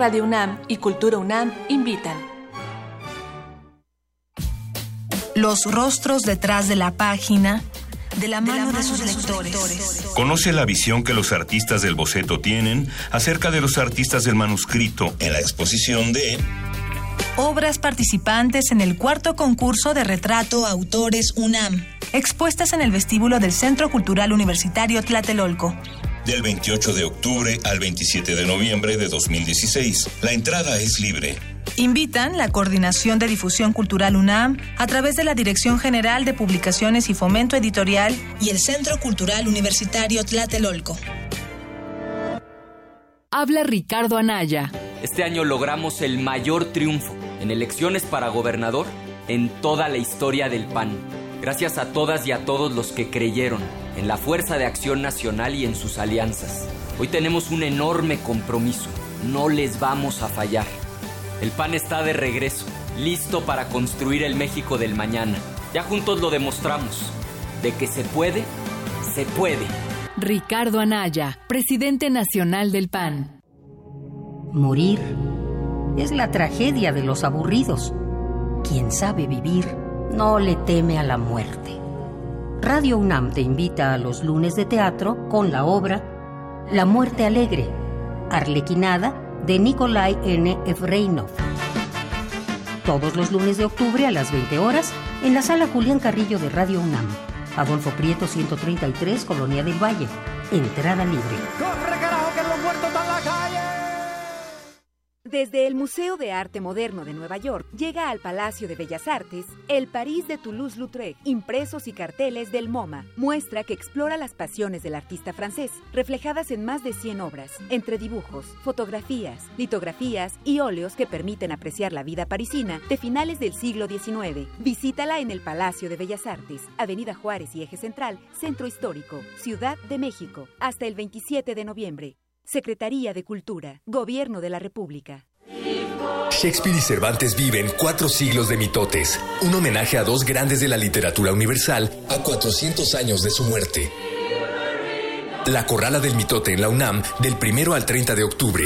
Radio UNAM y Cultura UNAM invitan. Los rostros detrás de la página, de la mano de, la mano de sus, lectores. lectores. Conoce la visión que los artistas del boceto tienen acerca de los artistas del manuscrito en la exposición de Obras participantes en el cuarto concurso de retrato Autores UNAM, expuestas en el vestíbulo del Centro Cultural Universitario Tlatelolco del 28 de octubre al 27 de noviembre de 2016. La entrada es libre. Invitan la Coordinación de Difusión Cultural UNAM a través de la Dirección General de Publicaciones y Fomento Editorial y el Centro Cultural Universitario Tlatelolco. Habla Ricardo Anaya. Este año logramos el mayor triunfo en elecciones para gobernador en toda la historia del PAN. Gracias a todas y a todos los que creyeron en la Fuerza de Acción Nacional y en sus alianzas. Hoy tenemos un enorme compromiso. No les vamos a fallar. El PAN está de regreso, listo para construir el México del mañana. Ya juntos lo demostramos. De que se puede, se puede. Ricardo Anaya, presidente nacional del PAN. Morir es la tragedia de los aburridos. Quien sabe vivir no le teme a la muerte. Radio UNAM te invita a los lunes de teatro con la obra La muerte alegre, Arlequinada de Nikolai N. Efreinov. Todos los lunes de octubre a las 20 horas en la sala Julián Carrillo de Radio UNAM. Adolfo Prieto 133, Colonia del Valle. Entrada libre. ¡Corre, carajo, que los muertos están la calle! Desde el Museo de Arte Moderno de Nueva York llega al Palacio de Bellas Artes el París de Toulouse-Lautrec, impresos y carteles del MoMA, muestra que explora las pasiones del artista francés, reflejadas en más de 100 obras, entre dibujos, fotografías, litografías y óleos que permiten apreciar la vida parisina de finales del siglo XIX. Visítala en el Palacio de Bellas Artes, Avenida Juárez y Eje Central, Centro Histórico, Ciudad de México, hasta el 27 de noviembre. Secretaría de Cultura, Gobierno de la República. Shakespeare y Cervantes viven cuatro siglos de mitotes, un homenaje a dos grandes de la literatura universal a 400 años de su muerte. La Corrala del Mitote en la UNAM del primero al 30 de octubre.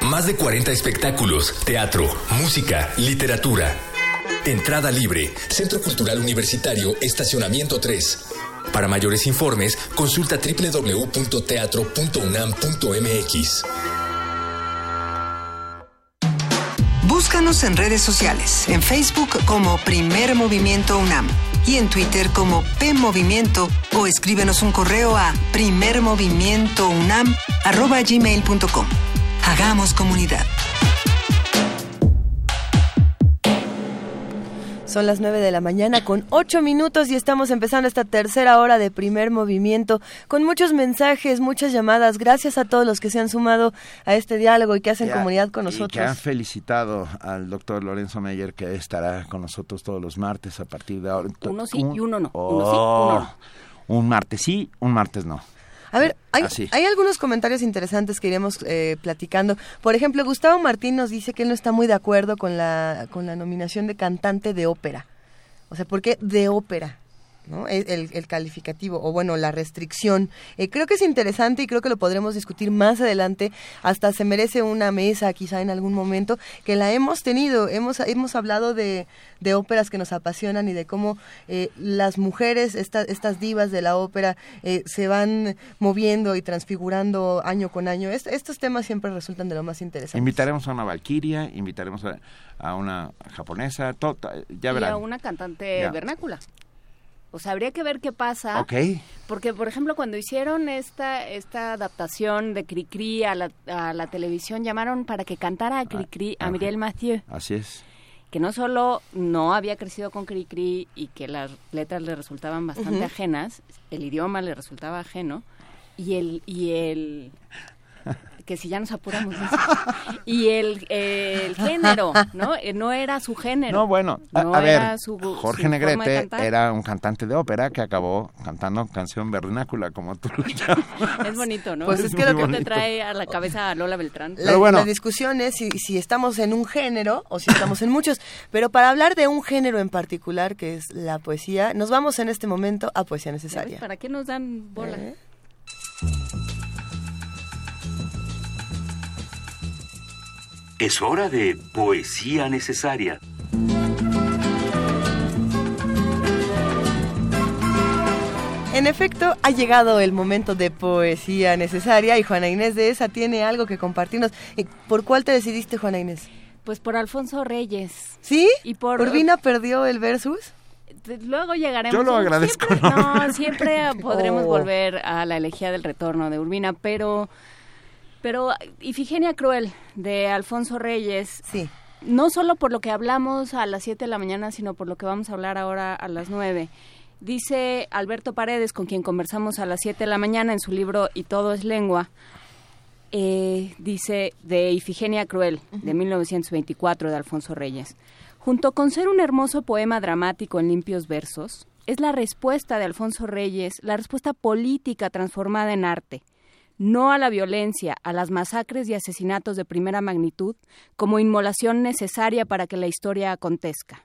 Más de 40 espectáculos, teatro, música, literatura. Entrada libre, Centro Cultural Universitario, Estacionamiento 3. Para mayores informes, consulta www.teatro.unam.mx. Búscanos en redes sociales, en Facebook como Primer Movimiento UNAM y en Twitter como P Movimiento o escríbenos un correo a primermovimientounam@gmail.com. Hagamos comunidad. Son las 9 de la mañana con 8 minutos y estamos empezando esta tercera hora de primer movimiento con muchos mensajes, muchas llamadas. Gracias a todos los que se han sumado a este diálogo y que hacen comunidad con nosotros. Y que han felicitado al doctor Lorenzo Meyer que estará con nosotros todos los martes a partir de ahora. Uno sí y uno no. uno sí, uno no. Oh, un martes sí, un martes no. A ver, hay, hay, algunos comentarios interesantes que iremos eh, platicando. Por ejemplo, Gustavo Martín nos dice que él no está muy de acuerdo con la, con la nominación de cantante de ópera. O sea, ¿por qué de ópera? ¿No? El, el, calificativo o bueno, la restricción. Eh, creo que es interesante y creo que lo podremos discutir más adelante. Hasta se merece una mesa quizá en algún momento que la hemos tenido. Hemos, hemos hablado de, de óperas que nos apasionan y de cómo eh, las mujeres, estas divas de la ópera, eh, se van moviendo y transfigurando año con año. estos temas siempre resultan de lo más interesante. Invitaremos a una valquiria, invitaremos a, una japonesa, ya verán. Y a una cantante vernácula. O sea, habría que ver qué pasa. Ok. Porque, por ejemplo, cuando hicieron esta, esta adaptación de Cricri a la, a la televisión, llamaron para que cantara a Cricri a Miriel Mathieu. Así es. Que no solo no había crecido con Cricri y que las letras le resultaban bastante ajenas, el idioma le resultaba ajeno, y el, y el que si ya nos apuramos. y el, el, género, ¿no? Eh, no era su género. No, bueno, a, ver, Jorge Negrete era un cantante de ópera que acabó cantando canción vernácula, como tú lo llamas. Es bonito, ¿no? Pues es, que lo que te trae a la cabeza a Lola Beltrán. La, bueno, la discusión es si, si estamos en un género o si estamos en muchos. Pero para hablar de un género en particular, que es la poesía, nos vamos en este momento a Poesía Necesaria. ¿Para qué nos dan bola? ¿Eh? Es hora de poesía necesaria. En efecto, ha llegado el momento de poesía necesaria y Juana Inés de esa tiene algo que compartirnos. ¿Por cuál te decidiste, Juana Inés? Pues por Alfonso Reyes. ¿Sí? Y por Urbina perdió el versus. Luego llegaremos. Yo lo agradezco. Siempre, no, siempre podremos oh. volver a la elegía del retorno de Urbina, pero pero Ifigenia Cruel de Alfonso Reyes. Sí. No solo por lo que hablamos a las 7 de la mañana, sino por lo que vamos a hablar ahora a las 9. Dice Alberto Paredes, con quien conversamos a las 7 de la mañana en su libro Y todo es lengua, eh, dice de Ifigenia Cruel, de 1924, de Alfonso Reyes. Junto con ser un hermoso poema dramático en limpios versos, es la respuesta de Alfonso Reyes, la respuesta política transformada en arte no a la violencia, a las masacres y asesinatos de primera magnitud como inmolación necesaria para que la historia acontezca.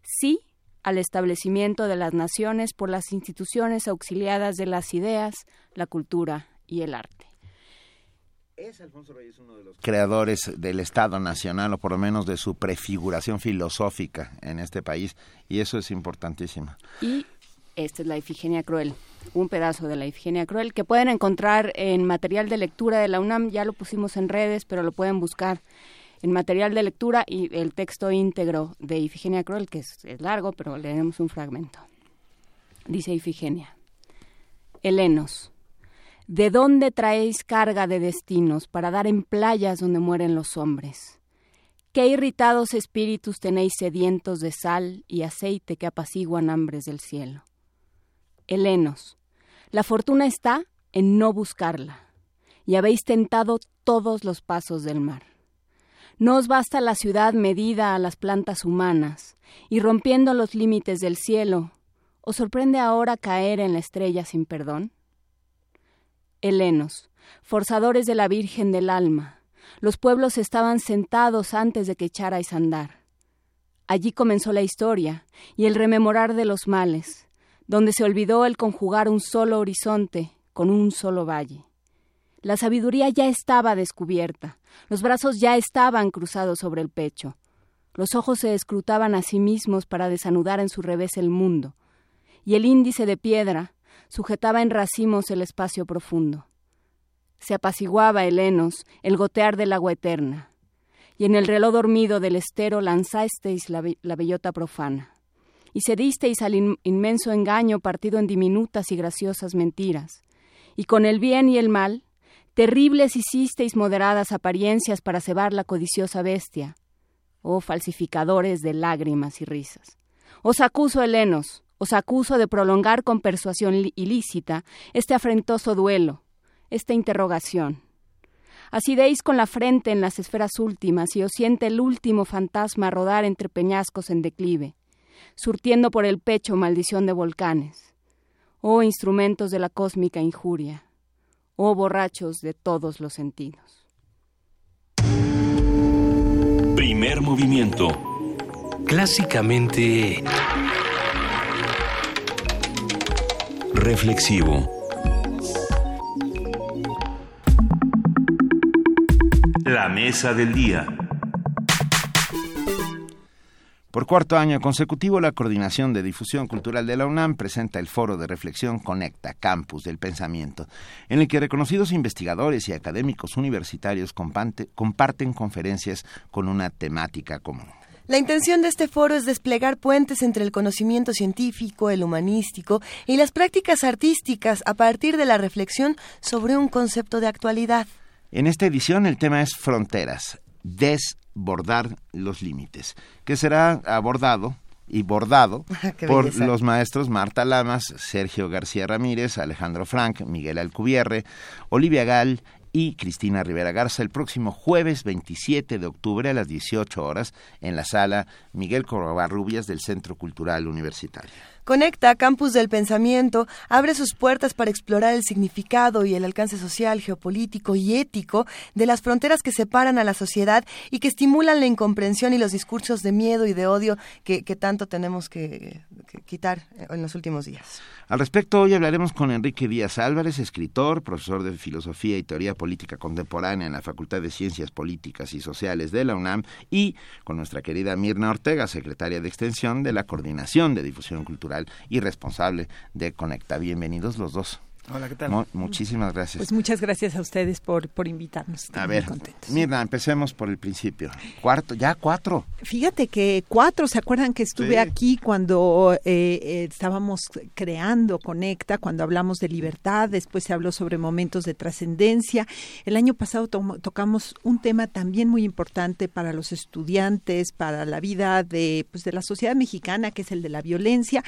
Sí al establecimiento de las naciones por las instituciones auxiliadas de las ideas, la cultura y el arte. Es Alfonso Reyes uno de los creadores del Estado Nacional, o por lo menos de su prefiguración filosófica en este país, y eso es importantísimo. Y esta es la Ifigenia Cruel, un pedazo de la Ifigenia Cruel que pueden encontrar en material de lectura de la UNAM, ya lo pusimos en redes, pero lo pueden buscar en material de lectura y el texto íntegro de Ifigenia Cruel, que es, largo, pero leeremos un fragmento. Dice Ifigenia, Helenos, ¿de dónde traéis carga de destinos para dar en playas donde mueren los hombres? ¿Qué irritados espíritus tenéis sedientos de sal y aceite que apaciguan hambres del cielo? Helenos, la fortuna está en no buscarla, y habéis tentado todos los pasos del mar. No os basta la ciudad medida a las plantas humanas, y rompiendo los límites del cielo, ¿os sorprende ahora caer en la estrella sin perdón? Helenos, forzadores de la Virgen del alma, los pueblos estaban sentados antes de que echarais a andar. Allí comenzó la historia y el rememorar de los males, donde se olvidó el conjugar un solo horizonte con un solo valle. La sabiduría ya estaba descubierta, los brazos ya estaban cruzados sobre el pecho, los ojos se escrutaban a sí mismos para desanudar en su revés el mundo, y el índice de piedra sujetaba en racimos el espacio profundo. Se apaciguaba helenos el gotear del agua eterna, y en el reloj dormido del estero lanzasteis la, la bellota profana y cedisteis al inmenso engaño partido en diminutas y graciosas mentiras. Y con el bien y el mal, terribles hicisteis moderadas apariencias para cebar la codiciosa bestia, oh falsificadores de lágrimas y risas. Os acuso, helenos, os acuso de prolongar con persuasión ilícita este afrentoso duelo, esta interrogación. Así deis con la frente en las esferas últimas y os siente el último fantasma rodar entre peñascos en declive, surtiendo por el pecho maldición de volcanes. Oh instrumentos de la cósmica injuria, oh borrachos de todos los sentidos. Primer movimiento. Clásicamente... Reflexivo. La mesa del día. Por cuarto año consecutivo, la Coordinación de Difusión Cultural de la UNAM presenta el foro de reflexión Conecta, Campus del Pensamiento, en el que reconocidos investigadores y académicos universitarios comparten conferencias con una temática común. La intención de este foro es desplegar puentes entre el conocimiento científico, el humanístico y las prácticas artísticas a partir de la reflexión sobre un concepto de actualidad. En esta edición el tema es fronteras, desbordar los límites, que será abordado y bordado por los maestros Marta Lamas, Sergio García Ramírez, Alejandro Frank, Miguel Alcubierre, Olivia Gal y Cristina Rivera Garza el próximo jueves 27 de octubre a las 18 horas en la sala Miguel Rubias del Centro Cultural Universitario. Conecta Campus del Pensamiento, abre sus puertas para explorar el significado y el alcance social, geopolítico y ético de las fronteras que separan a la sociedad y que estimulan la incomprensión y los discursos de miedo y de odio que, tanto tenemos que, quitar en los últimos días. Al respecto, hoy hablaremos con Enrique Díaz Álvarez, escritor, profesor de Filosofía y Teoría Política Contemporánea en la Facultad de Ciencias Políticas y Sociales de la UNAM, y con nuestra querida Mirna Ortega, secretaria de Extensión de la Coordinación de Difusión Cultural y responsable de Conecta. Bienvenidos los dos. Hola, ¿qué tal? muchísimas gracias. Pues muchas gracias a ustedes por, por invitarnos. a ver, mira, empecemos por el principio. Cuarto, ya cuatro. Fíjate que cuatro, ¿se acuerdan que estuve aquí cuando eh, eh, estábamos creando Conecta, cuando hablamos de libertad, después se habló sobre momentos de trascendencia. El año pasado tocamos un tema también muy importante para los estudiantes, para la vida de, pues, de la sociedad mexicana, que es el de la violencia.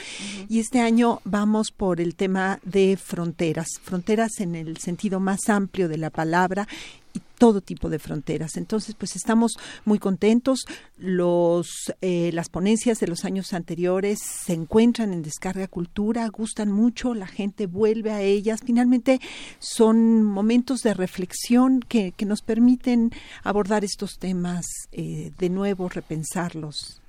Y este año vamos por el tema de fronteras fronteras, en el sentido más amplio de la palabra y todo tipo de fronteras. Entonces, pues estamos muy contentos. Los, eh, las ponencias de los años anteriores se encuentran en Descarga Cultura, gustan mucho, la gente vuelve a ellas. Finalmente, son momentos de reflexión que, nos permiten abordar estos temas eh, de nuevo, repensarlos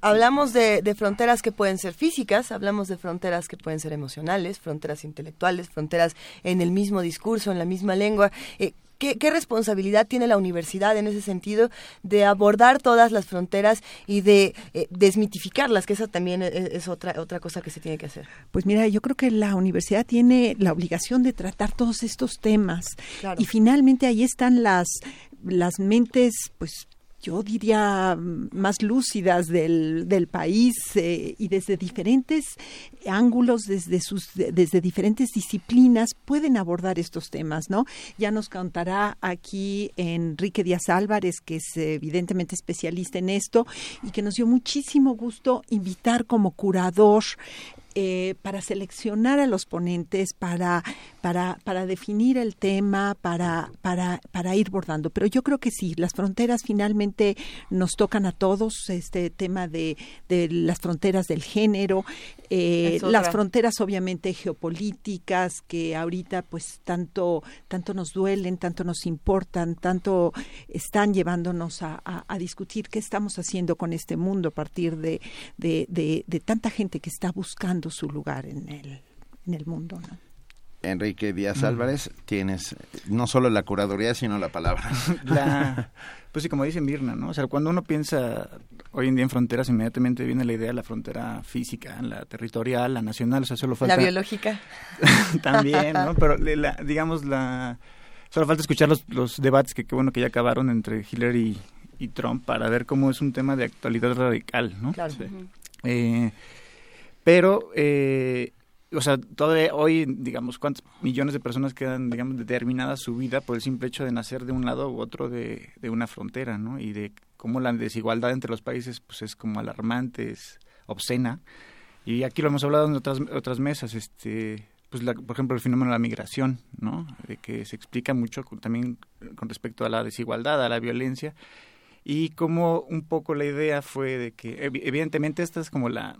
hablamos de, fronteras que pueden ser físicas, hablamos de fronteras que pueden ser emocionales, fronteras intelectuales, fronteras en el mismo discurso, en la misma lengua. Eh, ¿qué, responsabilidad tiene la universidad en ese sentido de abordar todas las fronteras y de eh, desmitificarlas? Que esa también es, otra, otra cosa que se tiene que hacer. Pues mira, yo creo que la universidad tiene la obligación de tratar todos estos temas. Y finalmente ahí están las las mentes pues yo diría, más lúcidas del, del país eh, y desde diferentes ángulos, desde, sus, desde diferentes disciplinas, pueden abordar estos temas, ¿no? Ya nos contará aquí Enrique Díaz Álvarez, que es evidentemente especialista en esto y que nos dio muchísimo gusto invitar como curador eh, para seleccionar a los ponentes, para, para, para definir el tema, para, para, para ir bordando. Pero yo creo que sí, las fronteras finalmente nos tocan a todos, este tema de, de las fronteras del género, eh, las fronteras obviamente geopolíticas que ahorita pues tanto, tanto nos duelen, tanto nos importan, tanto están llevándonos a, a, discutir qué estamos haciendo con este mundo a partir de, de, de, de tanta gente que está buscando su lugar en el, en el mundo. ¿no? Enrique Díaz Álvarez, tienes no solo la curaduría, sino la palabra. pues sí, como dice Mirna, ¿no? O sea, cuando uno piensa hoy en día en fronteras, inmediatamente viene la idea de la frontera física, la territorial, la nacional, o sea, solo falta... La biológica. También, ¿no? Pero, digamos, la... Solo falta escuchar los, los debates que qué bueno que ya acabaron entre Hillary y, Trump para ver cómo es un tema de actualidad radical, ¿no? Claro. eh, pero, eh, o sea, todavía hoy, digamos, cuántos millones de personas quedan, digamos, determinadas su vida por el simple hecho de nacer de un lado u otro de, de una frontera, ¿no? Y de cómo la desigualdad entre los países, pues, es como alarmante, es obscena. Y aquí lo hemos hablado en otras, otras mesas, este, pues por ejemplo, el fenómeno de la migración, ¿no? De que se explica mucho también con respecto a la desigualdad, a la violencia, y como un poco la idea fue de que, evidentemente, esta es como la,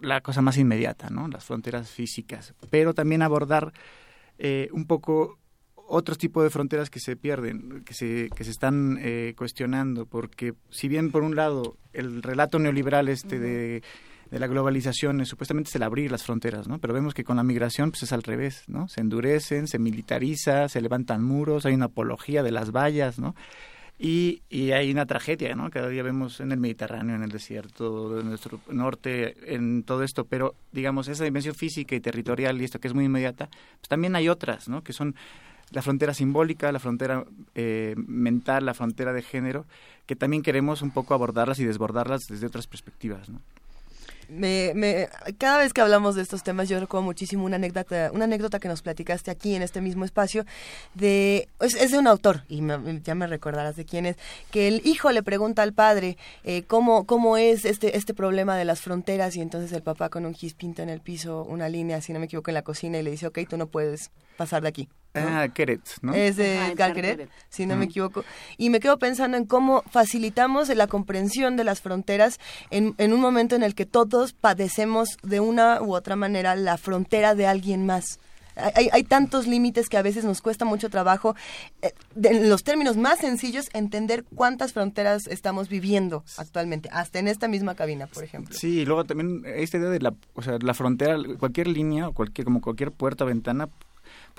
la cosa más inmediata, ¿no? Las fronteras físicas, pero también abordar eh, un poco otros tipos de fronteras que se pierden, que se, que se están eh, cuestionando, porque si bien por un lado el relato neoliberal este de, de, la globalización es, supuestamente es el abrir las fronteras, ¿no? Pero vemos que con la migración pues es al revés, ¿no? Se endurecen, se militariza, se levantan muros, hay una apología de las vallas, ¿no? Y, y, hay una tragedia, ¿no? Cada día vemos en el Mediterráneo, en el desierto, en nuestro norte, en todo esto, pero digamos, esa dimensión física y territorial y esto que es muy inmediata, pues también hay otras, ¿no? Que son la frontera simbólica, la frontera eh, mental, la frontera de género, que también queremos un poco abordarlas y desbordarlas desde otras perspectivas, ¿no? Me, me, cada vez que hablamos de estos temas, yo recuerdo muchísimo una anécdota, una anécdota que nos platicaste aquí en este mismo espacio, de, es, de un autor, y ya me recordarás de quién es, que el hijo le pregunta al padre eh, cómo, cómo es este, este problema de las fronteras, y entonces el papá con un gis pinta en el piso una línea, si no me equivoco, en la cocina, y le dice, ok, tú no puedes pasar de aquí. Ah, Queret, ¿no? Es de Gal si no me equivoco. Y me quedo pensando en cómo facilitamos la comprensión de las fronteras en, en un momento en el que todos padecemos de una u otra manera la frontera de alguien más. Hay, hay, tantos límites que a veces nos cuesta mucho trabajo, eh, en los términos más sencillos, entender cuántas fronteras estamos viviendo actualmente, hasta en esta misma cabina, por ejemplo. Sí, y luego también esta idea de la, o sea, la frontera, cualquier línea, cualquier, como cualquier puerta o ventana,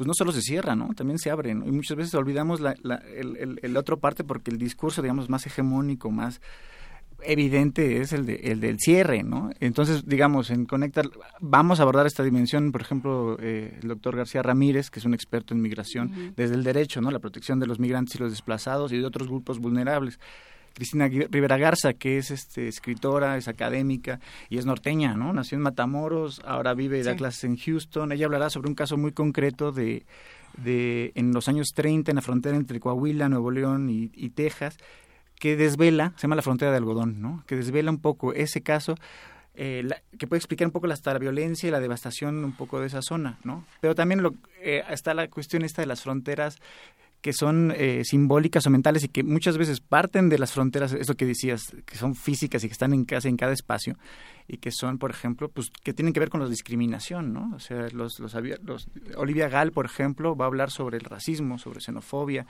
pues no solo se cierra, ¿no? También se abre, Y muchas veces olvidamos la, el, el, otro parte porque el discurso, digamos, más hegemónico, más evidente es el, de, el del cierre, ¿no? Entonces, digamos, en Conectar vamos a abordar esta dimensión, por ejemplo, eh, el doctor García Ramírez, que es un experto en migración, desde el derecho, ¿no? La protección de los migrantes y los desplazados y de otros grupos vulnerables. Cristina Rivera Garza, que es este, escritora, es académica y es norteña, ¿no? Nació en Matamoros, ahora vive y da clases en Houston. Ella hablará sobre un caso muy concreto de, de en los años 30 en la frontera entre Coahuila, Nuevo León y, y Texas, que desvela, se llama la frontera de algodón, ¿no? Que desvela un poco ese caso eh, que puede explicar un poco hasta la violencia y la devastación un poco de esa zona, ¿no? Pero también lo, eh, está la cuestión esta de las fronteras que son eh, simbólicas o mentales y que muchas veces parten de las fronteras, eso que decías, que son físicas y que están en casa en cada espacio y que son, por ejemplo, pues que tienen que ver con la discriminación, ¿no? O sea, los, los, los Olivia Gall, por ejemplo, va a hablar sobre el racismo, sobre xenofobia.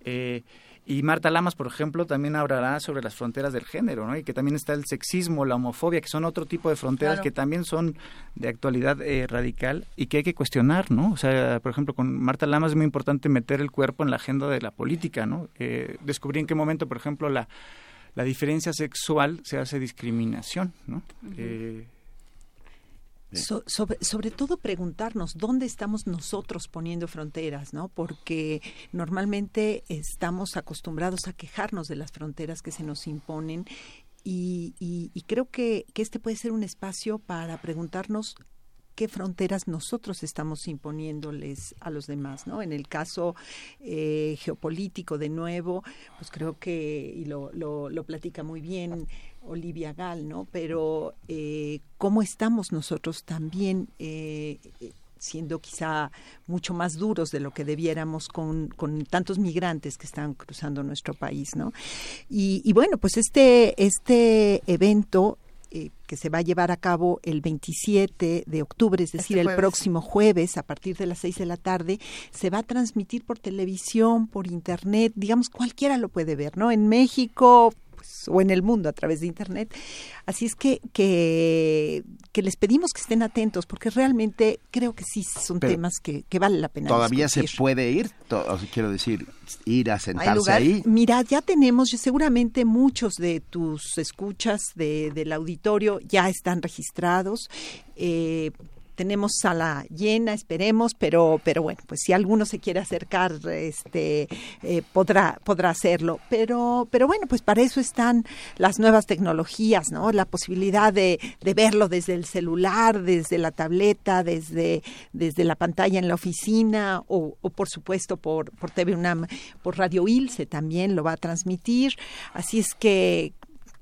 Eh, y Marta Lamas, por ejemplo, también hablará sobre las fronteras del género, ¿no? Y que también está el sexismo, la homofobia, que son otro tipo de fronteras que también son de actualidad eh, radical y que hay que cuestionar, ¿no? O sea, por ejemplo, con Marta Lamas es muy importante meter el cuerpo en la agenda de la política, ¿no? Eh, descubrir en qué momento, por ejemplo, la, la diferencia sexual se hace discriminación, ¿no? Sobre, sobre todo preguntarnos dónde estamos nosotros poniendo fronteras, ¿no? Porque normalmente estamos acostumbrados a quejarnos de las fronteras que se nos imponen y, y, creo que, que, este puede ser un espacio para preguntarnos qué fronteras nosotros estamos imponiéndoles a los demás, ¿no? En el caso eh, geopolítico, de nuevo, pues creo que, y lo, lo, lo platica muy bien Olivia Gal, ¿no? Pero eh, cómo estamos nosotros también eh, siendo quizá mucho más duros de lo que debiéramos con, con tantos migrantes que están cruzando nuestro país, ¿no? Y, y bueno, pues este, este evento eh, que se va a llevar a cabo el 27 de octubre, es decir, este el próximo jueves a partir de las 6 de la tarde, se va a transmitir por televisión, por internet, digamos, cualquiera lo puede ver, ¿no? En México, o en el mundo a través de Internet. Así es que, que, les pedimos que estén atentos porque realmente creo que sí son temas que, que vale la pena. Todavía se puede ir, quiero decir, ir a sentarse ahí. Mira, ya tenemos, seguramente muchos de tus escuchas de, del auditorio ya están registrados. Eh, tenemos sala llena, esperemos, pero, pero bueno, pues si alguno se quiere acercar, este, eh, podrá, podrá hacerlo. Pero, pero bueno, pues para eso están las nuevas tecnologías, ¿no? La posibilidad de, de verlo desde el celular, desde la tableta, desde, desde la pantalla en la oficina o, o por supuesto por, por TV UNAM, por Radio Ilse también lo va a transmitir. Así es que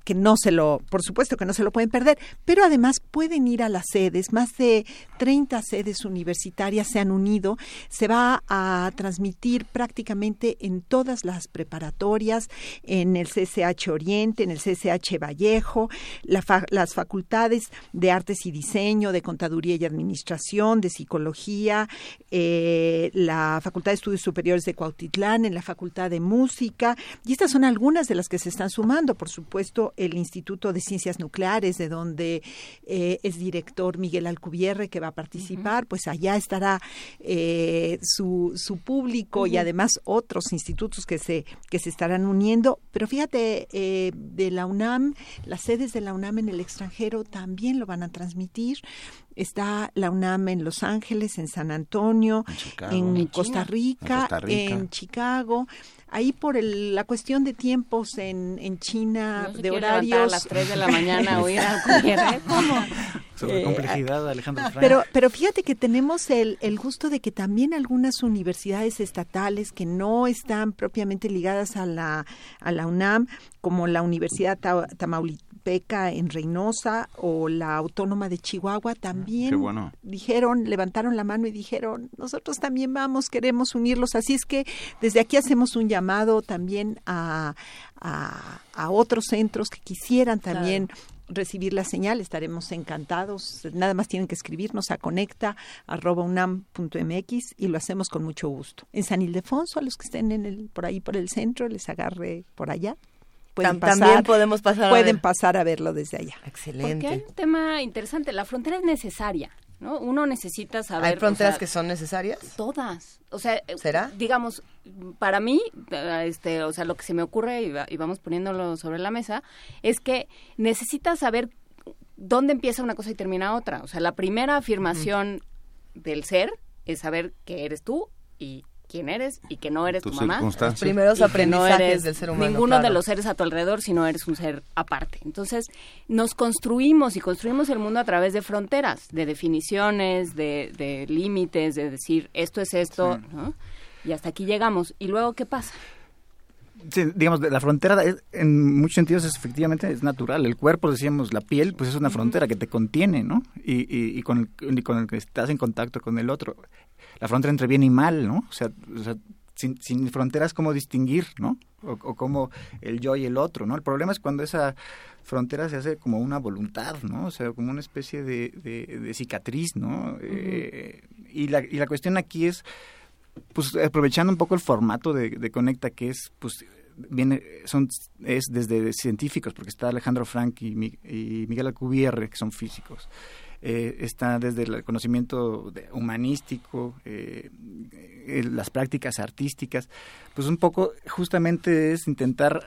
que no se lo, por supuesto que no se lo pueden perder, pero además pueden ir a las sedes, más de 30 sedes universitarias se han unido, se va a transmitir prácticamente en todas las preparatorias, en el CCH Oriente, en el CCH Vallejo, las facultades de Artes y Diseño, de Contaduría y Administración, de Psicología, eh, la Facultad de Estudios Superiores de Cuautitlán, en la Facultad de Música, y estas son algunas de las que se están sumando, por supuesto, el Instituto de Ciencias Nucleares, de donde eh, es director Miguel Alcubierre, que va a participar, pues allá estará eh, su, su público y además otros institutos que se, que se estarán uniendo. Pero fíjate, eh, de la UNAM, las sedes de la UNAM en el extranjero también lo van a transmitir. Está la UNAM en Los Ángeles, en San Antonio, en, Costa Rica, en Chicago ahí por el, la cuestión de tiempos en, en China, de horarios. a las 3 de la mañana oír a ¿Cómo? Sobre eh, complejidad, Alejandro Frank. Pero, pero fíjate que tenemos el, el gusto de que también algunas universidades estatales que no están propiamente ligadas a la, a la UNAM, como la Universidad Tamaulipeca en Reynosa o la Autónoma de Chihuahua también dijeron, levantaron la mano y dijeron, nosotros también vamos, queremos unirlos. Así es que desde aquí hacemos un llamado también a, a, otros centros que quisieran también recibir la señal, estaremos encantados. Nada más tienen que escribirnos a conecta.unam.mx y lo hacemos con mucho gusto. En San Ildefonso, a los que estén en el, por ahí por el centro, les agarre por allá. Pueden También podemos pasar pueden pasar a verlo desde allá. Excelente. Porque hay un tema interesante, la frontera es necesaria. ¿no? Uno necesita saber... ¿Hay fronteras que son necesarias? Todas. O sea, ¿será? Digamos, para mí, este, o sea, lo que se me ocurre y, vamos poniéndolo sobre la mesa es que necesitas saber dónde empieza una cosa y termina otra. O sea, la primera afirmación del ser es saber que eres tú y quién eres y que no eres tu mamá. Los primeros aprendizajes del ser humano. Ninguno de los seres a tu alrededor, si no eres un ser aparte. Entonces, nos construimos y construimos el mundo a través de fronteras, de definiciones, de, de límites, de decir esto es esto, ¿no? Y hasta aquí llegamos. ¿Y luego qué pasa? Sí, digamos, la frontera en muchos sentidos es efectivamente es natural. El cuerpo, decíamos, la piel, pues es una frontera que te contiene, ¿no? Y, y, con, el, con el que estás en contacto con el otro la frontera entre bien y mal, ¿no? O sea, sin, sin, fronteras, ¿cómo distinguir, no? O, como el yo y el otro, ¿no? El problema es cuando esa frontera se hace como una voluntad, ¿no? O sea, como una especie de, de, cicatriz, ¿no? Eh, y, la, y la cuestión aquí es, pues, aprovechando un poco el formato de, de Conecta, que es, pues, viene son es desde científicos porque está Alejandro Frank y, y Miguel Alcubierre que son físicos eh, está desde el conocimiento humanístico, eh, las prácticas artísticas, pues un poco justamente es intentar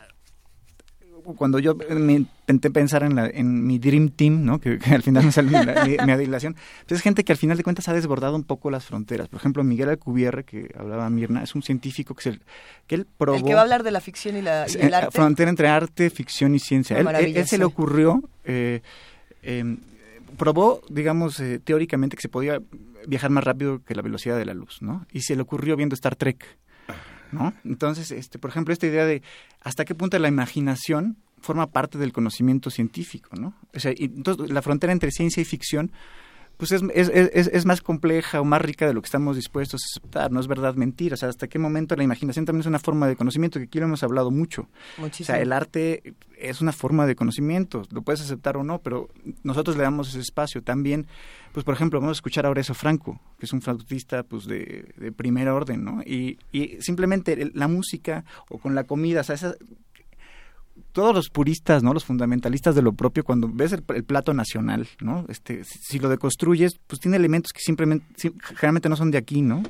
cuando yo me intenté pensar en, la, en mi Dream Team, ¿no? que, al final me salió mi, mi, adilación, pues es gente que al final de cuentas ha desbordado un poco las fronteras. Por ejemplo, Miguel Alcubierre, que hablaba Mirna, es un científico que, se, que él probó... El que va a hablar de la ficción y, la, y el arte. Frontera entre arte, ficción y ciencia. Él, él, se le ocurrió... Eh, eh, probó, digamos, eh, teóricamente que se podía viajar más rápido que la velocidad de la luz, ¿no? Y se le ocurrió viendo Star Trek, ¿no? Entonces, este, por ejemplo, esta idea de hasta qué punto la imaginación forma parte del conocimiento científico, ¿no? O sea, y entonces la frontera entre ciencia y ficción pues es, es, es, es, más compleja o más rica de lo que estamos dispuestos a aceptar, no es verdad mentira, o sea, hasta qué momento la imaginación también es una forma de conocimiento, que aquí lo hemos hablado mucho. Muchísimo. O sea, el arte es una forma de conocimiento, lo puedes aceptar o no, pero nosotros le damos ese espacio también. Pues, por ejemplo, vamos a escuchar ahora eso Franco, que es un flautista pues, de, de primer orden, ¿no? Y, y simplemente la música o con la comida, o sea, esa, todos los puristas, ¿no? Los fundamentalistas de lo propio, cuando ves el, plato nacional, ¿no? Este, si, lo deconstruyes, pues tiene elementos que simplemente, generalmente no son de aquí, ¿no?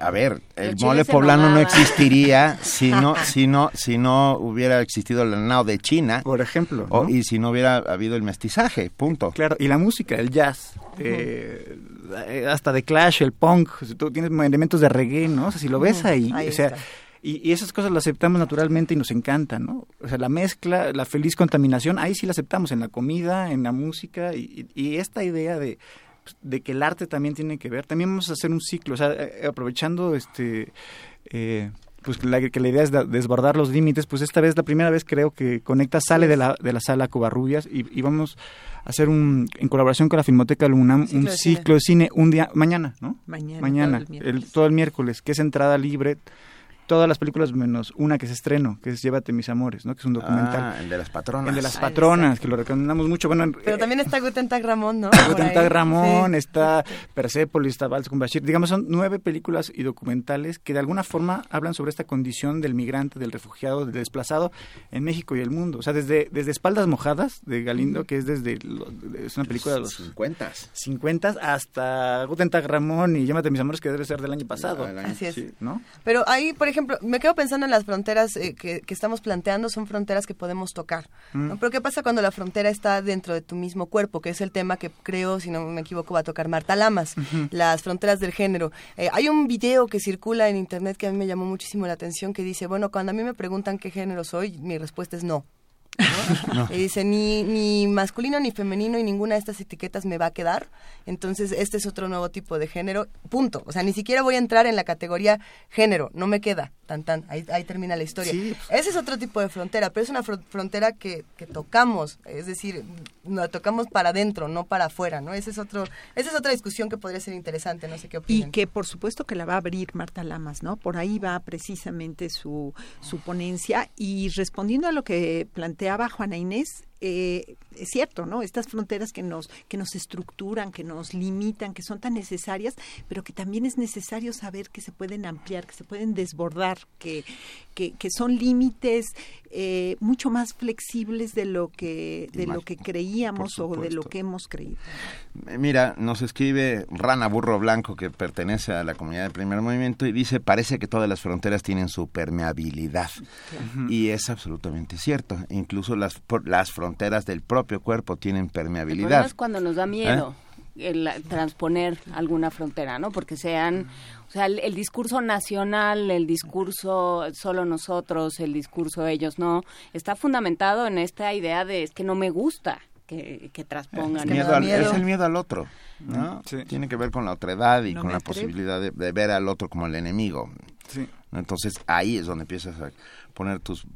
A ver, el, mole poblano no existiría si no, si no, si no hubiera existido el nao de China, por ejemplo, y si no hubiera habido el mestizaje, punto. Claro, y la música, el jazz, eh, hasta de Clash, el punk, tú tienes elementos de reggae, ¿no? O sea, si lo ves ahí, o sea, y, esas cosas las aceptamos naturalmente y nos encantan, ¿no? O sea, la mezcla, la feliz contaminación, ahí sí la aceptamos, en la comida, en la música, y, esta idea de, de, que el arte también tiene que ver, también vamos a hacer un ciclo, o sea, eh, aprovechando este... Eh, pues que la, que la idea es desbordar los límites, pues esta vez, la primera vez creo que Conecta sale de la, de la sala Covarrubias y, y vamos a hacer un, en colaboración con la Filmoteca de un ciclo de cine un día, mañana, ¿no? Mañana. Mañana, todo el miércoles, que es entrada libre todas las películas menos una que se estreno, que es Llévate mis amores, ¿no? Que es un documental. Ah, el de las patronas. El de las patronas, que lo recomendamos mucho. Bueno, Pero también está Guten Tag Ramón, ¿no? Guten Tag Ramón, está Persepolis, está Vals con Bashir. Digamos, son nueve películas y documentales que de alguna forma hablan sobre esta condición del migrante, del refugiado, del desplazado en México y el mundo. O sea, desde, desde Espaldas Mojadas de Galindo, que es desde es una película de los 50 50 hasta Guten Tag Ramón y Llévate mis amores que debe ser del año pasado. Así es. ¿no? Pero ahí, por ejemplo, me quedo pensando en las fronteras eh, que, estamos planteando, son fronteras que podemos tocar. Mm. Pero ¿qué pasa cuando la frontera está dentro de tu mismo cuerpo? Que es el tema que creo, si no me equivoco, va a tocar Marta Lamas, las fronteras del género. Eh, hay un video que circula en internet que a mí me llamó muchísimo la atención que dice, bueno, cuando a mí me preguntan qué género soy, mi respuesta es no. Y dice, ni, ni masculino ni femenino y ninguna de estas etiquetas me va a quedar. Entonces, este es otro nuevo tipo de género. Punto. O sea, ni siquiera voy a entrar en la categoría género. No me queda. Tan, tan. Ahí, ahí termina la historia. Ese es otro tipo de frontera, pero es una frontera que, que tocamos. Es decir, la tocamos para adentro, no para afuera, ¿no? Ese es otro, esa es otra discusión que podría ser interesante. No sé qué opinan. Y que, por supuesto, que la va a abrir Marta Lamas, ¿no? Por ahí va precisamente su, su ponencia. Y respondiendo a lo que plantea planteaba Juana Inés, eh, es cierto, ¿no? Estas fronteras que nos, que nos estructuran, que nos limitan, que son tan necesarias, pero que también es necesario saber que se pueden ampliar, que se pueden desbordar, que, que, son límites eh, mucho más flexibles de lo que, de lo que creíamos o de lo que hemos creído. Eh, mira, nos escribe Rana Burro Blanco, que pertenece a la comunidad del primer movimiento, y dice, parece que todas las fronteras tienen su permeabilidad. Y es absolutamente cierto. Incluso las, las fronteras fronteras del propio cuerpo tienen permeabilidad. es cuando nos da miedo. ¿Eh? El, transponer alguna frontera, ¿no? Porque sean, o sea, el, discurso nacional, el discurso solo nosotros, el discurso ellos no, está fundamentado en esta idea de es que no me gusta que, que transpongan. Es, el miedo al otro, ¿no? Tiene que ver con la otredad y con la posibilidad de, ver al otro como el enemigo. Entonces ahí es donde empiezas a poner tus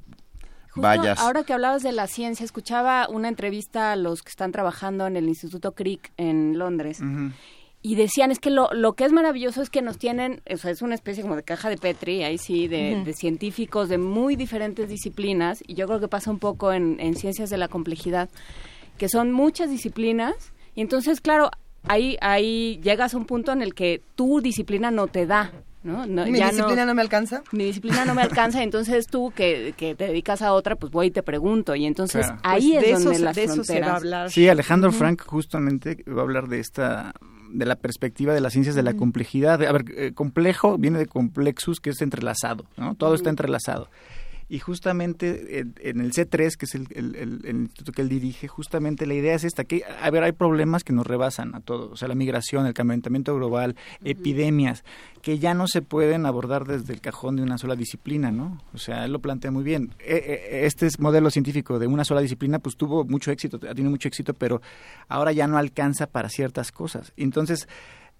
Ahora que hablabas de la ciencia, escuchaba una entrevista a los que están trabajando en el Instituto Crick en Londres. Y decían, es que lo, lo que es maravilloso es que nos tienen, o sea, es una especie como de caja de Petri, ahí sí, de, científicos de muy diferentes disciplinas, y yo creo que pasa un poco en, en ciencias de la complejidad, que son muchas disciplinas, y entonces, claro, ahí, ahí llegas a un punto en el que tu disciplina no te da ¿no? mi disciplina no, me alcanza. Mi disciplina no me alcanza, entonces tú que, que, te dedicas a otra, pues voy y te pregunto. Y entonces ahí pues es donde las fronteras... va a hablar. Sí, Alejandro Frank justamente va a hablar de esta de la perspectiva de las ciencias de la complejidad. A ver, eh, complejo viene de complexus, que es entrelazado, ¿no? Todo está entrelazado. Y justamente en, el C3, que es el, instituto que él dirige, justamente la idea es esta, que, a ver, hay problemas que nos rebasan a todos, o sea, la migración, el calentamiento global, epidemias, que ya no se pueden abordar desde el cajón de una sola disciplina, ¿no? O sea, él lo plantea muy bien. E, e, este modelo científico de una sola disciplina, pues tuvo mucho éxito, ha tenido mucho éxito, pero ahora ya no alcanza para ciertas cosas. Entonces,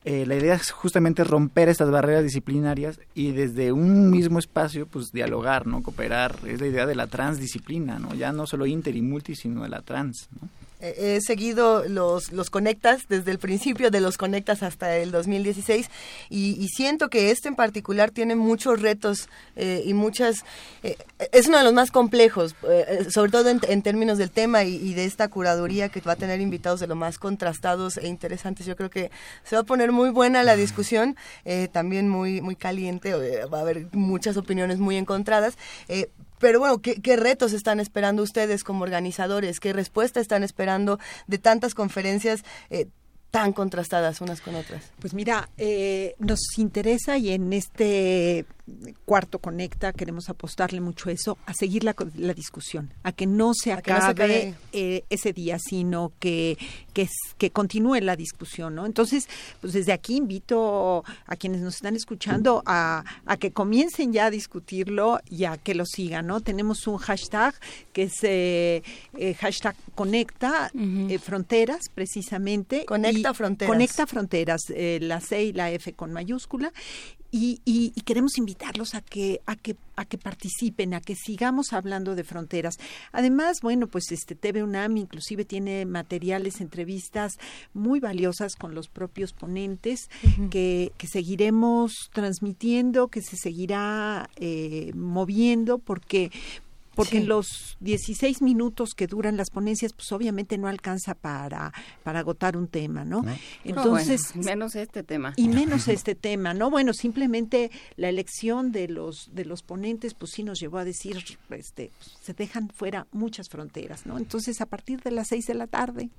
eh, la idea es justamente romper estas barreras disciplinarias y desde un mismo espacio, pues dialogar, ¿no? Cooperar. Es la idea de la transdisciplina, ¿no? Ya no solo inter y multi, sino de la trans, ¿no? He seguido los, los conectas desde el principio de los conectas hasta el 2016 y, siento que este en particular tiene muchos retos eh, y muchas... Eh, es uno de los más complejos, eh, sobre todo en, términos del tema y, de esta curaduría que va a tener invitados de lo más contrastados e interesantes. Yo creo que se va a poner muy buena la discusión, también muy, muy caliente, va a haber muchas opiniones muy encontradas. Pero bueno, ¿qué, retos están esperando ustedes como organizadores? ¿Qué respuesta están esperando de tantas conferencias? Eh, tan contrastadas unas con otras? Pues mira, eh, nos interesa y en este cuarto conecta queremos apostarle mucho eso, a seguir la, la discusión, a que no se acabe eh, ese día, sino que, que, que, continúe la discusión, ¿no? Entonces, pues desde aquí invito a quienes nos están escuchando a, a que comiencen ya a discutirlo y a que lo sigan, ¿no? Tenemos un hashtag que es eh, hashtag conecta fronteras, precisamente. Conecta Fronteras. Conecta Fronteras, eh, la C y la F con mayúscula y, y, queremos invitarlos a que, a que, a que participen, a que sigamos hablando de fronteras. Además, bueno, pues este TV UNAM inclusive tiene materiales, entrevistas muy valiosas con los propios ponentes que, que, seguiremos transmitiendo, que se seguirá eh, moviendo, porque porque los 16 minutos que duran las ponencias, pues obviamente no alcanza para, para agotar un tema, ¿no? Entonces, menos este tema. Y menos este tema, ¿no? Bueno, simplemente la elección de los de los ponentes, pues sí nos llevó a decir, este, se dejan fuera muchas fronteras, ¿no? Entonces, a partir de las 6 de la tarde,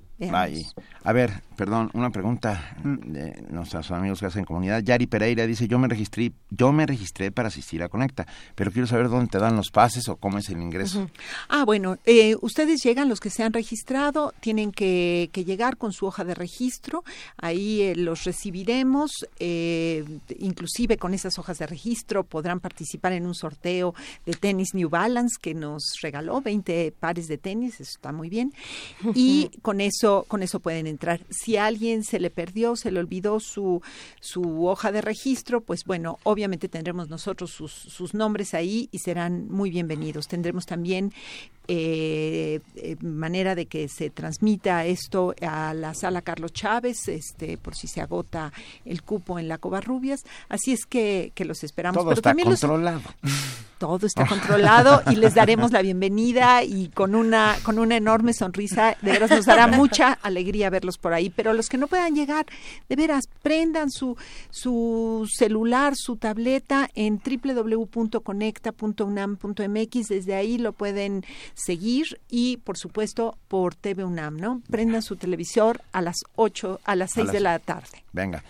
a ver, perdón, una pregunta de nuestros amigos que hacen comunidad. Yari Pereira dice, yo me registré, yo me registré para asistir a Conecta, pero quiero saber dónde te dan los pases o cómo es el ingreso. Ah, bueno, eh, ustedes llegan, los que se han registrado, tienen que, llegar con su hoja de registro, ahí eh, los recibiremos, eh, inclusive con esas hojas de registro podrán participar en un sorteo de tenis New Balance que nos regaló 20 pares de tenis, eso está muy bien, y con eso con eso pueden entrar. Si a alguien se le perdió, se le olvidó su, su hoja de registro, pues bueno, obviamente tendremos nosotros sus, sus nombres ahí y serán muy bienvenidos. Tendremos también eh, eh, manera de que se transmita esto a la sala Carlos Chávez, este, por si se agota el cupo en la Covarrubias. Así es que, que los esperamos. Todo está controlado. todo está controlado y les daremos la bienvenida y con una, con una enorme sonrisa, de veras nos dará mucha alegría verlos por ahí. Pero los que no puedan llegar, de veras, prendan su, su celular, su tableta en www.conecta.unam.mx, desde ahí lo pueden seguir y por supuesto por TV UNAM, ¿no? Prendan su televisor a las 8, a las 6 de la tarde. Venga.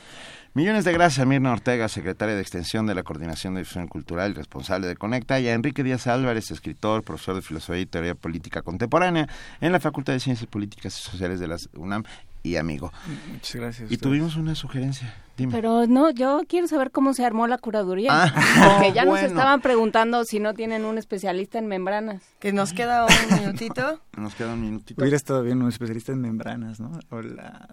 Millones de gracias a Mirna Ortega, secretaria de Extensión de la Coordinación de Difusión Cultural y responsable de Conecta, y a Enrique Díaz Álvarez, escritor, profesor de Filosofía y Teoría Política Contemporánea en la Facultad de Ciencias Políticas y Sociales de la UNAM y amigo. Muchas gracias. Y tuvimos una sugerencia. Dime. Pero no, yo quiero saber cómo se armó la curaduría. Ah, porque ya nos estaban preguntando si no tienen un especialista en membranas. Que nos queda un minutito. Nos queda un minutito. Hubiera estado bien un especialista en membranas, ¿no? Hola.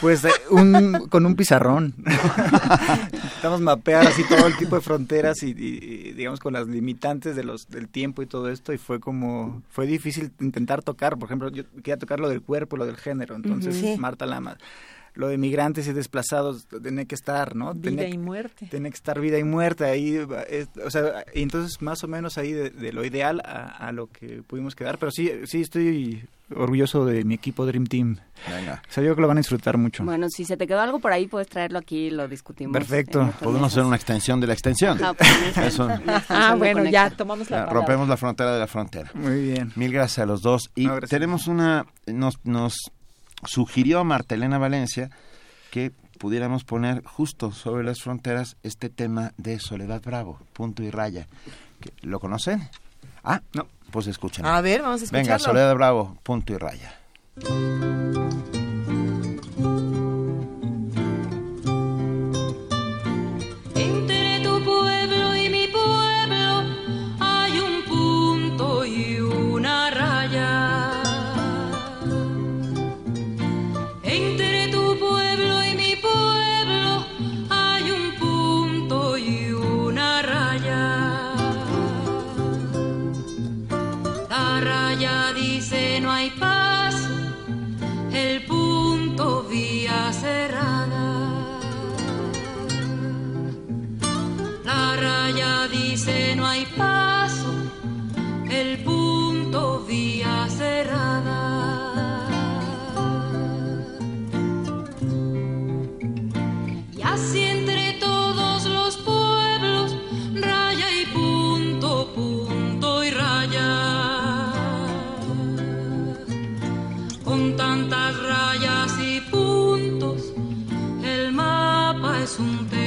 Pues eh, un, con un pizarrón. Estamos mapear así todo el tipo de fronteras y, digamos con las limitantes de los del tiempo y todo esto y fue como fue difícil intentar tocar, por ejemplo, yo quería tocar lo del cuerpo, lo del género, entonces Marta Lama lo de migrantes y desplazados tiene que estar, ¿no? Vida y muerte. Tiene que estar vida y muerte ahí, o sea, y entonces más o menos ahí de, lo ideal a, a, lo que pudimos quedar, pero sí, sí estoy orgulloso de mi equipo Dream Team. Venga. O sea, yo creo que lo van a disfrutar mucho. Bueno, si se te quedó algo por ahí, puedes traerlo aquí y lo discutimos. Perfecto. Podemos hacer una extensión de la extensión. Ah, pues, ah bueno, ya tomamos la Rompemos la frontera de la frontera. Muy bien. Mil gracias a los dos. Y tenemos una... Nos, nos sugirió Martelena Valencia que pudiéramos poner justo sobre las fronteras este tema de Soledad Bravo, punto y raya. ¿Lo conocen? Ah, no. Pues escuchen. A ver, vamos a escucharlo. Venga, Soledad Bravo, punto y raya. seno hay paso, el punto vía cerrada. Y así entre todos los pueblos, raya y punto, punto y raya. Con tantas rayas y puntos, el mapa es un tema.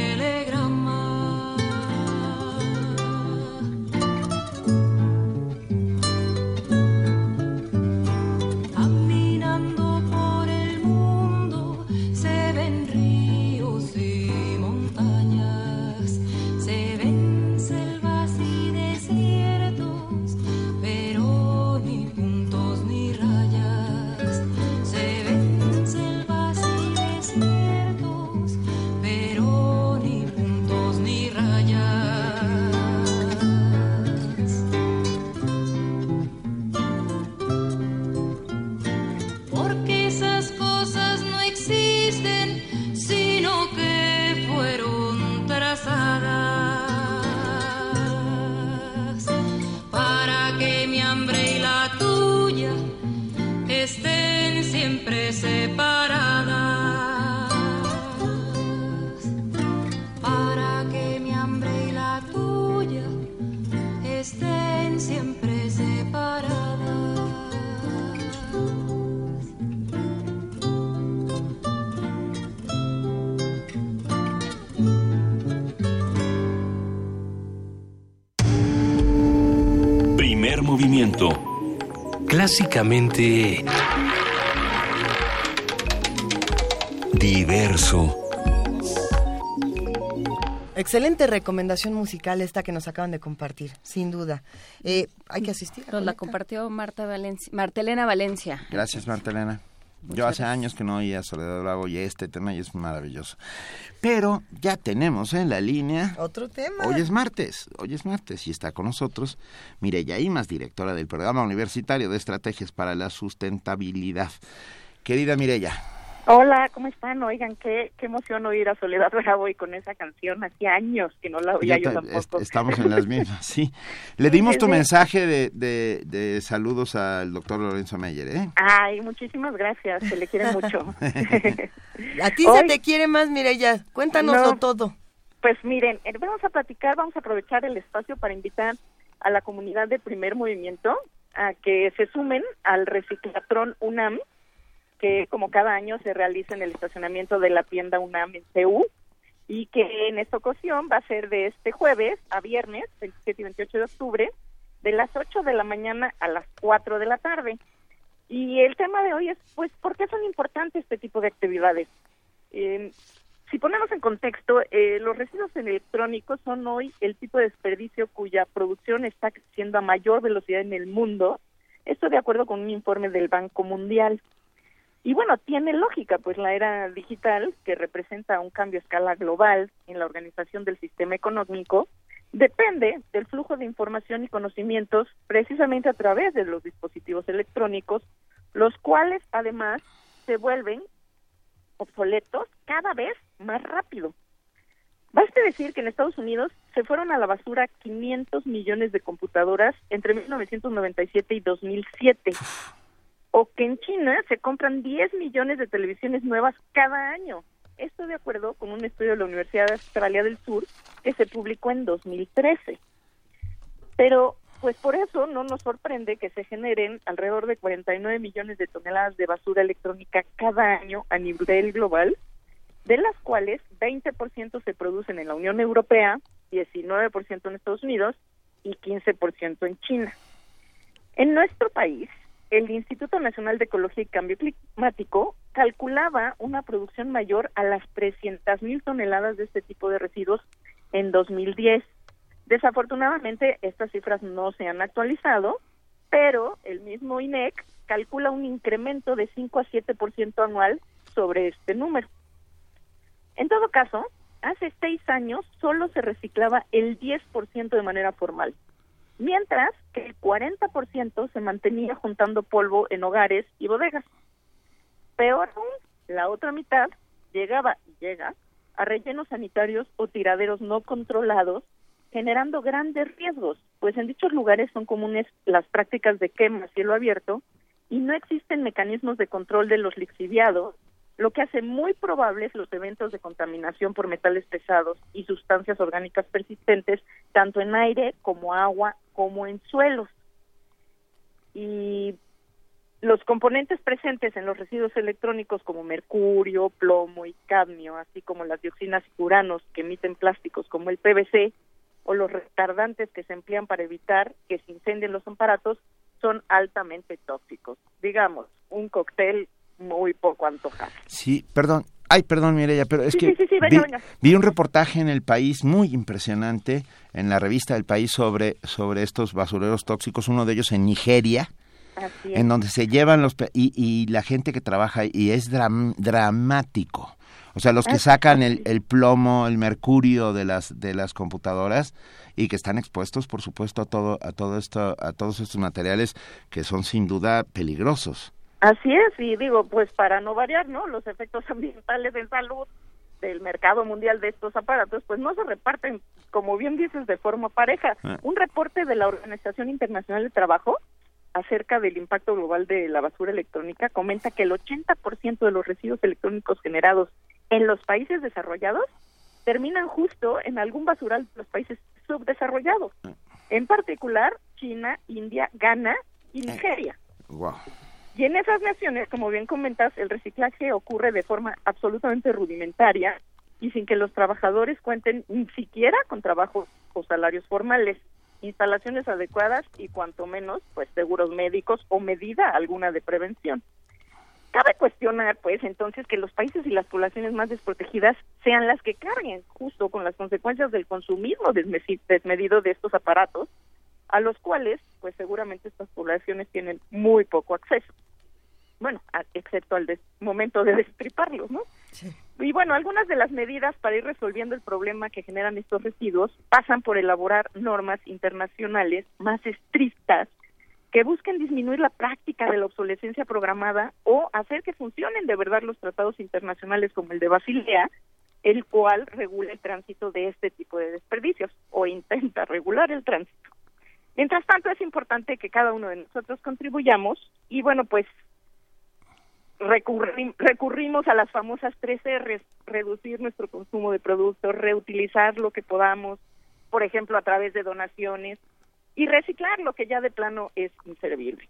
Diverso. Excelente recomendación musical esta que nos acaban de compartir, sin duda. Eh, hay que asistir. Nos la compartió Marta Valencia, Martelena Valencia. Gracias, Martelena. Yo hace años que no oía Soledad Lago y este tema y es maravilloso. Pero ya tenemos en la línea. Otro tema. Hoy es martes, hoy es martes y está con nosotros Mireya Imas, directora del Programa Universitario de Estrategias para la Sustentabilidad. Querida Mireya, Hola, ¿cómo están? Oigan, qué, qué emoción oír a Soledad Bravo y con esa canción. Hacía años que no la oía yo, tampoco. estamos en las mismas, sí. Le dimos tu mensaje de, de, de, saludos al doctor Lorenzo Meyer, ¿eh? Ay, muchísimas gracias, se le quiere mucho. a ti se te quiere más, Mireya. Cuéntanoslo todo. Pues miren, eh, vamos a platicar, vamos a aprovechar el espacio para invitar a la comunidad de primer movimiento a que se sumen al reciclatrón UNAM que como cada año se realiza en el estacionamiento de la tienda UNAM en CEU y que en esta ocasión va a ser de este jueves a viernes, 27 y 28 de octubre, de las 8 de la mañana a las 4 de la tarde. Y el tema de hoy es, pues, ¿por qué son importantes este tipo de actividades? Eh, si ponemos en contexto, eh, los residuos electrónicos son hoy el tipo de desperdicio cuya producción está creciendo a mayor velocidad en el mundo. Esto de acuerdo con un informe del Banco Mundial. Y bueno, tiene lógica, pues la era digital, que representa un cambio a escala global en la organización del sistema económico, depende del flujo de información y conocimientos precisamente a través de los dispositivos electrónicos, los cuales además se vuelven obsoletos cada vez más rápido. Baste decir que en Estados Unidos se fueron a la basura 500 millones de computadoras entre 1997 y 2007 o que en China se compran 10 millones de televisiones nuevas cada año. Esto de acuerdo con un estudio de la Universidad de Australia del Sur que se publicó en 2013. Pero, pues por eso no nos sorprende que se generen alrededor de 49 millones de toneladas de basura electrónica cada año a nivel global, de las cuales 20% se producen en la Unión Europea, 19% en Estados Unidos y 15% en China. En nuestro país, el Instituto Nacional de Ecología y Cambio Climático calculaba una producción mayor a las 300.000 toneladas de este tipo de residuos en 2010. Desafortunadamente, estas cifras no se han actualizado, pero el mismo INEC calcula un incremento de 5 a 7% anual sobre este número. En todo caso, hace seis años solo se reciclaba el 10% de manera formal mientras que el 40% se mantenía juntando polvo en hogares y bodegas. Peor aún, la otra mitad llegaba y llega a rellenos sanitarios o tiraderos no controlados, generando grandes riesgos, pues en dichos lugares son comunes las prácticas de quema a cielo abierto y no existen mecanismos de control de los lixiviados lo que hace muy probables los eventos de contaminación por metales pesados y sustancias orgánicas persistentes, tanto en aire como agua como en suelos. Y los componentes presentes en los residuos electrónicos como mercurio, plomo y cadmio, así como las dioxinas y uranos que emiten plásticos como el PVC o los retardantes que se emplean para evitar que se incendien los aparatos, son altamente tóxicos. Digamos, un cóctel muy poco antojable. Sí, perdón. Ay, perdón, Mireya, pero es que vi, un reportaje en El País muy impresionante en la revista El País sobre, sobre estos basureros tóxicos, uno de ellos en Nigeria, en donde se llevan los... Y, y la gente que trabaja y es dramático. O sea, los que sacan el, el, plomo, el mercurio de las de las computadoras y que están expuestos, por supuesto, a todo a todo esto a todos estos materiales que son sin duda peligrosos. Así es, y digo, pues para no variar, ¿no? Los efectos ambientales en salud del mercado mundial de estos aparatos, pues no se reparten, como bien dices, de forma pareja. Ah. Un reporte de la Organización Internacional de Trabajo acerca del impacto global de la basura electrónica comenta que el 80% de los residuos electrónicos generados en los países desarrollados terminan justo en algún basural de los países subdesarrollados, en particular China, India, Ghana y Nigeria. Y en esas naciones, como bien comentas, el reciclaje ocurre de forma absolutamente rudimentaria y sin que los trabajadores cuenten ni siquiera con trabajos o salarios formales, instalaciones adecuadas y cuanto menos, pues seguros médicos o medida alguna de prevención. Cabe cuestionar, pues, entonces que los países y las poblaciones más desprotegidas sean las que carguen justo con las consecuencias del consumismo desmedido de estos aparatos, a los cuales, pues, seguramente estas poblaciones tienen muy poco acceso. Bueno, excepto al momento de destriparlos, ¿no? Y bueno, algunas de las medidas para ir resolviendo el problema que generan estos residuos pasan por elaborar normas internacionales más estrictas que busquen disminuir la práctica de la obsolescencia programada o hacer que funcionen de verdad los tratados internacionales como el de Basilea, el cual regula el tránsito de este tipo de desperdicios o intenta regular el tránsito. Mientras tanto, es importante que cada uno de nosotros contribuyamos y bueno, pues recurrimos a las famosas tres R's, reducir nuestro consumo de productos, reutilizar lo que podamos, por ejemplo, a través de donaciones, y reciclar lo que ya de plano es inservible.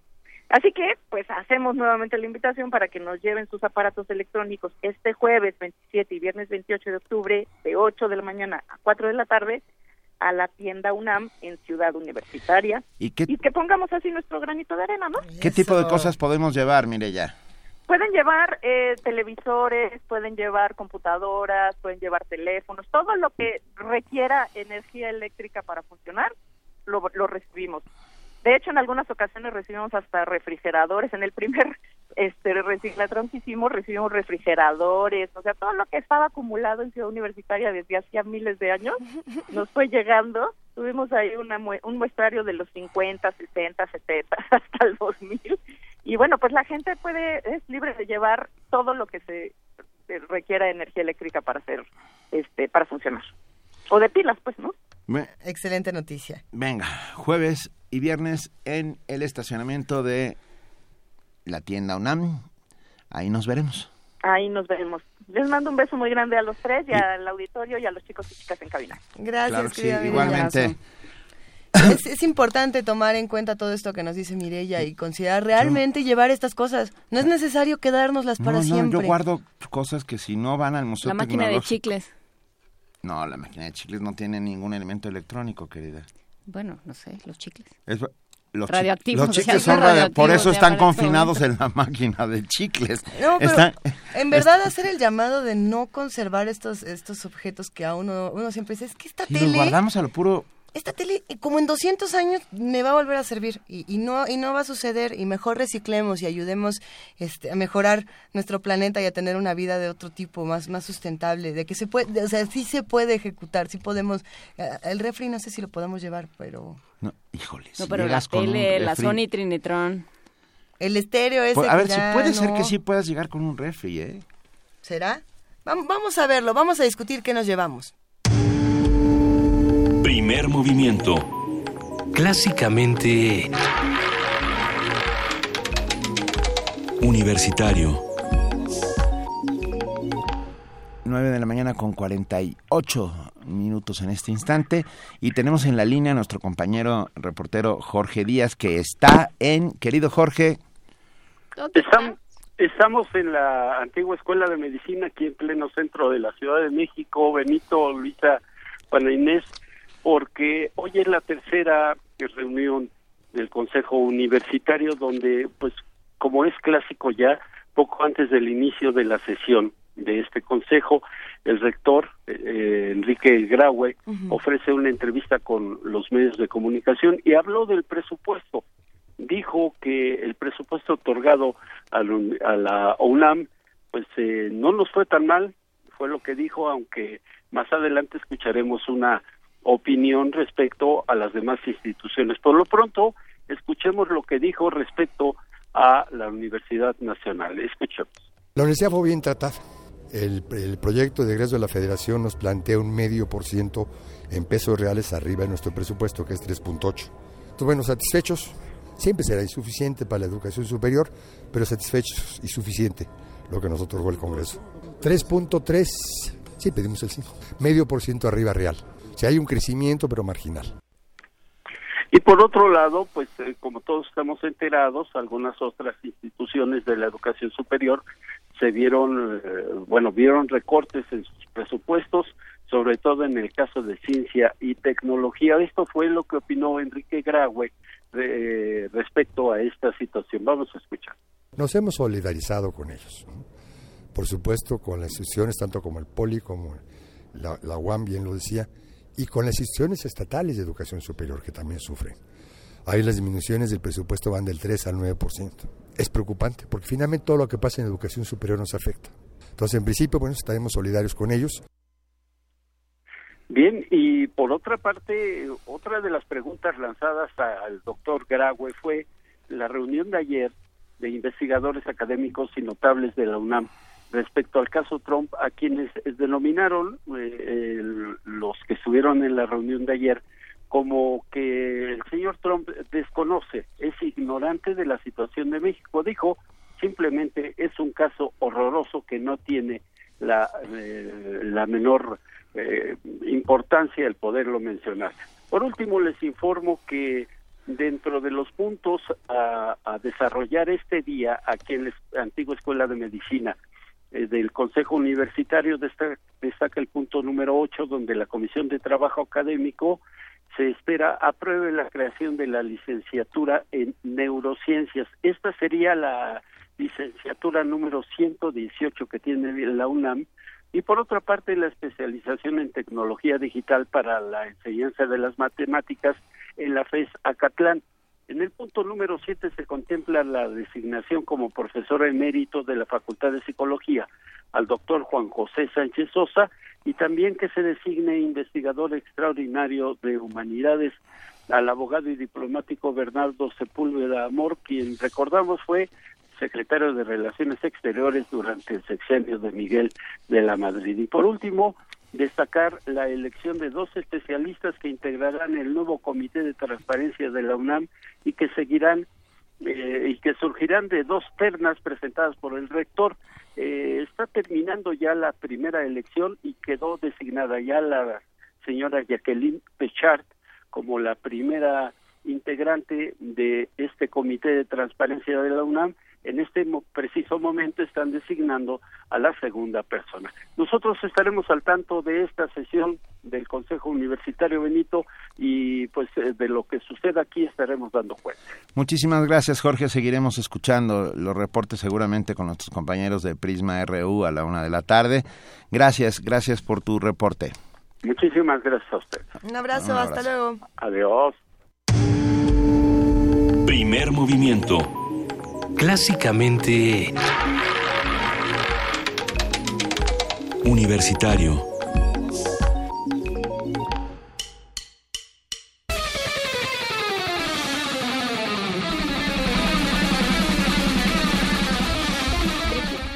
Así que, pues hacemos nuevamente la invitación para que nos lleven sus aparatos electrónicos este jueves 27 y viernes 28 de octubre de 8 de la mañana a 4 de la tarde a la tienda UNAM en Ciudad Universitaria y, que pongamos así nuestro granito de arena, ¿no? ¿Qué tipo de cosas podemos llevar, mire ya? Pueden llevar eh, televisores, pueden llevar computadoras, pueden llevar teléfonos, todo lo que requiera energía eléctrica para funcionar lo, recibimos. De hecho, en algunas ocasiones recibimos hasta refrigeradores. En el primer este reciclatrón que hicimos recibimos refrigeradores, o sea, todo lo que estaba acumulado en Ciudad Universitaria desde hacía miles de años nos fue llegando. Tuvimos ahí una, un muestrario de los 50, 60, 70 hasta el 2000. Y bueno, pues la gente puede es libre de llevar todo lo que se, requiera de energía eléctrica para hacer este para funcionar. O de pilas, pues, ¿no? Excelente noticia. Venga, jueves y viernes en el estacionamiento de la tienda UNAM. Ahí nos veremos. Ahí nos veremos. Les mando un beso muy grande a los tres y, al auditorio y a los chicos y chicas en cabina. Gracias, igualmente. Es, importante tomar en cuenta todo esto que nos dice Mirella y considerar realmente llevar estas cosas. No es necesario quedárnoslas para siempre. Yo guardo cosas que si no van al museo La máquina de chicles. No, la máquina de chicles no tiene ningún elemento electrónico, querida. Bueno, no sé, los chicles. los radioactivos. Los chicles son radioactivos, por eso están confinados en la máquina de chicles. No, en verdad hacer el llamado de no conservar estos estos objetos que a uno uno siempre dice, es que esta y tele... los guardamos a lo puro esta tele como en 200 años me va a volver a servir y, no y no va a suceder y mejor reciclemos y ayudemos este, a mejorar nuestro planeta y a tener una vida de otro tipo más más sustentable de que se puede o sea sí se puede ejecutar sí podemos eh, el refri no sé si lo podemos llevar pero no híjole no pero la tele la Sony Trinitron. El estéreo ese pues, a ver si puede ser que sí puedas llegar con un refri eh será vamos a verlo vamos a discutir qué nos llevamos Primer movimiento. Clásicamente... Universitario. 9 de la mañana con 48 minutos en este instante y tenemos en la línea a nuestro compañero reportero Jorge Díaz que está en, querido Jorge. Estamos, estamos en la antigua escuela de medicina aquí en pleno centro de la Ciudad de México, Benito, Luisa, Juana Inés, porque hoy es la tercera reunión del Consejo Universitario donde, pues, como es clásico ya, poco antes del inicio de la sesión de este consejo, el rector eh, Enrique Graue ofrece una entrevista con los medios de comunicación y habló del presupuesto. Dijo que el presupuesto otorgado a, la UNAM, pues eh, no nos fue tan mal, fue lo que dijo, aunque más adelante escucharemos una opinión respecto a las demás instituciones. Por lo pronto, escuchemos lo que dijo respecto a la Universidad Nacional. Escuchemos. La universidad fue bien tratada. El, proyecto de egreso de la federación nos plantea un medio por ciento en pesos reales arriba de nuestro presupuesto, que es 3.8. Entonces, bueno, satisfechos. Siempre será insuficiente para la educación superior, pero satisfechos y suficiente lo que nos otorgó el Congreso. 3.3, sí pedimos el 5, medio por ciento arriba real. O sea, hay un crecimiento, pero marginal. Y por otro lado, pues eh, como todos estamos enterados, algunas otras instituciones de la educación superior se vieron, eh, bueno, vieron recortes en sus presupuestos, sobre todo en el caso de ciencia y tecnología. Esto fue lo que opinó Enrique Graue respecto a esta situación. Vamos a escuchar. Nos hemos solidarizado con ellos, por supuesto con las instituciones, tanto como el POLI, como la, la UAM, bien lo decía, y con las instituciones estatales de educación superior que también sufren. Ahí las disminuciones del presupuesto van del 3 al 9%. Es preocupante porque finalmente todo lo que pasa en educación superior nos afecta. Entonces, en principio, bueno, estaremos solidarios con ellos. Bien, y por otra parte, otra de las preguntas lanzadas al doctor Graue fue la reunión de ayer de investigadores académicos y notables de la UNAM respecto al caso Trump, a quienes denominaron eh, los que estuvieron en la reunión de ayer como que el señor Trump desconoce, es ignorante de la situación de México. Dijo, simplemente es un caso horroroso que no tiene la, eh, la menor eh, importancia el poderlo mencionar. Por último, les informo que dentro de los puntos a, a desarrollar este día aquí en la antigua Escuela de Medicina, eh, del Consejo Universitario destaca, destaca el punto número 8, donde la Comisión de Trabajo Académico se espera apruebe la creación de la licenciatura en neurociencias. Esta sería la licenciatura número 118 que tiene la UNAM y por otra parte la especialización en tecnología digital para la enseñanza de las matemáticas en la FES Acatlán. En el punto número siete se contempla la designación como profesor emérito de la Facultad de Psicología al doctor Juan José Sánchez Sosa y también que se designe investigador extraordinario de humanidades al abogado y diplomático Bernardo Sepúlveda Amor, quien recordamos fue secretario de Relaciones Exteriores durante el sexenio de Miguel de la Madrid. Y por último, destacar la elección de dos especialistas que integrarán el nuevo Comité de Transparencia de la UNAM y que seguirán eh, y que surgirán de dos ternas presentadas por el rector. Eh, está terminando ya la primera elección y quedó designada ya la señora Jacqueline Pechart como la primera integrante de este Comité de Transparencia de la UNAM en este preciso momento están designando a la segunda persona. Nosotros estaremos al tanto de esta sesión del Consejo Universitario Benito y pues eh, de lo que suceda aquí estaremos dando cuenta. Muchísimas gracias Jorge, seguiremos escuchando los reportes seguramente con nuestros compañeros de Prisma RU a la una de la tarde. Gracias, gracias por tu reporte. Muchísimas gracias a usted. Un abrazo, Un abrazo. hasta luego. Adiós. Primer movimiento clásicamente universitario.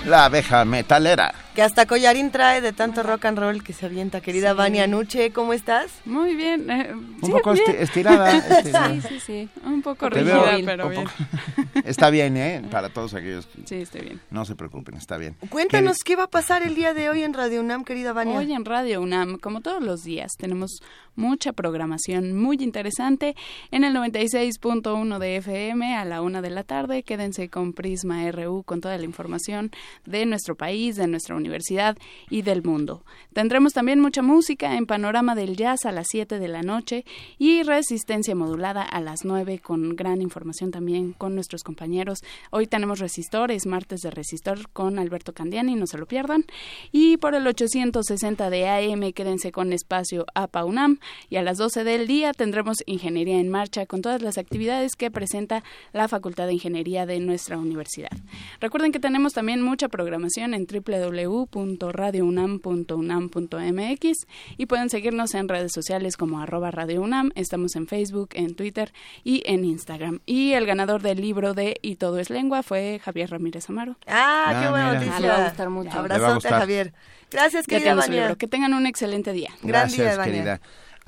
La abeja metalera que hasta collarín trae de tanto rock and roll que se avienta. Querida Vania Nuche, ¿cómo estás? Muy bien. Eh, un poco Estirada, Sí, sí, sí. Un poco rígida, pero bien. Está bien, ¿eh? Para todos aquellos que... Sí, está bien. No se preocupen, está bien. Cuéntanos qué va a pasar el día de hoy en Radio UNAM, querida Vania. Hoy en Radio UNAM, como todos los días, tenemos mucha programación muy interesante en el 96.1 de FM a la una de la tarde. Quédense con Prisma RU con toda la información de nuestro país, de nuestra universidad y del mundo. Tendremos también mucha música en Panorama del Jazz a las 7 de la noche y Resistencia Modulada a las 9 con gran información también con nuestros compañeros. Hoy tenemos Resistores, martes de Resistor con Alberto Candiani, no se lo pierdan. Y por el 860 de AM quédense con espacio APA UNAM y a las 12 del día tendremos Ingeniería en Marcha con todas las actividades que presenta la Facultad de Ingeniería de nuestra universidad. Recuerden que tenemos también mucha programación en www www.radiounam.unam.mx y pueden seguirnos en redes sociales como arroba Radio UNAM. Estamos en Facebook, en Twitter y en Instagram. Y el ganador del libro de Y todo es lengua fue Javier Ramírez Amaro. Ah, qué ah, buena noticia. Ah, le va a gustar mucho. Abrazote, Javier. Gracias, querida Que tengan un excelente día. Gracias, querida.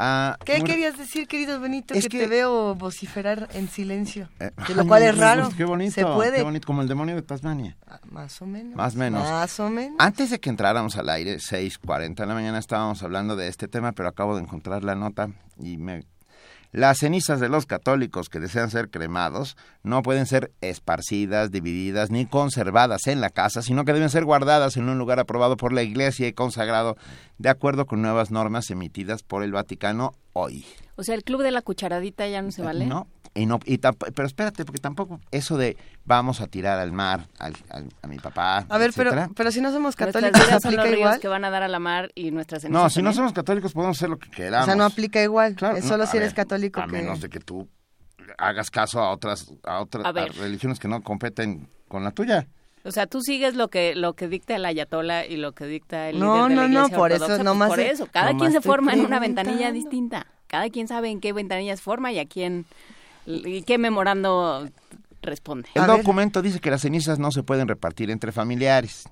Ah, ¿Qué querías decir, querido Benito? que, te veo vociferar en silencio. Eh, de lo cual es raro. Qué bonito. Se puede. Qué bonito, como el demonio de Tasmania. Ah, más o menos. Más o menos. Más o menos. Antes de que entráramos al aire, 6:40 de la mañana, estábamos hablando de este tema, pero acabo de encontrar la nota y me las cenizas de los católicos que desean ser cremados no pueden ser esparcidas, divididas ni conservadas en la casa, sino que deben ser guardadas en un lugar aprobado por la Iglesia y consagrado de acuerdo con nuevas normas emitidas por el Vaticano hoy. O sea, el club de la cucharadita ya no se vale. No, y no y pero espérate porque tampoco eso de vamos a tirar al mar al, a mi papá a ver pero pero si no somos católicos ¿se aplica igual que van a dar a la mar y nuestras no si no somos católicos podemos hacer lo que queramos o sea no aplica igual claro, es solo si eres católico a menos de que tú hagas caso a otras a otras religiones que no competen con la tuya. O sea, tú sigues lo que lo que dicta el ayatola y lo que dicta el no, líder de la No, no, no, por eso, no más por eso, cada quien se forma en una ventanilla distinta. Cada quien sabe en qué ventanilla se forma y a quién ¿Y qué memorando responde? El documento dice que las cenizas no se pueden repartir entre familiares.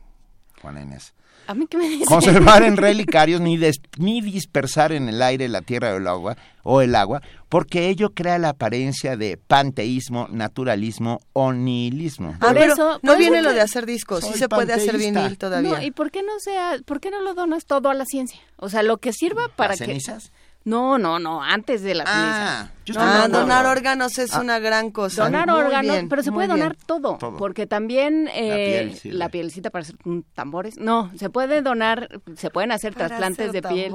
Juan Inés. ¿A mí qué me dice? Conservar en relicarios ni, ni dispersar en el aire, la tierra o el agua, o el agua, porque ello crea la apariencia de panteísmo, naturalismo o nihilismo. A ver, eso, no viene lo de hacer discos, sí se puede hacer vinil todavía. No, ¿y por qué no sea, por qué no lo donas todo a la ciencia? O sea, lo que sirva para ¿Las cenizas? No, no, no, antes de la ah, ah donar órganos es ah, una gran cosa. Donar órganos, pero se puede donar todo, porque también eh, la, pielcita para hacer tambores. No, se puede donar, se pueden hacer trasplantes de piel.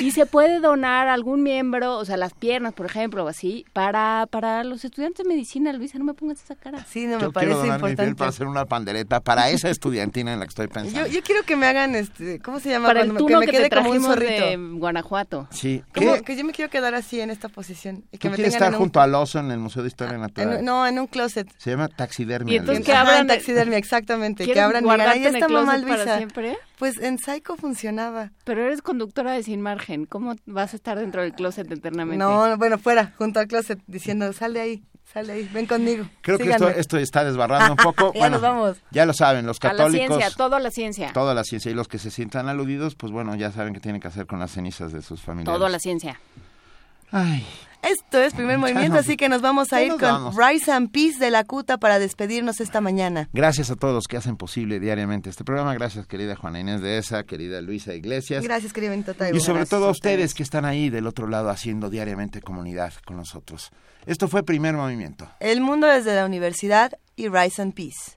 Y se puede donar algún miembro, o sea, las piernas, por ejemplo, así, para para los estudiantes de medicina, Luisa, no me pongas esa cara. Sí, no me parece quiero donar Mi piel para hacer una pandereta para esa estudiantina en la que estoy pensando. Yo, quiero que me hagan este, ¿cómo se llama? Para el que me quede como un zorrito. de Guanajuato. Sí. Que yo me quiero quedar así en esta posición. Y que me quieres estar junto al oso en el Museo de Historia Natural? no, en un closet. Se llama taxidermia. Y entonces que abran taxidermia, exactamente. Que abran ahí está mamá Luisa. siempre? Pues en Psycho funcionaba. Pero eres conductora de Sin Margen. ¿Cómo vas a estar dentro del closet eternamente? No, bueno, fuera, junto al closet, diciendo, sal de ahí. Sale ahí, ven conmigo. Creo que esto, esto, está desbarrando un poco. ya bueno, vamos. Ya lo saben, los católicos. A la ciencia, todo la ciencia. Toda la ciencia. Y los que se sientan aludidos, pues bueno, ya saben qué tienen que hacer con las cenizas de sus familiares. Todo la ciencia. Ay. Esto es primer movimiento, así que nos vamos a ir con Rise and Peace de la Cuta para despedirnos esta mañana. Gracias a todos los que hacen posible diariamente este programa. Gracias, querida Juana Inés de esa, querida Luisa Iglesias. Gracias, querida Benito Y sobre todo a ustedes que están ahí del otro lado haciendo diariamente comunidad con nosotros. Esto fue primer movimiento. El mundo desde la universidad y Rise and Peace.